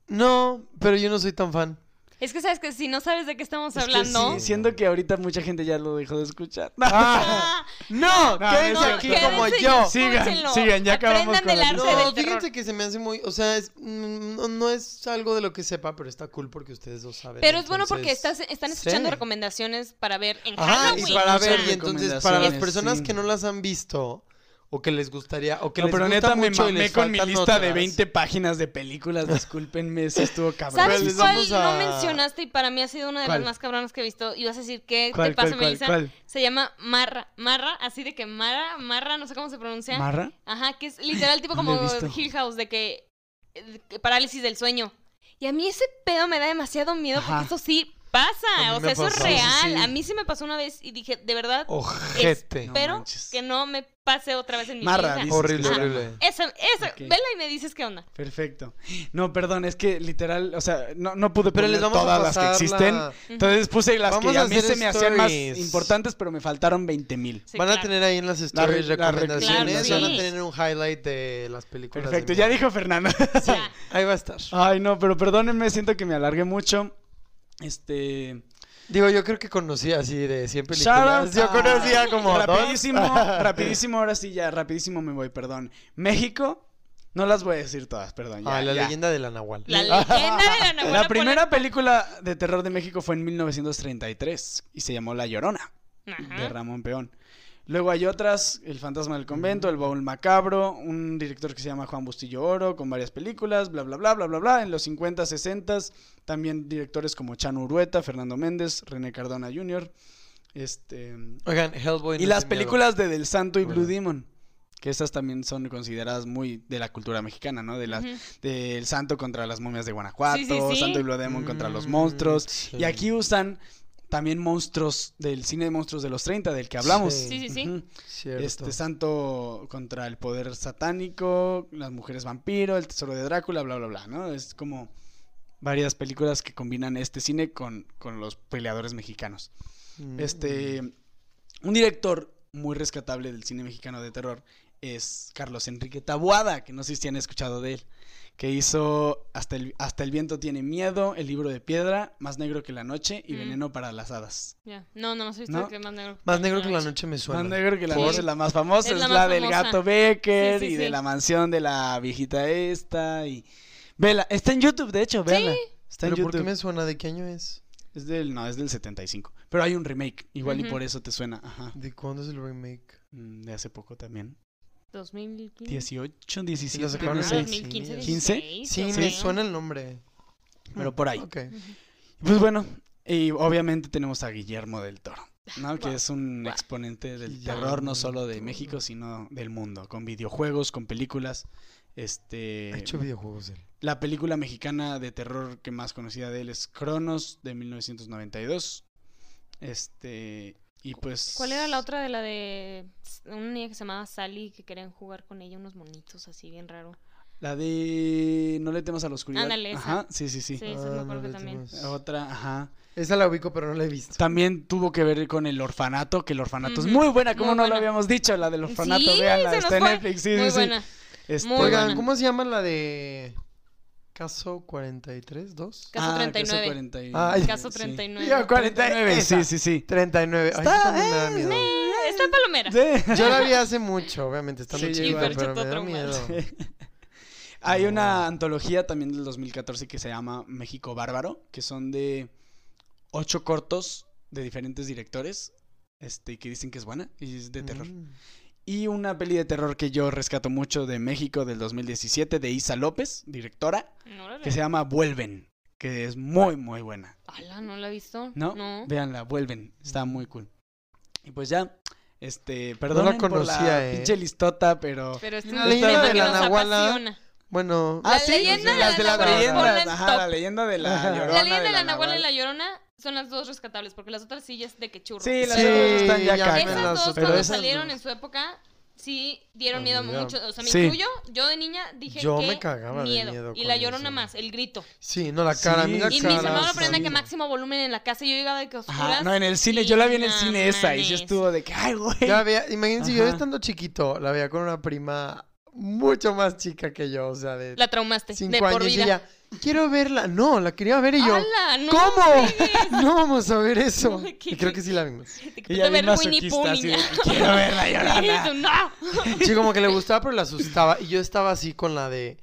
No, pero yo no soy tan fan. Es que sabes que si no sabes de qué estamos Es que hablando. sí, siento que ahorita mucha gente ya lo dejó de escuchar. Ah, no, No, quédense no, aquí quédense como yo. Sigan, sigan, ya acabamos con arte del No, terror. fíjense que se me hace muy, o sea, es, mm, no, no es algo de lo que sepa, pero está cool porque ustedes lo saben. Pero es bueno porque estás, están escuchando sí. recomendaciones para ver en Ajá, Halloween. y para ver, y entonces para las personas sí. que no las han visto o que les gustaría o que No, les pero gusta neta me mucho y mamé con mi lista de otras. 20 páginas de películas. Discúlpenme, sí estuvo cabrón. ¿Sabes les cuál no mencionaste y para mí ha sido una de ¿Cuál? las más cabronas que he visto? Y vas a decir, ¿qué ¿Cuál, te pasa, cuál, cuál, Melissa? cuál? Se llama Marra. Marra, así de que Marra, Marra, no sé cómo se pronuncia. ¿Marra? Ajá, que es literal tipo No como. Hill House, de que, de que parálisis del sueño. Y a mí ese pedo me da demasiado miedo Ajá. porque eso sí pasa, o sea, eso es real. Sí, sí, sí. A mí sí me pasó una vez y dije, de verdad, Ojete. Espero que no me pase otra vez en mi Marra, vida. Horrible, horrible. Esa, esa, vela y me dices qué onda. Perfecto. No, perdón, es que literal, o sea, no, no pude Pero poner les vamos todas a las que existen. la- Entonces puse las Vamos que a a mí se me hacían más importantes, pero me faltaron 20 mil. Sí, Van a tener ahí en las stories la recomendaciones, van a tener un highlight de las películas. Perfecto, ya dijo Fernanda. Ya. Ahí va a estar. Ay, no, pero perdónenme, siento que me alargué mucho. Este. Digo, yo creo que conocía así de 100 Shout películas. Yo a- conocía como dos. Rapidísimo, rapidísimo, ahora sí ya, rapidísimo me voy, perdón. México, no las voy a decir todas, perdón. Ya, Ah, la ya. leyenda de la Nahual. La leyenda de la Nahuala La primera película de terror de México fue en 1933 y se llamó La Llorona, Ajá. de Ramón Peón. Luego hay otras, El fantasma del convento, El baúl macabro, un director que se llama Juan Bustillo Oro, con varias películas, bla, bla, bla, bla, bla, bla. En los 50, 60, también directores como Chano Urueta, Fernando Méndez, René Cardona Jr., este... Oigan, Hellboy. Y las miedo. películas de Del Santo y Blue Bueno. Demon. Que estas también son consideradas muy de la cultura mexicana, ¿no? De las, Ujú. del santo contra las momias de Guanajuato, Sí, sí, sí. Santo y Blue Demon contra los Mm, monstruos. sí. Y aquí usan también monstruos del cine de monstruos de los 30, del que hablamos. Sí. Sí, sí, sí. Ujú. Cierto. Este santo contra el poder satánico, las mujeres vampiro, el tesoro de Drácula, bla, bla, bla, ¿no? Es como varias películas que combinan este cine con, con los peleadores mexicanos. Mm. Este, un director muy rescatable del cine mexicano de terror es Carlos Enrique Tabuada, que no sé si han escuchado de él, que hizo Hasta el, Hasta el viento tiene miedo, El libro de piedra, Más negro que la noche y Mm. Veneno para las hadas. Ya. No, no, no que más negro. Más negro que la noche me suena. Más negro que la Sí. noche, la más famosa, Es es la del famosa. gato Becker Sí, sí, y de la mansión de la viejita esta y... Vela, está en YouTube, de hecho, véanla. Está en ¿Pero por qué YouTube. me suena? ¿De qué año es? Es del, no, es del 75. Pero hay un remake, igual y por eso te suena. Ajá. ¿De cuándo es el remake? Mm, De hace poco también. 2015. 18, ¿Y 17, lo Ah, sacaron no sé. 2015, 15? 16, Sí, me suena el nombre. Pero por ahí. Ok. Pues bueno, y obviamente tenemos a Guillermo del Toro, ¿no? Que es un exponente del terror no solo de. México, sino del mundo, con videojuegos, con películas. Este, Ha hecho videojuegos de él. la película mexicana de terror que más conocida de él es Cronos de 1992. Este, y pues ¿Cuál era la otra de la de una niña que se llamaba Sally que querían jugar con ella unos monitos así bien raro? La de No le temas a la oscuridad. Ándale, esa. Ajá, sí, sí, sí. Sí, esa Ah, me no acuerdo también. Otra, ajá. Esa la ubico, pero no la he visto. También tuvo que ver con el orfanato, que el orfanato es muy buena, como muy no lo habíamos dicho, la del orfanato, Sí, nos está en. Netflix, sí, Muy sí, sí. buena. Este, Muy Oigan, buena. ¿cómo se llama la de Caso 43? ¿2? Caso ah, 39. 40 y- Ah, ya. Caso sí. 39. Digo, 49, Sí, sí, sí. 39. Ay, Está- me da miedo. Eh, está en Palomera. Sí. Yo la vi hace mucho, obviamente, estando Sí, chiquito, igual. pero me da miedo. Hay No. una antología también del 2014 que se llama México Bárbaro, que son de ocho cortos de diferentes directores, este, que dicen que es buena y es de terror. Mm. Y una peli de terror que yo rescato mucho de México del 2017 de Isa López, directora, Órale. que se llama Vuelven, que es muy muy buena. Ala, no la he visto. ¿No? No. Véanla, Vuelven, está muy cool. Y pues ya, este, perdón por conocía, la eh. pinche listota, pero Pero es La un leyenda tema de la Nahuala. Bueno, La leyenda de de la las ajá, top. la leyenda de la. Llorona, La leyenda de la. Nahuala y la Llorona son las dos rescatables, porque las otras sí ya es de que churro. Sí, las Sí, otras están ya ya Esas dos. Pero cuando esas salieron dos. en su época, sí dieron miedo da- mucho. O sea, me Sí. incluyo, yo de niña dije Yo que me cagaba de miedo. y la Llorona eso. más, el grito. sí, no, la cara. Y cara. mis hermanos lo sí. prenden que máximo volumen en la casa y yo llegaba de que oscuras. Ajá, no, en el cine, yo la vi en el cine esa y mames. estuvo de que, ay, güey. Yo la veía, imagínense, yo estando chiquito, la veía con una prima mucho más chica que yo, o sea, de La traumaste. cinco de por y vida. ella, quiero verla. No, la quería ver y yo, ¡Hala! No, ¿cómo? No vamos a ver eso. Y creo que sí la vimos. Ella ver masoquista, así de quiero verla llorar. Y tú, no. Sí, como que le gustaba, pero la asustaba. Y yo estaba así con la de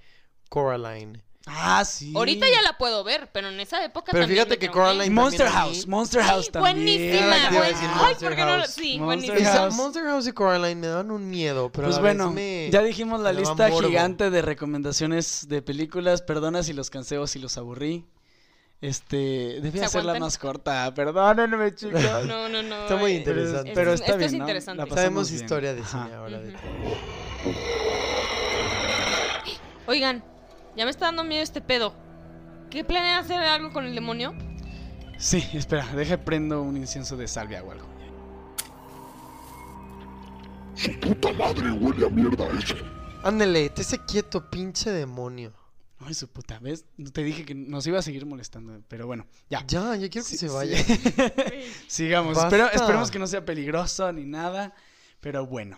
Coraline. Ah, sí. Ahorita ya la puedo ver, pero en esa época Pero también fíjate me que traumé. Coraline- Monster también. House. Monster House Ay, también. Buenísima, Te iba a decir buenísima. Monster Ay, ¿por qué no lo- House. Sí, Monster buenísima. Esa- House. Monster House y Coraline me dan un miedo, pero Pues a la vez bueno, me- ya dijimos la me daba lista morbo. gigante de recomendaciones de películas. Perdona si los cansé o si los aburrí. Este, debía ¿Se hacerla aguantan? más corta. Perdónenme, chicos. No, no, no. Está muy eh, interesante. es- Pero es- está esto bien, es ¿no? interesante. La pasamos Sabemos bien. historia de Ajá. cine ahora. de Ujú. todo. Oigan, ya me está dando miedo este pedo. ¿Qué planea hacer algo con el demonio? Sí, espera, deja prendo un incienso de salvia o algo. Su puta madre huele a mierda eso. Ándele, te se quieto, pinche demonio. Ay, su puta, ¿ves? Te dije que nos iba a seguir molestando, pero bueno, ya. Ya, ya quiero que Sí, se sí. vaya. Sigamos. Esperemos que no sea peligroso ni nada. Pero bueno.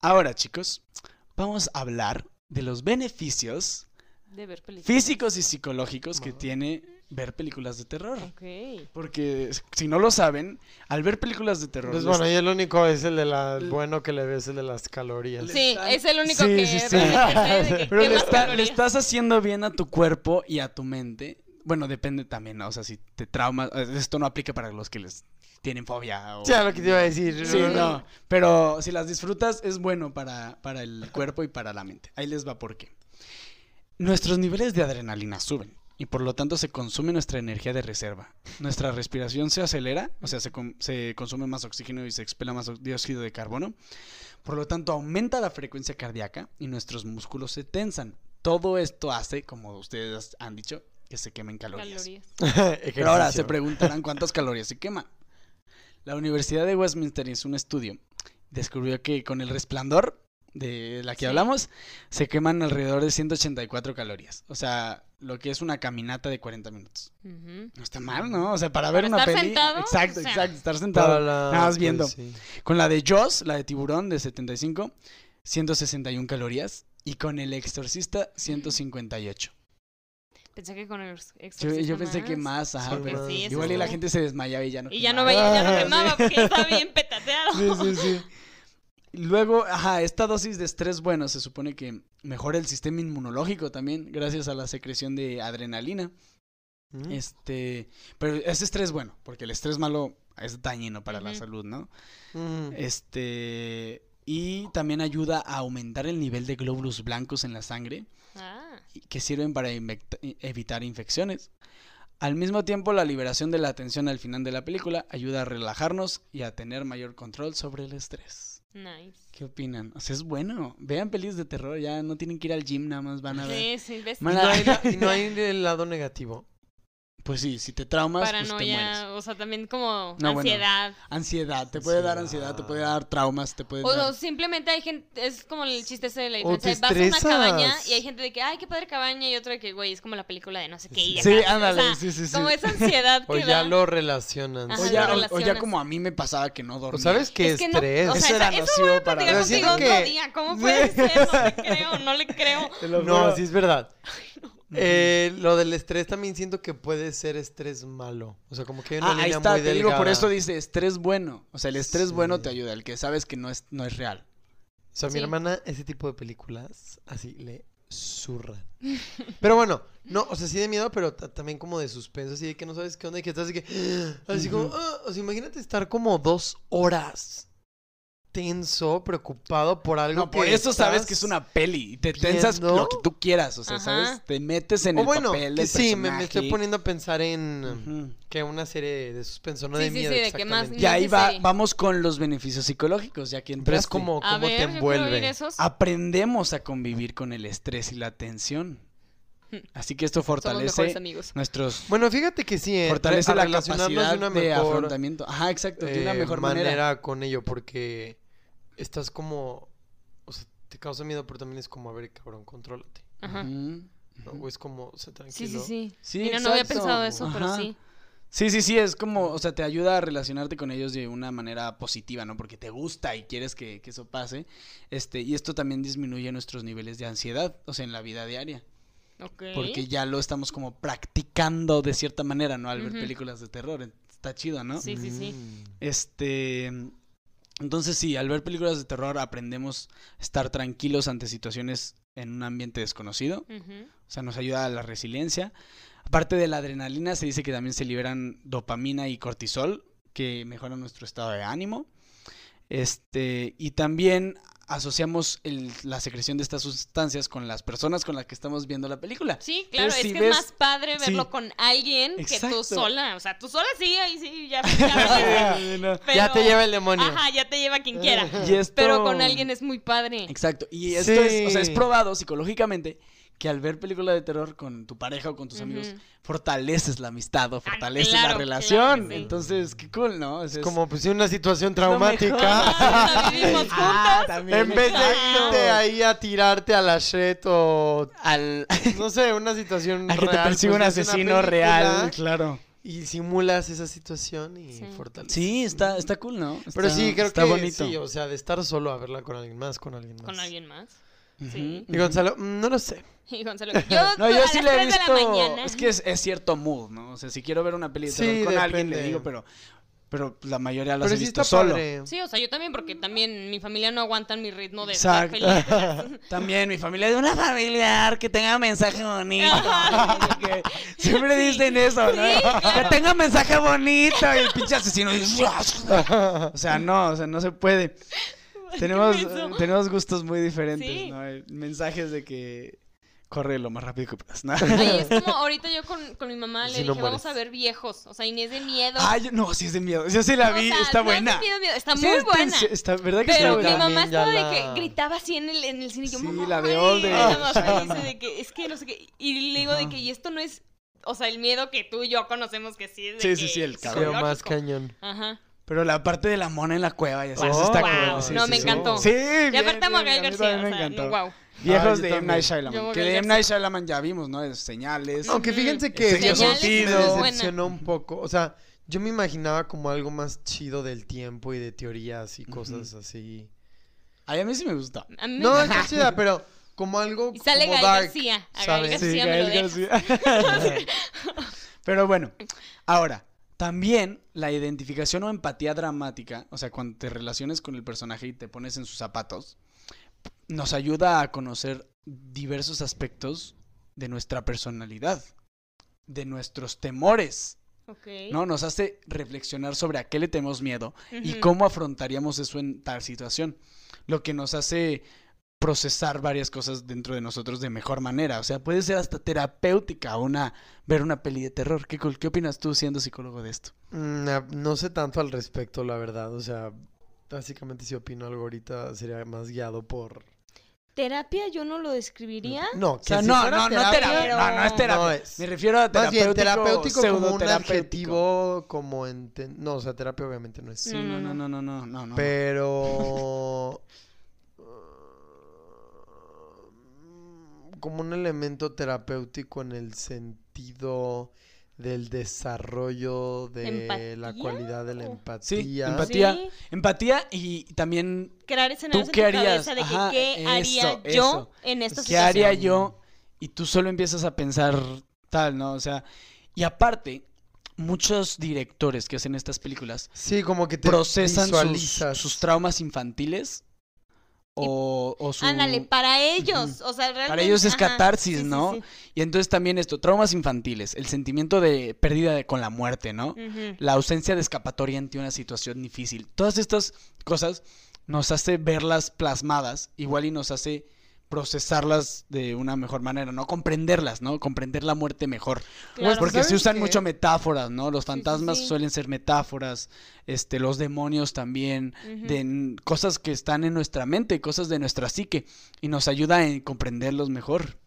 Ahora, chicos, vamos a hablar de los beneficios De ver películas. físicos y psicológicos que tiene ver películas de terror. Ok. Porque si no lo saben, al ver películas de terror. Pues les- bueno, y el único es el de la bueno que le ves el de las calorías. Sí, están- es el único Sí, que sí, sí. de que Pero le, quema está- le calorías. estás haciendo bien a tu cuerpo y a tu mente. Bueno, depende también, ¿no? O sea, si te traumas. Esto no aplica para los que les tienen fobia o. Ya lo que te iba a decir. Sí, no. Pero si las disfrutas, es bueno para, para el cuerpo y para la mente. Ahí les va por qué. Nuestros niveles de adrenalina suben y por lo tanto se consume nuestra energía de reserva. Nuestra respiración se acelera, o sea, se, con- se consume más oxígeno y se expela más dióxido de carbono. Por lo tanto, aumenta la frecuencia cardíaca y nuestros músculos se tensan. Todo esto hace, como ustedes han dicho, que se quemen calorías. Calorías. Pero ahora se preguntarán cuántas calorías se queman. La Universidad de Westminster hizo un estudio. Descubrió que con el resplandor de la que Sí. hablamos, se queman alrededor de 184 calorías. O sea, lo que es una caminata de 40 minutos. No está mal, ¿no? O sea, para ver una estar peli. sentado, exacto, o sea. exacto. Estar sentado. nada más viendo. sí. Con la de Jaws, la de tiburón de 75, 161 calorías. Y con el exorcista, 158. Pensé que con el exorcista yo pensé que más, ajá, Sí, pero sí, igual y la gente se desmayaba y ya no Y ya no veía, ya no quemaba porque estaba bien petateado. Sí, sí, sí. Luego, ajá, esta dosis de estrés, bueno, se supone que mejora el sistema inmunológico también, gracias a la secreción de adrenalina. Mm. Este, pero ese estrés bueno, porque el estrés malo es dañino para la salud, ¿no? Mm. Este, y también ayuda a aumentar el nivel de glóbulos blancos en la sangre, Ah, que sirven para invecta- evitar infecciones. Al mismo tiempo, la liberación de la tensión al final de la película ayuda a relajarnos y a tener mayor control sobre el estrés. Nice. ¿Qué opinan? O sea, es bueno. Vean pelis de terror, ya no tienen que ir al gym, nada más van a ver. Sí, sí, ¿ves? Y no, hay y no hay el lado negativo. Pues sí, si te traumas, pues te mueres. Paranoia, o sea, también como No, bueno. ansiedad. Ansiedad, te puede dar ansiedad, te puede dar traumas, te puede O, dar... o simplemente hay gente, es como el chiste ese de la O diferencia. Vas a una cabaña y hay gente de que, ay, qué padre cabaña, y otro de que, güey, es como la película de no sé qué. y Sí, acá, ándale, o sea, sí, sí, sí. Como esa ansiedad O que ya da. lo relacionan. O ya, o- o, ya como a mí me pasaba que no dormía. O sabes qué Es que no- estrés. o sea, Eso era eso nocivo a para- Pero contigo siento otro que- día. ¿Cómo puede ser? No le creo, no le creo. Te lo No, sí es verdad. Eh, lo del estrés también siento que puede ser estrés malo. O sea, como que hay una Ah, ahí línea está, muy te digo, por eso dice estrés bueno. O sea, el estrés Sí. bueno te ayuda, el que sabes que no es, no es real. O sea, mi hermana, ese tipo de películas, así le zurran. Pero bueno, no, o sea, sí de miedo, pero ta- también como de suspenso, así de que no sabes qué onda y que estás así que. Así como, ah, o sea, imagínate estar como dos horas tenso, preocupado por algo No, por que eso sabes que es una peli y te tensas viendo. lo que tú quieras, o sea, Ajá. ¿sabes? Te metes en O el bueno, papel del sí, me, me estoy poniendo a pensar en que una serie de suspenso, no Sí, de sí, miedo. sí, de que más-. Y ahí va, vamos con los beneficios psicológicos, ya que Pero es entraste. como, A como ver, te envuelve. Aprendemos a convivir con el estrés y la tensión. Así que esto fortalece nuestros... Bueno, fíjate que sí, eh, Fortalece la relacionarnos capacidad de una de mejor afrontamiento. Ajá, exacto, de una eh, mejor manera, manera. con ello, porque estás como, o sea, te causa miedo, pero también es como, a ver, cabrón, contrólate. Ajá. O es como, o sea, Sí, sí, tranquilo. sí. Sí, Mira, no había pensado eso, pero sí. Sí, sí, sí, es como, o sea, te ayuda a relacionarte con ellos de una manera positiva, ¿no? Porque te gusta y quieres que, que eso pase. Este, y esto también disminuye nuestros niveles de ansiedad, o sea, en la vida diaria. Ok. Porque ya lo estamos como practicando de cierta manera, ¿no? Al ver películas de terror. Está chido, ¿no? Sí, sí, sí. Mm. Este. Entonces, sí, al ver películas de terror aprendemos a estar tranquilos ante situaciones en un ambiente desconocido. O sea, nos ayuda a la resiliencia. Aparte de la adrenalina, se dice que también se liberan dopamina y cortisol, que mejoran nuestro estado de ánimo. Este, y también asociamos el- la secreción de estas sustancias con las personas con las que estamos viendo la película. Sí, claro, Entonces, es si que ves- es más padre verlo sí. con alguien que tú sola. O sea, tú sola sí, ahí sí, ya. ya No. pero- Ya te lleva el demonio. Ajá, ya te lleva quien quiera. Y esto- Pero con alguien es muy padre. Exacto. Y esto es, o sea, es probado psicológicamente que al ver películas de terror con tu pareja o con tus amigos, fortaleces la amistad o fortaleces la Ah, claro, relación. claro que sí. Entonces, qué cool, ¿no? Es- Como pues una situación traumática. Ah, vivimos Ah, también, en vez de irte ahí a tirarte a la shit o al no sé, una situación a que te real, persigue pues, un asesino real, claro. y simulas esa situación y Sí. fortaleces. Sí, está, está cool, ¿no? Pero Está- sí, creo está que bonito. sí, o sea, de estar solo a verla con alguien más, con alguien más. Con alguien más. Sí. Y Gonzalo, mm, no lo sé. Y Gonzalo, yo, No, yo a sí las le he 3 de visto. la mañana. Es que es, es cierto mood, ¿no? O sea, si quiero ver una peli de Sí, terror con alguien, le depende. digo, pero, pero la mayoría las Pero he sí visto está solo. padre. Sí, o sea, yo también, porque también mi familia no aguantan mi ritmo de ver Exacto. películas. También mi familia es una familiar que tenga mensaje bonito. Que siempre dicen eso, ¿no? Sí, claro. Que tenga mensaje bonito y el pinche asesino. dice, o sea, no, o sea, no se puede. Tenemos, menso. tenemos gustos muy diferentes, Sí. ¿no? Mensajes de que corre lo más rápido que puedas. ¿no? Ay, es como ahorita yo con, con mi mamá le Si dije, no vamos a ver viejos. O sea, Inés de miedo. Ay, yo- no, sí es de miedo. Yo sí la O vi, sea, está no buena. has sentido miedo, Está Sí, muy está- buena. Está, ¿Verdad que Pero está mi buena? también mamá ya estaba la- de que gritaba así en el, en el cine. y Yo, Sí, mamá, la de ay", Old de dice de que es que no sé qué. Y le digo de que, y esto no es. O sea, el miedo que tú y yo conocemos que sí es de Sí, que sí, sí, el es cabrón. más cañón. Ajá. Pero la parte de la mona en la cueva, ya sabes, Oh, está wow. cool. Sí, No, sí, me sí. encantó. Sí, Y bien, aparte a bien, Magal a mí García. también O me sea, encantó. wow. Viejos Ah, de M. Night Shyamalan. Que de M. Night Shyamalan ya vimos, ¿no? Es señales. Aunque fíjense que me es decepcionó un poco. O sea, yo me imaginaba como algo más chido del tiempo y de teorías y cosas así. Ay, a mí sí me gustó. A mí me No, está chida, pero como algo Y sale como Gael dark, García. A Gael ¿sabes? García Sí, me lo Gael dejas. García. Pero bueno, ahora, también la identificación o empatía dramática, o sea, cuando te relaciones con el personaje y te pones en sus zapatos, nos ayuda a conocer diversos aspectos de nuestra personalidad, de nuestros temores. ¿no? Nos hace reflexionar sobre a qué le tenemos miedo y cómo afrontaríamos eso en tal situación. Lo que nos hace procesar varias cosas dentro de nosotros de mejor manera. O sea, puede ser hasta terapéutica una ver una peli de terror. ¿Qué? ¿Qué opinas tú siendo psicólogo de esto? Mm, ah, No sé tanto al respecto, la verdad. O sea, básicamente si opino algo ahorita sería más guiado por... Terapia yo no lo describiría. No, que O sea, si no, fuera no, no terapia. pero- No, no es terapia. No es. Me refiero a Más terapéutico, bien, terapéutico como un adjetivo, como enten- No, o sea, terapia obviamente no es. Sí, no, no, no, no, no, no. no. Pero... como un elemento terapéutico en el sentido del desarrollo de la cualidad de la empatía. Sí, empatía. Sí. Empatía y también Crear escenarios ¿Tú en qué tu harías? cabeza de que Ajá, qué haría eso, yo eso. en esta ¿qué situación. haría yo? Y tú solo empiezas a pensar tal, ¿no? O sea, y aparte, muchos directores que hacen estas películas Sí, como que te procesan sus, sus traumas infantiles o, o su... Ándale, para ellos, o sea, realmente... Para ellos es ajá, catarsis, sí, ¿no? sí. Y entonces también esto, traumas infantiles, el sentimiento de pérdida de- con la muerte, ¿no? La ausencia de escapatoria ante una situación difícil. Todas estas cosas nos hace verlas plasmadas, igual y nos hace procesarlas de una mejor manera, ¿no? Comprenderlas, ¿no? Comprender la muerte mejor. Claro. Porque se ¿sabes usan qué? mucho metáforas, ¿no? Los Sí, sí, fantasmas sí. suelen ser metáforas, este, los demonios también, de cosas que están en nuestra mente, cosas de nuestra psique, y nos ayuda en comprenderlos mejor.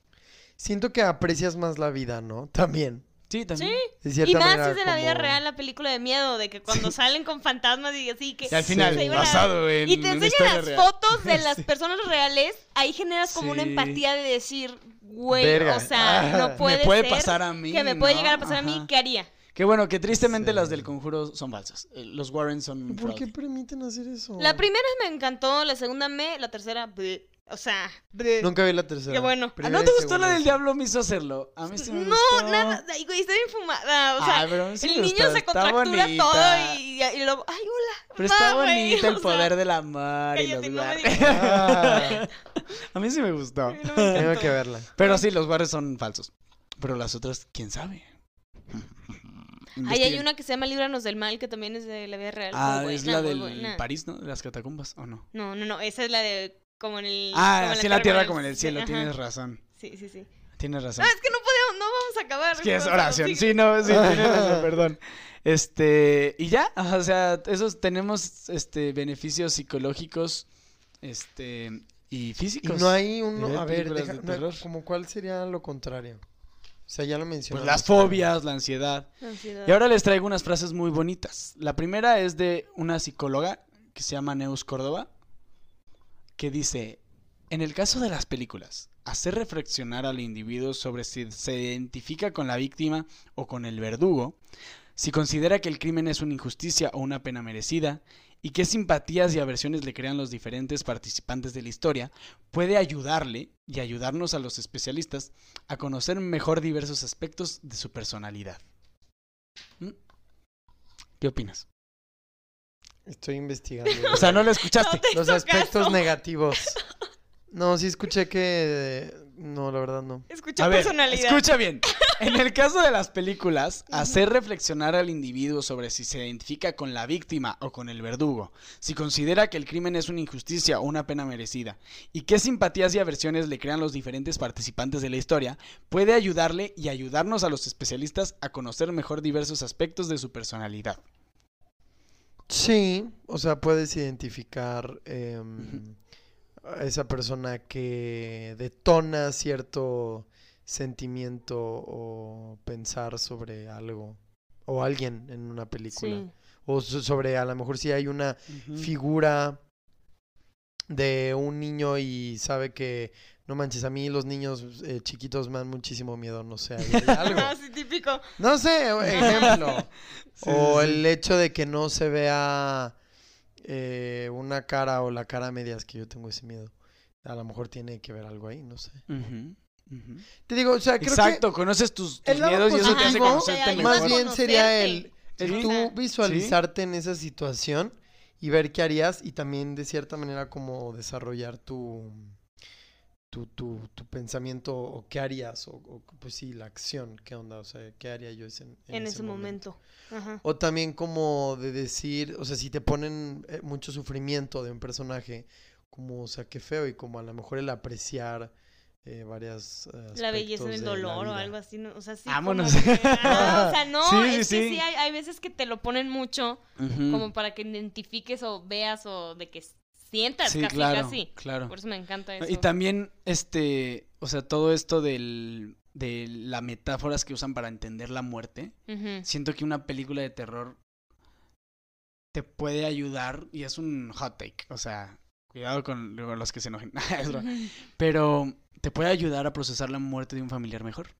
Siento que aprecias más la vida, ¿no? También. Sí, también. De Y más manera, si es de la vida real la película de miedo, de que cuando salen con fantasmas y así que... Y al final, a- basado en Y te enseñan las real. fotos de las personas reales, ahí generas como una Sí. empatía de decir, güey, Verga. o sea, Ah, no me puede puede ser pasar a mí, Que me puede ¿no? llegar a pasar a mí. ¿qué haría? Que bueno, que tristemente Sí. las del conjuro son falsas. Eh, Los Warren son ¿Por qué permiten hacer eso? La primera me encantó, la segunda me, la tercera, bleh. O sea. Nunca vi la tercera. Qué bueno. ¿Ah, Primera ¿No te gustó la del diablo me hizo hacerlo? A mí sí me no, gustó. nada, ay, güey, está bien fumada, o sea, Ay, pero sí el niño se contractura todo y, y lo, ay, hola. Pero está bonito el sea, poder del amor y los no. Ah, A mí sí me gustó. no me tengo que verla. Pero sí, los Warren son falsos. Pero las otras, quién sabe. Ay, hay una que se llama Líbranos del Mal, que también es de la vida real. muy Ah, buena, es la del buena. París, ¿no? De las catacumbas, ¿o no? No, no, no, esa es la de como en el... Ah, como así en la tierra como en el cielo, tienes razón. Sí, sí, sí. Tienes razón. No, es que no podemos, no vamos a acabar. Es que es oración. sí. No, sí, tienes razón, perdón. Este, y ya, o sea, esos tenemos este beneficios psicológicos este y Y físicos. no hay uno, a ver, deja- de no, como cuál sería lo contrario. O sea, ya lo pues mencionamos. las fobias, la ansiedad. Ansiedad. Y ahora les traigo unas frases muy bonitas. La primera es de una psicóloga que se llama Neus Córdoba, que dice, en el caso de las películas, hacer reflexionar al individuo sobre si se identifica con la víctima o con el verdugo, si considera que el crimen es una injusticia o una pena merecida, y qué simpatías y aversiones le crean los diferentes participantes de la historia, puede ayudarle y ayudarnos a los especialistas a conocer mejor diversos aspectos de su personalidad. ¿Mm? ¿Qué opinas? Estoy investigando. O sea, no lo escuchaste. No Los aspectos caso. negativos. No, sí escuché que... No, la verdad no. Escucha A ver, personalidad. escucha bien. En el caso de las películas, hacer reflexionar al individuo sobre si se identifica con la víctima o con el verdugo, si considera que el crimen es una injusticia o una pena merecida, y qué simpatías y aversiones le crean los diferentes participantes de la historia, puede ayudarle y ayudarnos a los especialistas a conocer mejor diversos aspectos de su personalidad. Sí, o sea, puedes identificar em, a esa persona que detona cierto sentimiento o pensar sobre algo o alguien en una película. Sí. O so- sobre, a lo mejor si hay una figura de un niño y sabe que, no manches, a mí los niños eh, chiquitos me dan muchísimo miedo, no sé, algo. Ah, sí, típico. No sé, ejemplo. Sí, o sí, el hecho de que no se vea eh, una cara o la cara a medias, que yo tengo ese miedo. A lo mejor tiene que ver algo ahí, no sé. Te digo, o sea, creo Exacto, conoces tus, miedos y eso te hace conocerte que mejor. más bien sería el, el Sí. tú visualizarte en esa situación y ver qué harías y también de cierta manera como desarrollar tu tu, tu, tu pensamiento o qué harías o, o, pues sí, la acción, qué onda, o sea, qué haría yo ese- en, En, ese momento. Ajá. O también como de decir, o sea, si te ponen eh, mucho sufrimiento de un personaje, como, o sea, qué feo y como a lo mejor el apreciar eh, varias... eh, La belleza aspectos del de la dolor o algo así, ¿no? o sea, sí. Vámonos. que- ajá, o sea, no, Sí, sí, es que sí. sí, hay, hay veces que te lo ponen mucho como para que identifiques o veas o de que sientas Sí, casi, claro, casi. claro. Por eso me encanta eso. Y también, este, o sea, todo esto del, de las metáforas que usan para entender la muerte, siento que una película de terror te puede ayudar, y es un hot take, o sea, cuidado con, los que se enojen, pero te puede ayudar a procesar la muerte de un familiar mejor.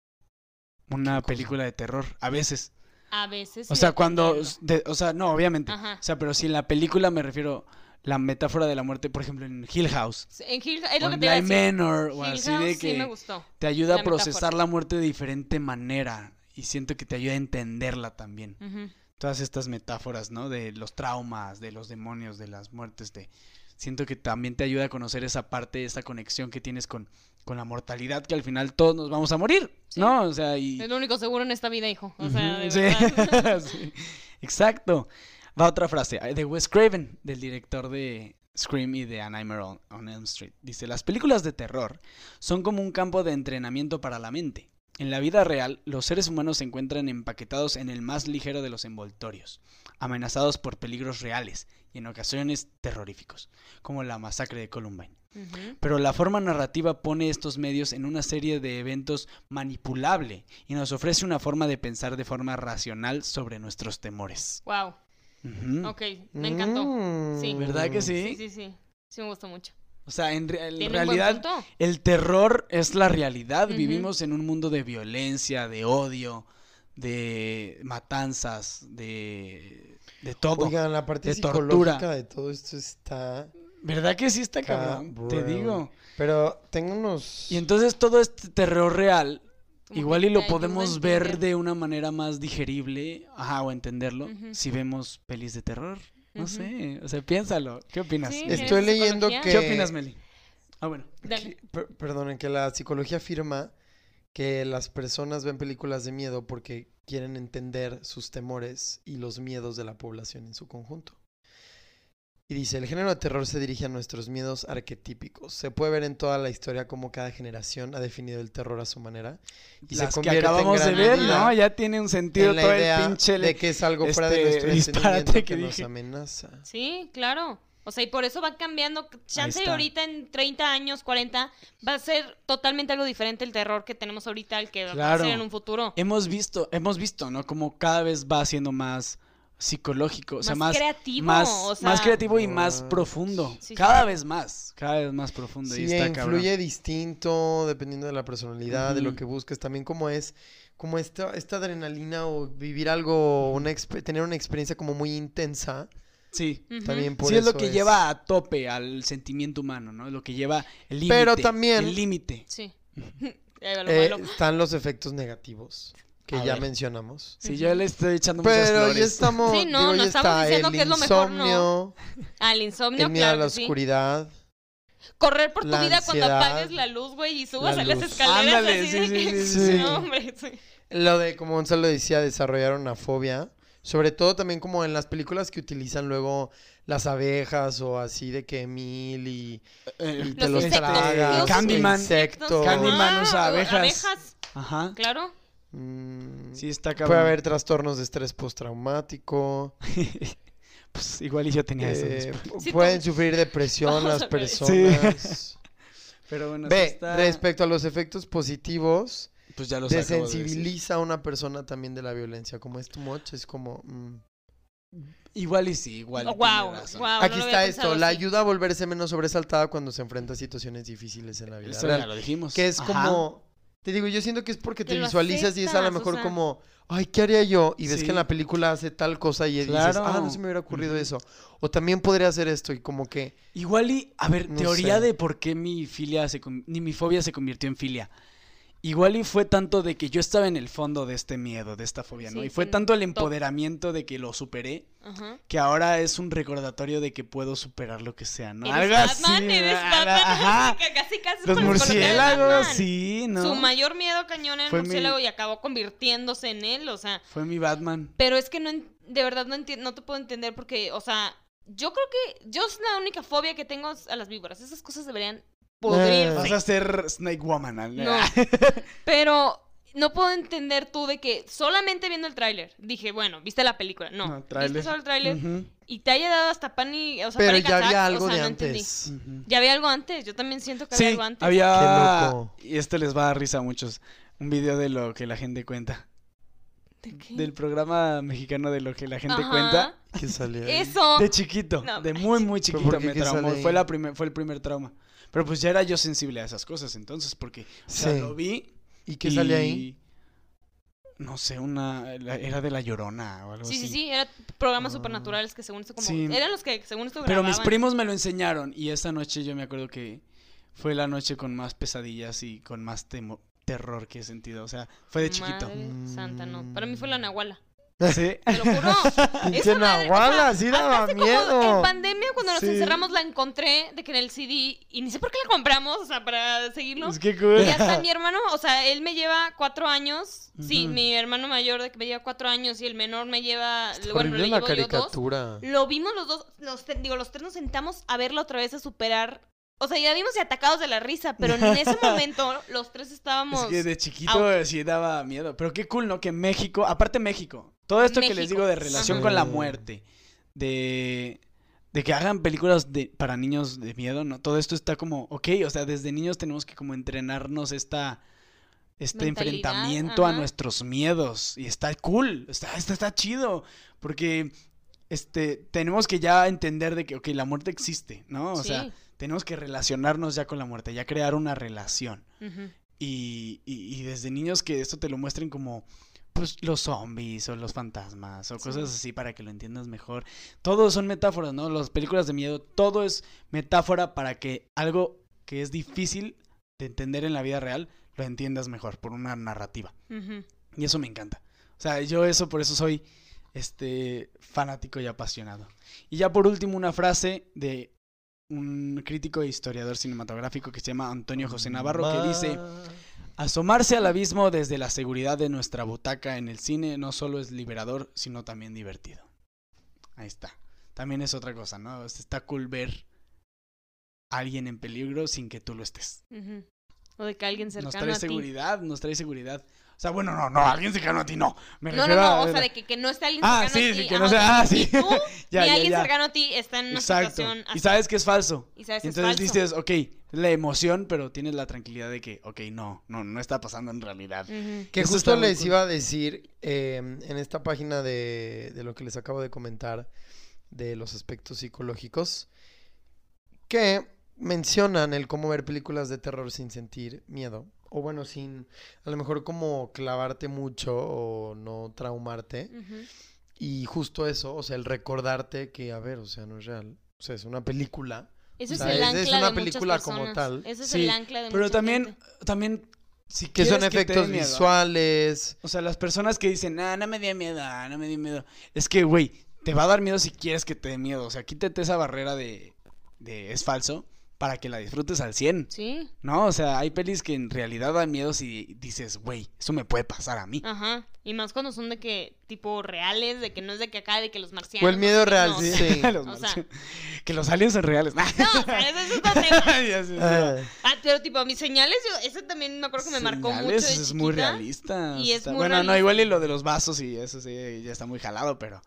Una película de terror, a veces. A veces. O sí, sea, cuando, de- o sea, no, obviamente. Ajá. O sea, pero si en la película me refiero la metáfora de la muerte, por ejemplo, en Hill House, En Hill, es lo que en te. Manor, o Hill así House de sí me que gustó. te ayuda a procesar metáfora. la muerte de diferente manera y siento que te ayuda a entenderla también. Ujú. Todas estas metáforas, ¿no? De los traumas, de los demonios, de las muertes, de siento que también te ayuda a conocer esa parte, esa conexión que tienes con, con la mortalidad, que al final todos nos vamos a morir, Sí. ¿no? O sea, y... Es lo único seguro en esta vida, hijo. O sea, de Ujú, sí. Exacto. Va otra frase, de Wes Craven, del director de Scream y de A Nightmare on, on Elm Street. Dice, las películas de terror son como un campo de entrenamiento para la mente. En la vida real, los seres humanos se encuentran empaquetados en el más ligero de los envoltorios, amenazados por peligros reales y en ocasiones terroríficos, como la masacre de Columbine. Pero la forma narrativa pone estos medios en una serie de eventos manipulable y nos ofrece una forma de pensar de forma racional sobre nuestros temores. Wow. Ujú. Ok, me encantó. Mm. Sí. ¿Verdad que sí? Sí, sí, sí. Sí me gustó mucho. O sea, en, re- en realidad el terror es la realidad. Vivimos en un mundo de violencia, de odio, de matanzas, de, de todo. Oigan, la parte de psicológica tortura. de todo esto está... ¿Verdad que sí está cabrón? Te digo. Pero tengo unos... Y entonces todo este terror real, Como igual y lo podemos ver de una manera más digerible, ajá, o entenderlo, Ujú. si vemos pelis de terror. No Ujú. sé, o sea, piénsalo. ¿Qué opinas? Sí? Estoy ¿Tienes leyendo psicología? que... ¿Qué opinas, Meli? Ah, bueno. Dale. que- per- perdonen, que la psicología afirma que las personas ven películas de miedo porque quieren entender sus temores y los miedos de la población en su conjunto. Y dice, el género de terror se dirige a nuestros miedos arquetípicos. Se puede ver en toda la historia cómo cada generación ha definido el terror a su manera. Y se Las que convierte en acabamos de ver, ¿no? Ya tiene un sentido todo el pinche... de que es algo fuera de este, nuestro entendimiento que, que nos amenaza. Sí, claro. O sea, y por eso va cambiando. Chance ahorita en 30 años, 40, va a ser totalmente algo diferente el terror que tenemos ahorita al que va a ser en un futuro. Hemos visto, hemos visto, ¿no? Como cada vez va siendo más psicológico, o sea, Más más creativo, más, o sea- más creativo y más Más- profundo. Sí, sí. cada vez más, cada vez más profundo. y está influye cabrón. distinto dependiendo de la personalidad, de lo que busques, también como es, como esta, esta adrenalina o vivir algo, una tener una experiencia como muy intensa, Sí. Ujú. también por sí, es lo eso que lleva a tope al sentimiento humano, ¿no? Lo que lleva el límite. Pero también- El límite. Sí. Eh, están los efectos negativos que A ya ver. mencionamos. Sí, yo le estoy echando muchas Pero flores. ya estamos, Sí, no, digo, no ya estamos está diciendo el que es lo mejor, no. insomnio, Al insomnio, el miedo a claro la que sí. oscuridad. Correr por tu la vida cuando apagues la luz, güey, y subas la a las escaleras Ándale, así sí, de sí, que... sí, sí. No, hombre, sí. Lo de, como Gonzalo decía, desarrollar una fobia. Sobre todo también como en las películas que utilizan luego las abejas o así de que mil y, Eh, y te Los los insectos, tragas. los Candyman. insectos. Candyman Ah, usa abejas. abejas, Ajá. claro. Mm, Sí, está cabrón. puede haber trastornos de estrés postraumático. Pues igual y yo tenía eso. eh, Sí, pueden tú- sufrir depresión las personas. Pero bueno, sí Ve, está- respecto a los efectos positivos, pues ya los acabo de desensibiliza a una persona también de la violencia. Como es too much, es como... mm. Igual y sí, igual. y wow, wow. Aquí está esto, la ayuda a volverse menos sobresaltada cuando se enfrenta a situaciones difíciles en la vida Eso real. ya lo dijimos. Que es Ajá. como, te digo, yo siento que es porque Que te lo visualizas y es a lo aceptas, o mejor sea. como, ay, ¿qué haría yo? Y ves que Sí. en la película hace tal cosa y dices, Claro. ah, no se me hubiera ocurrido eso. O también podría hacer esto y como que, Igual y, a ver, No teoría sé. de por qué mi filia se ni mi fobia se convirtió en filia. Igual y fue tanto de que yo estaba en el fondo de este miedo, de esta fobia, ¿no? Sí, y fue tanto el empoderamiento de que lo superé, Ajá. que ahora es un recordatorio de que puedo superar lo que sea, ¿no? Algo Batman, así. Casi, casi Los murciélagos, sí, ¿no? Su mayor miedo cañón era el mi- murciélago y acabó convirtiéndose en él, o sea. Fue mi Batman. Pero es que no, de verdad no no te puedo entender porque, o sea, yo creo que yo es la única fobia que tengo a las víboras. Esas cosas deberían pudrirse. Vas a ser Snake Woman. ¿no? Pero no puedo entender tú de que solamente viendo el tráiler dije, bueno, viste la película. No, No, viste solo el tráiler y te haya dado hasta pan y, o sea, pero ya había o algo sea, de no entendí. antes. Ya había algo antes, yo también siento que había algo antes. había... Qué loco. Y esto les va a dar risa a muchos. Un video de lo que la gente cuenta. ¿De qué? Del programa mexicano de lo que la gente Ajá. cuenta. ¿Qué salió ahí? Eso. De chiquito. No de muy, muy ¿Pero chiquito me ¿Qué sale traumó. Fue, la primer, fue el primer trauma. Pero pues ya era yo sensible a esas cosas entonces, porque o sea, Sí. lo vi. ¿Y qué y- sale ahí? No sé, una. Era de la llorona o algo Sí, así. sí, sí, eran programas Ah. supernaturales que según esto como... Sí. Eran los que según esto Pero mis primos me lo enseñaron y esa noche yo me acuerdo que fue la noche con más pesadillas y con más temo- terror que he sentido. O sea, fue de chiquito. Madre santa, no. Para mí fue la Nahuala. Sí. Te lo juro. Pinche Nahuala, sí daba miedo. en pandemia, cuando nos Sí. encerramos, la encontré de que en el CD y ni sé por qué la compramos, o sea, para seguirlo. Es que cool. Y hasta mi hermano, o sea, él me lleva cuatro años. Sí, mi hermano mayor de que me lleva cuatro años y el menor me lleva. Está bueno, horrible le la llevo yo dos. caricatura. Lo vimos los dos, los, digo, los tres nos sentamos a verla otra vez a superar. O sea, ya vimos y atacados de la risa, pero en ese momento los tres estábamos. Es que de chiquito sí daba miedo. Pero qué cool, ¿no? Que México, aparte México, todo esto que les digo de relación Ajá. con la muerte, de, de que hagan películas de, para niños de miedo, ¿no? Todo esto está como, ok, o sea, desde niños tenemos que como entrenarnos esta, este Mentalidad, enfrentamiento a nuestros miedos. Y está cool, está, está, está chido, porque este, tenemos que ya entender de que, ok, la muerte existe, ¿no? O Sí. sea, tenemos que relacionarnos ya con la muerte, ya crear una relación. Y, y- y desde niños que esto te lo muestren como, pues, los zombies o los fantasmas o cosas así para que lo entiendas mejor. Todo son metáforas, ¿no? Las películas de miedo, todo es metáfora para que algo que es difícil de entender en la vida real lo entiendas mejor por una narrativa. Y eso me encanta. O sea, yo eso por eso soy este fanático y apasionado. Y ya por último una frase de un crítico e historiador cinematográfico que se llama Antonio José Navarro que dice, asomarse al abismo desde la seguridad de nuestra butaca en el cine no solo es liberador, sino también divertido. Ahí está. También es otra cosa, ¿no? Está cool ver a alguien en peligro sin que tú lo estés. O de que alguien Nos cercano trae a ti. seguridad, nos trae seguridad. O sea, bueno, no, no, alguien cercano a ti no. Me No, no, no, a- o sea, de que, que no esté alguien Ah, cercano sí, a ti. sí, que no sea- ah, sí. ni ya, alguien ya. cercano a ti está en una Exacto. situación así. Y sabes que es falso. Y sabes que es entonces falso. dices, ok, la emoción, pero tienes la tranquilidad de que, ok, no, no, no está pasando en realidad. Que Eso justo está les cool. iba a decir eh, en esta página de, de lo que les acabo de comentar de los aspectos psicológicos que mencionan el cómo ver películas de terror sin sentir miedo o bueno sin a lo mejor como clavarte mucho o no traumarte y justo eso o sea el recordarte que a ver o sea no es real o sea es una película Eso O es el es- ancla es de una muchas película como tal. Eso es Sí, el ancla de Pero mucha también, gente. también, si que son que efectos miedo, visuales O sea, las personas que dicen, ah, no me dio miedo, ah, no me dio miedo. Es que, güey, te va a dar miedo si quieres que te dé miedo. O sea, quítate esa barrera de, de es falso para que la disfrutes al 100. Sí, ¿No? O sea, hay pelis que en realidad dan miedo si dices, güey, eso me puede pasar a mí. ajá. Y más cuando son de que, tipo, reales, de que no es de que acá, de que los marcianos. o el miedo real no, sí, o sea, sí. Los o sea- que los aliens son reales. No, o sea, eso es otro tema. Ah, Ah, pero tipo, mis señales, yo, ese también me acuerdo que me marcó mucho de Señales, es muy realista. y es está- muy bueno, no, igual y lo de los vasos y eso sí, ya está muy jalado, pero...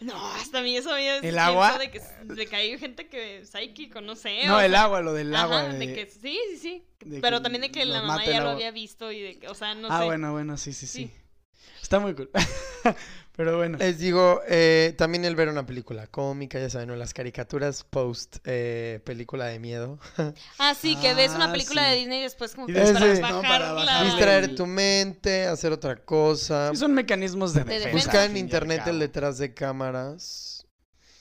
No, hasta a mí eso me ¿El agua? De que, que hay gente que psíquico, no sé. No, o el sea, agua, lo del agua. De- de que sí, sí, sí. Pero que también de que la mamá ya lo había visto y de que, o sea, no ah, sé. bueno, bueno, sí, sí, sí, Sí. Está muy cool. Pero bueno. Les digo, eh, también el ver una película cómica, ya saben, ¿no? las caricaturas post eh, película de miedo. Ah, sí, que ves una Ah, película sí. de Disney y después como que después, para ¿no? bajar, Para. Distraer tu mente, hacer otra cosa. Sí, son mecanismos de, De defensa. al en internet el detrás de cámaras.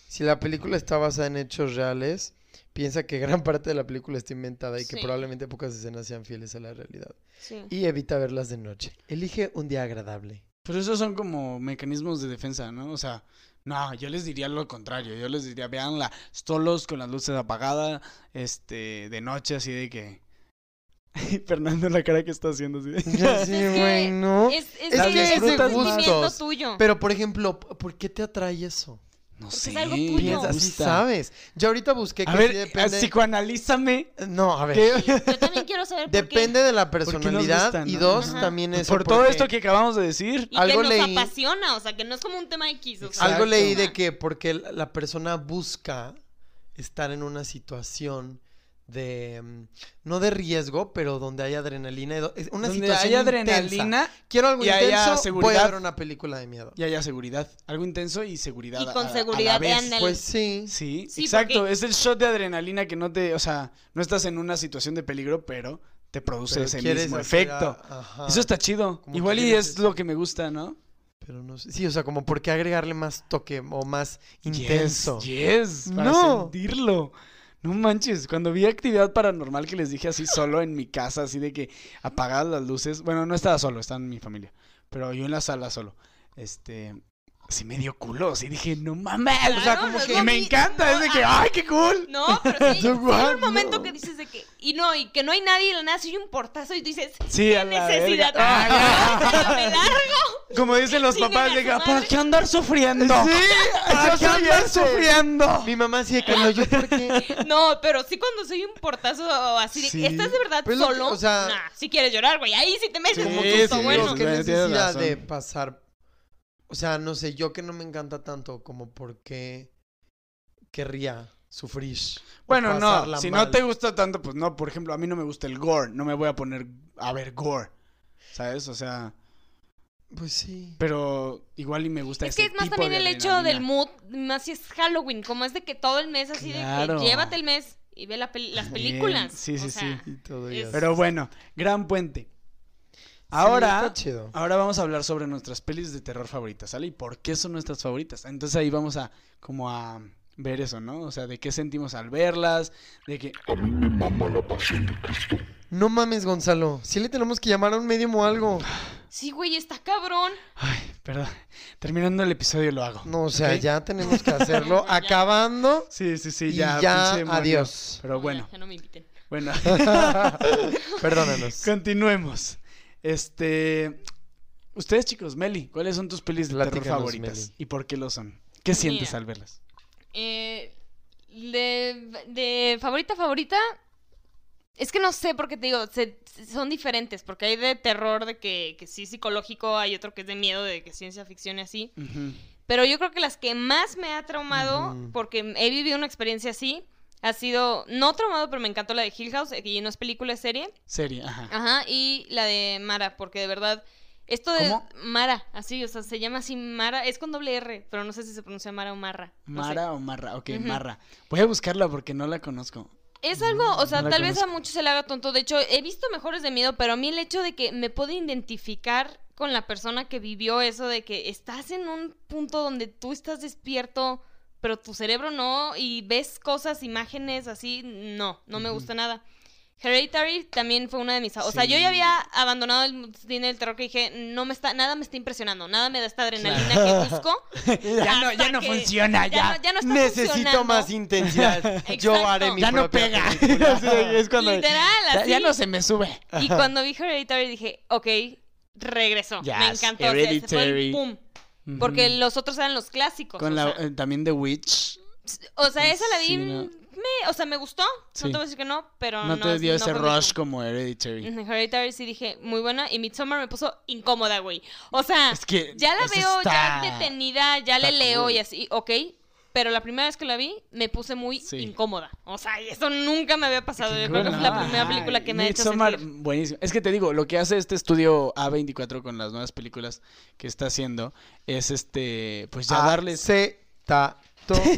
Si la película está basada en hechos reales, piensa que gran parte de la película está inventada y que probablemente pocas escenas sean fieles a la realidad. Sí. Y evita verlas de noche. Elige un día agradable. Pero esos son como mecanismos de defensa, ¿no? O sea, no, yo les diría lo contrario. Yo les diría, veanla solos con las luces apagadas, este, de noche, así de que. Fernando, la cara que está haciendo así. de- Ya sí, güey, ¿no? Es, es, Es que que es de gustos. tuyo. Pero, por ejemplo, ¿por qué te atrae eso? No Porque sé. es algo tuyo. Piensa, sí sabes. Yo ahorita busqué que A ver, sí depende... psicoanalízame. No, a ver. ¿Qué? Yo también quiero saber por qué. Depende de la personalidad gusta, y dos, Ajá. también eso. Por todo esto que acabamos de decir. Y algo que nos leí- apasiona, o sea, que no es como un tema X. O sea, Algo leí de que porque la persona busca estar en una situación de mm, no de riesgo, pero donde hay adrenalina, una Donde situación hay intensa. adrenalina Quiero algo y intenso, voy a seguridad. ver una película de miedo. y haya seguridad. Algo intenso y seguridad. Y con a- a seguridad, la vez. Pues sí. Sí, Sí, exacto. porque- Es el shot de adrenalina que no te. O sea, no estás en una situación de peligro, pero te produce pero ese mismo efecto. a- Eso está chido. Como Igual y es eso. lo que me gusta, ¿no? Pero no sé. Sí, o sea, como por qué agregarle más toque o más intenso. Yes, yes, para No. sentirlo. No manches, cuando vi actividad paranormal que les dije así solo en mi casa, así de que apagadas las luces. Bueno, no estaba solo, estaba en mi familia. Pero yo en la sala solo. Este. Sí me dio culo, así dije, no mames. o sea, Claro, como que me encanta, no, es de que, ah. ¡ay, qué cool! No, pero sí, sí un momento que dices de que. Y no, y que no hay nadie y de la nada soy un portazo y tú dices. Sí, ¿Qué necesidad? Ah, me largo. Como dicen los papás, de que. ¿para qué andar sufriendo? Sí, ¿Para qué andar sufriendo? Mi mamá sí de que no, yo por qué. No, pero sí cuando soy un portazo así de Sí. que estás de verdad Pero es lo que- solo. o sea- nah, si quieres llorar, güey. Ahí sí te metes Sí, un Como que sí, bueno. qué necesidad de pasar. O sea, no sé, yo que no me encanta tanto como por qué querría sufrir. Bueno, no, si mal. no te gusta tanto, pues no. Por ejemplo, a mí no me gusta el gore. No me voy a poner a ver gore. ¿Sabes? O sea, Pues sí. pero igual y me gusta Es ese que es más tipo también el hecho del mood, más si es Halloween, como es de que todo el mes así Claro. de que llévate el mes y ve la pel- las películas. Sí, sí, o sea, sí. Y todo es- ya. Pero bueno, gran puente. Ahora, está chido. ahora vamos a hablar sobre nuestras pelis de terror favoritas, ¿sale? Y por qué son nuestras favoritas. Entonces ahí vamos a como a ver eso, ¿no? O sea, de qué sentimos al verlas, de que A mí me mama la pasión de Cristo. No mames, Gonzalo. Sí le tenemos que llamar a un medium o algo. Sí, güey, está cabrón. Ay, perdón. Terminando el episodio lo hago. No, o sea, ya tenemos que hacerlo. Acabando. Sí, sí, sí, Y ya. demonio. adiós. Pero No, bueno, Ya, ya no me inviten. bueno. Perdónanos. Continuemos. Este. Ustedes, chicos, Meli, ¿cuáles son tus pelis de terror favoritas? Meli. ¿Y por qué lo son? ¿Qué sientes Mira. al verlas? Eh, de, de favorita, favorita. Es que no sé porque te digo, se- son diferentes, porque hay de terror de que, que sí psicológico, hay otro que es de miedo, de que ciencia ficción y así. Pero yo creo que las que más me ha traumado, porque he vivido una experiencia así, ha sido, no traumado, pero me encantó la de Hill House, que no es película, es serie. Serie, ajá. Ajá, y la de Mara, porque de verdad, esto de ¿Cómo? Mara, así, o sea, se llama así Mara, es con doble R, pero no sé si se pronuncia Mara o Marra. no sé. ¿Mara o Marra? Ok, Ujú. Marra. Voy a buscarla porque no la conozco. Es algo, o sea, no tal vez a muchos se le haga tonto. De hecho, he visto mejores de miedo, pero a mí el hecho de que me puedo identificar con la persona que vivió eso, de que estás en un punto donde tú estás despierto, pero tu cerebro no, y ves cosas, imágenes así, no, no me gusta nada. Hereditary también fue una de mis... O sea, yo ya había abandonado el cine del terror que dije, no me está, nada me está impresionando, nada me da esta adrenalina Claro. que busco. Ya no, ya no que- funciona, ya. no- ya no está Necesito más intensidad. Yo haré mi Ya no pega. película. Sí, es cuando- Literal, ya, así. ya no se me sube. Y cuando vi Hereditary dije, ok, regresó. Yes, me encantó. o sea, Hereditary. pum. Porque los otros eran los clásicos. Con la, sea, eh, también The Witch. o sea, esa la vi. sí, ¿no? me, o sea, me gustó. Sí. No te voy a decir que no, pero No no. te dio no ese rush como Hereditary. Hereditary sí dije, muy buena. Y Midsommar me puso incómoda, güey. O sea, Es que ya la veo está- ya detenida, ya le leo cool. y así, ok. Pero la primera vez que la vi, me puse muy Sí. incómoda. O sea, y eso nunca me había pasado. Yo creo que fue la primera película Ay, que me ha hecho Midsommar, sentir. buenísimo. Es que te digo, lo que hace este estudio A24 con las nuevas películas que está haciendo es este, pues ya darles.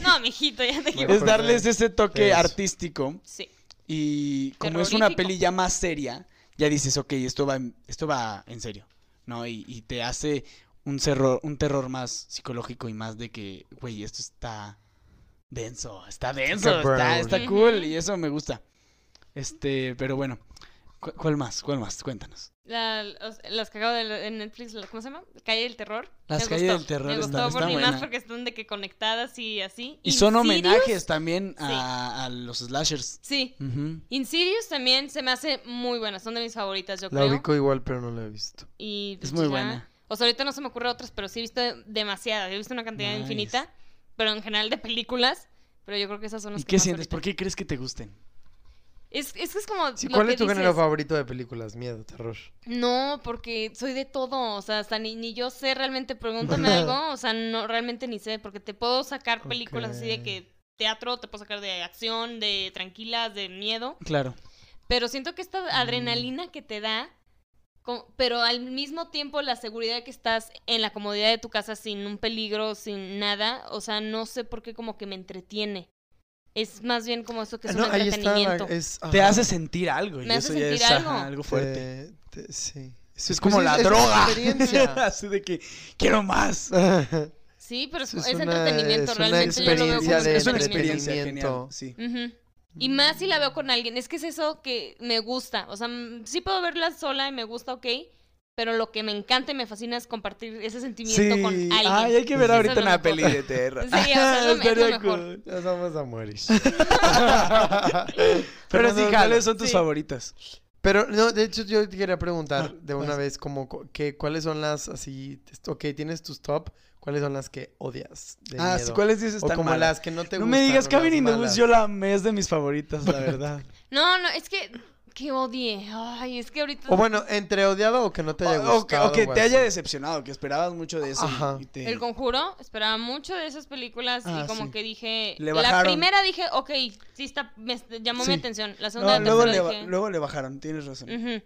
No, mijito, ya te Bueno, es darles ese toque eso. artístico Sí. y como es una peli ya más seria, ya dices, ok, esto va, en- esto va en serio, ¿no? Y, y te hace un, cerro- un terror más psicológico y más de que, güey, esto está denso, está denso, está, está cool y eso me gusta. Este, pero bueno, ¿cu- ¿cuál más? ¿Cuál más? Cuéntanos. La- los- las que acabo de en Netflix, la- ¿cómo se llama? Calle del Terror. Las Me Calle gustó, del Terror Me está- gustó está por ni buena. más porque están de que conectadas y así. Y son Insidious, homenajes también a, a los slashers. Sí. Ujú. Insidious también se me hace muy buena. Son de mis favoritas, yo La creo. ubico igual, pero no la he visto. Y Es muy ya. buena. O sea, ahorita no se me ocurre otras, pero sí he visto demasiadas. He visto una cantidad Nice. infinita. Pero en general de películas. Pero yo creo que esas son las ¿Y que qué más sientes? ahorita- ¿Por qué crees que te gusten? Es, es que es como. Sí, lo ¿Cuál que es tu género favorito de películas? Miedo, terror. No, porque soy de todo, o sea, hasta ni, ni yo sé realmente, pregúntame algo, o sea, no, realmente ni sé, porque te puedo sacar películas así de que teatro, te puedo sacar de acción, de tranquilas, de miedo, Claro. pero siento que Mm. esta adrenalina que te da, pero al mismo tiempo la seguridad de que estás en la comodidad de tu casa sin un peligro, sin nada, o sea, no sé por qué como que me entretiene. Es más bien como eso que es Ah, no, un ahí está. entretenimiento. es- Te hace sentir algo. y Me hace eso ya sentir es algo. ajá, algo fuerte. Te- te- sí. Es como la es una droga. Así de que quiero más. Sí, pero es, Es es una- entretenimiento, es una realmente yo lo veo como experiencia de es una experiencia genial. Sí. Ujú. Y más si la veo con alguien. Es que es eso que me gusta. O sea, mm, sí puedo verla sola y me gusta, ok. Pero lo que me encanta y me fascina es compartir ese sentimiento con alguien. Ay, hay que ver Eso ahorita una mejor. peli de terror. Sí, o sea, es lo- es lo Estaría mejor. cool. Ya vamos a morir. Pero sí, ¿cuáles son tus Sí. favoritas? Pero, no, de hecho, yo te quería preguntar Ah, de una vez, como, co- que, ¿cuáles son las así? Ok, tienes tus top, ¿cuáles son las que odias? De Ah, miedo? sí, ¿cuáles dices O tan como malas? las que no te No gustan. me digas Cabin in the Woods, yo la amé, es de mis favoritas, la verdad. No, no, es que. Que odie. Ay, es que ahorita. O bueno, entre odiado o que no te haya O, o que, gustado. o que te haya decepcionado, que esperabas mucho de eso. Ajá. y te- El conjuro, esperaba mucho de esas películas Ah, y como sí. que dije. Le la bajaron. primera dije, ok, sí está, me llamó Sí. mi atención. La No, segunda, la luego, le, dije. luego le bajaron, tienes razón. ujú.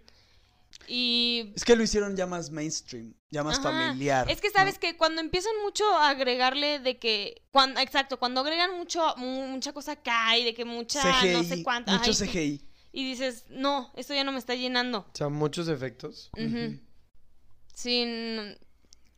Y Es que lo hicieron ya más mainstream, ya más Ajá. familiar. Es que ¿no? sabes que cuando empiezan mucho a agregarle de que, cuando, exacto, cuando agregan mucho, mu- mucha cosa acá y de que mucha, CGI, no sé cuánto, mucho CGI. y dices, no, esto ya no me está llenando. O sea, muchos efectos. Ujú. Sí, n-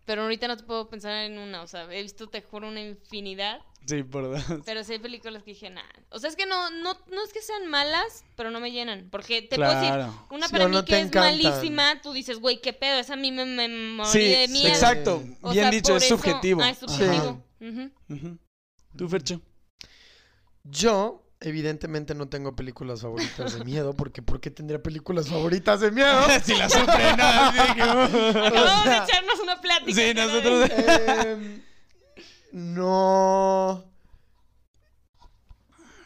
pero ahorita no te puedo pensar en una. O sea, he visto, te juro, una infinidad. Sí, por dos. Pero sí hay películas que dije, nah. O sea, es que no, no, no es que sean malas, pero no me llenan. Porque te puedo decir, una Sí, para mí no que es encantan. malísima, tú dices, güey, qué pedo, esa a mí me, me morí Sí, de miedo. exacto. O Bien sea, dicho, es eso- subjetivo. Ah, es Ajá. subjetivo. ¿Tú, Fercho? Yo, evidentemente, no tengo películas favoritas de miedo, porque ¿por qué tendría películas favoritas de miedo? si la sufre, no, Acabamos sea, de echarnos una plática. Sí, ¿no? nosotros- Em, no.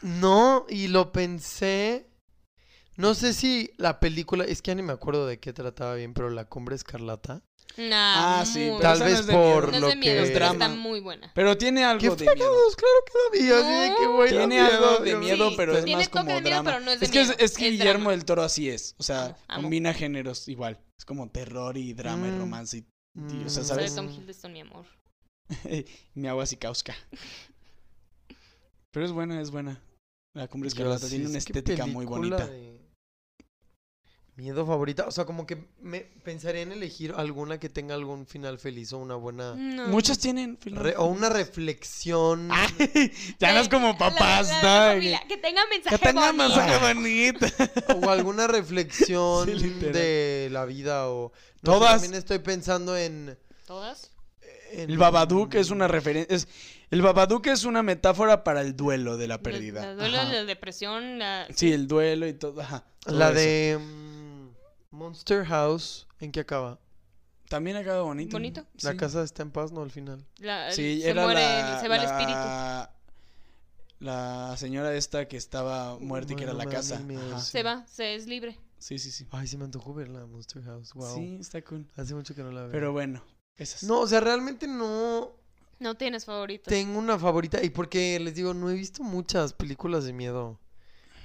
No, y lo pensé. No sé si la película, es que ya ni me acuerdo de qué trataba bien, pero La Cumbre Escarlata. Nah, Ah, sí, muy Tal vez no por miedo. No lo es de miedo, que... Es drama. está muy buena. Pero tiene ¡Qué algo de miedo. Claro que da miedo, así de que, Tiene algo de miedo, Sí, pero es tiene más como de miedo, drama. pero no es de que, es, miedo, es que es Guillermo drama. del Toro así es. O sea, Amo, amo. combina géneros igual. Es como terror y drama y Mm. romance. Y, y, o sea, Mm. Tom Hiddleston, mi amor. Mi agua Sikauska. Pero es buena, es buena. La cumbre escarlata sí, tiene una estética muy bonita. de Miedo favorita, o sea, como que me pensaría en elegir alguna que tenga algún final feliz o una buena No. Muchas tienen final re- o una reflexión. ya no es como La- papás, la- la familia, Que tenga mensaje Que tenga bonito. mensaje bonito. o alguna reflexión Sí, de la vida o no Todas. también estoy pensando en, ¿Todas? En- El Babadook es una referencia. Es, el Babadook es una metáfora para el duelo de la pérdida. La, la duelo, Ajá. la depresión, la... Sí, el duelo y todo. Ajá, todo la eso. de mm, Monster House, ¿en qué acaba? También acaba bonito. Bonito. La Sí. casa está en paz, ¿no? Al final. la- Sí, se era muere, la, el- se va el espíritu. la- La señora esta que estaba muerta y que era la casa. miedo, Ajá. sí. Se va, se es libre. Sí, sí, sí. Ay, se me antojó verla, Monster House. Wow. Sí, está cool. Hace mucho que no la veo. Pero bueno, esas. No, o sea, realmente no No tienes favoritos. tengo una favorita. Y porque les digo, no he visto muchas películas de miedo.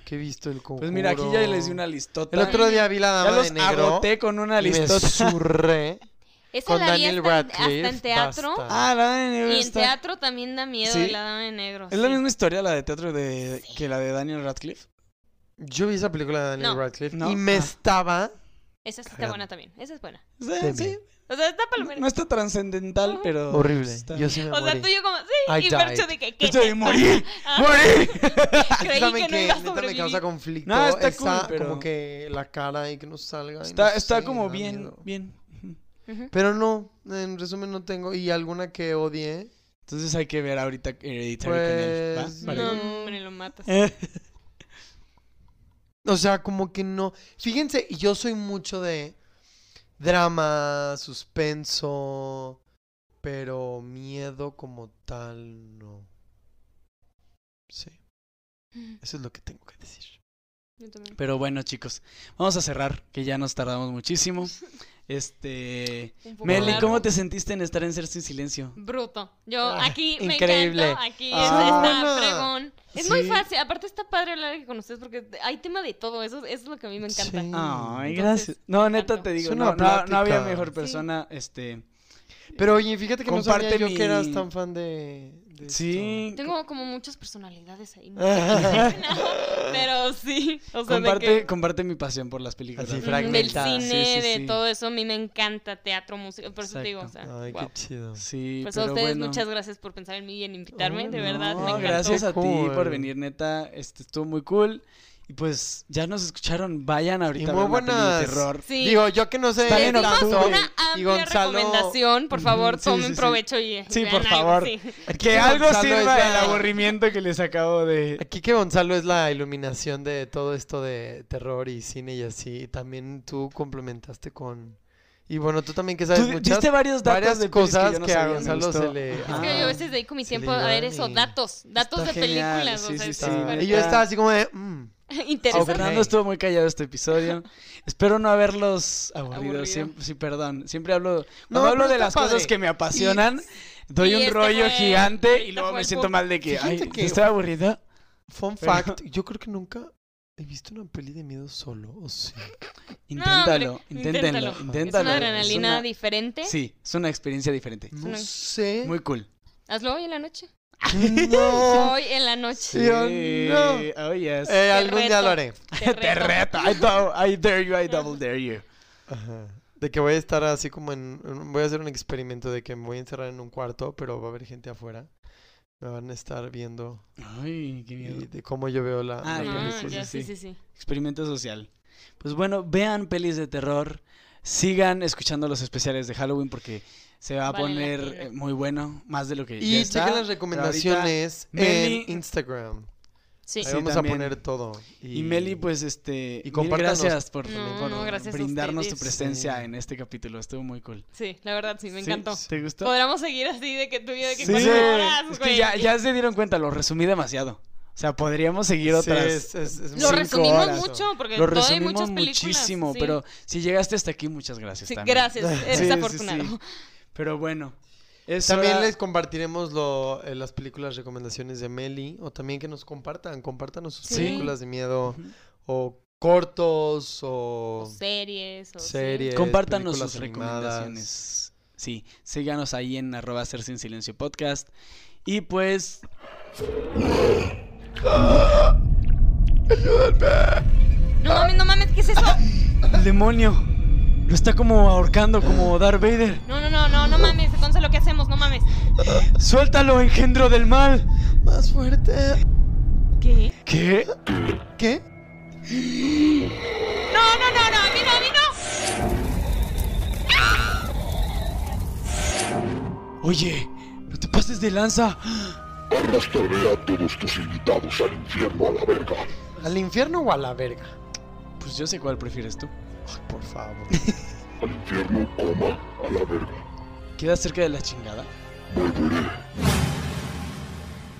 Que he visto el conjuro. Pues mira, aquí ya les di una listota. El otro día vi la ya dama los de negro. agoté con una y me listota. zurré. Esa con la Daniel Radcliffe, hasta en teatro. basta. Ah, la de negro Y en está- teatro también da miedo ¿Sí? la dama de negro. ¿Es la misma historia la de teatro de que la de Daniel Radcliffe? Yo vi esa película de Daniel No. Radcliffe No. y me Ah. estaba. Esa sí está buena también. Esa es buena. Sí, sí. O sea, está palomera. No está trascendental, Ajá. pero. Horrible. está- Yo sí me o sea, morí. tú y yo como, sí, I y Percho de que, ¿qué de. Ah, ¡Morir! Creí que no iba a neta me sobrevivir. causa conflicto. No, está esa, cool, pero- como que la cara y que no salga. Está, no está sé, como bien, miedo. bien. Pero no, en resumen no tengo. Y alguna que odie. Entonces hay que ver ahorita Hereditary con él. ¿va? Pues, No, hombre, lo matas. O sea, como que no. Fíjense, yo soy mucho de drama, suspenso, pero miedo como tal, no. Sí, eso es lo que tengo que decir. Yo también. Pero bueno, chicos, vamos a cerrar, que ya nos tardamos muchísimo. Este. Meli, largo. ¿cómo te sentiste en estar en Ser Sin Silencio? Bruto. Yo Ah, aquí me increíble. encantó, aquí es- Ah. está fregón. Es muy fácil, aparte está padre hablar con ustedes porque hay tema de todo, eso, eso es lo que a mí me encanta. Sí. Ay, Entonces, gracias. No, neta te digo, no, no, no había mejor Sí. persona, este. Pero oye, fíjate que no sabía Comparte yo que eras tan fan de, de Sí. Tengo como muchas personalidades ahí. Pero sí, o sea, Comparte, de que... comparte mi pasión por las películas. Así, Ujú, fragmentada. Del cine, Sí, sí, de sí. todo eso, a mí me encanta teatro, música, por eso te digo, o sea, Ay, wow. qué chido. Sí, Pues a pero ustedes bueno. muchas gracias por pensar en mí y en invitarme, Oh, de verdad, No, me encantó. gracias a ti Cool. por venir, neta. Este estuvo muy cool. Y pues ya nos escucharon. Vayan ahorita Y a muy ver una peli de buenas. terror. Sí. Digo, yo que no sé Está Les bien dimos octubre. una Y Gonzalo- recomendación, por favor, sí, tomen sí, sí. provecho y Sí, vean por algo, favor. sí. Que algo Gonzalo sirva la- aburrimiento que les acabo de. Aquí que Gonzalo es la iluminación de todo esto de terror y cine y así. Y también tú complementaste con... Y bueno, tú también que sabes Tú muchas diste varios datos varias de cosas yo no que, a sabía, Gonzalo se le... Es que yo a veces dedico mi tiempo a ver eso, y- datos, datos de genial, películas, sí, o sea, sí, Y yo estaba así como de... mm. interesante. Fernando estuvo muy callado este episodio. Espero no haberlos aburrido. Aburrido. Siempre, sí, perdón. Siempre hablo. No, Cuando hablo pero de las padre. cosas que me apasionan, doy Y un este rollo fue- gigante y este luego me siento mal de que. Ay, que- ¿estoy aburrida? Fun fact, yo creo que nunca he visto una peli de miedo solo, ¿o sí? Inténtalo, hombre, inténtenlo, inténtalo. inténtalo. Es una adrenalina una- diferente. Sí, es una experiencia diferente. No una- sé. Muy cool. Hazlo hoy en la noche. No. Hoy en la noche. Sí, no. Oh, yes. Eh, algún día reto. lo haré. Te Te reto. reto. I, do- I dare you, I double dare you. Ajá. De que voy a estar así como en- Voy a hacer un experimento de que me voy a encerrar en un cuarto, pero va a haber gente afuera. Me van a estar viendo Ay, qué y miedo. de cómo yo veo la... Ah, la ya, Ah, ya, sí, sí, sí. Experimento social. Pues bueno, vean pelis de terror. Sigan escuchando los especiales de Halloween porque se va a Vale poner muy bueno. Más de lo que ya Y está, chequen las recomendaciones Meli- en Instagram. Sí. Ahí Sí, vamos también. a poner todo. ahorita- Y Meli, pues este. y mil gracias por, No, por no, gracias brindarnos tu presencia Sí. en este capítulo. Estuvo muy cool. Sí, la verdad sí, me ¿Sí? encantó. ¿Te gustó? Podríamos seguir así de que tú y yo de que Sí, horas, es que ya, ya se dieron cuenta, lo resumí demasiado. O sea, podríamos seguir Sí, otras. es- es- es Lo resumimos horas. mucho porque Lo hay resumimos muchas películas. muchísimo, sí. pero si llegaste hasta aquí, muchas gracias. Sí, también. gracias, eres Sí, sí, afortunado. sí. Pero bueno. Es También hora- les compartiremos lo, eh, las películas recomendaciones de Meli o también que nos compartan, compártanos sus Sí. películas de miedo o cortos o, O series, o sí. series, Compártanos películas sus animadas. recomendaciones. Sí, síganos ahí en arroba hacerse en silencio podcast. Y pues, No mames, no mames, ¿qué es eso? el demonio lo está como ahorcando, como Darth Vader. No, no, no, no, no mames, entonces lo que hacemos, no mames. ¡Suéltalo, engendro del mal! Más fuerte. ¿Qué? ¿Qué? ¿Qué? No, no, no, no, a mí no, a mí no. Oye, no te pases de lanza. Arrastraré a todos tus invitados al infierno a la verga. ¿Al infierno o a la verga? Pues yo sé cuál prefieres tú. Ay, por favor. Al infierno, coma, a la verga. ¿Queda cerca de la chingada? Volveré.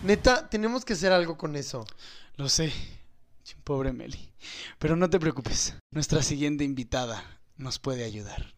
Neta, tenemos que hacer algo con eso. Lo sé. Pobre Meli. Pero no te preocupes. Nuestra siguiente invitada nos puede ayudar.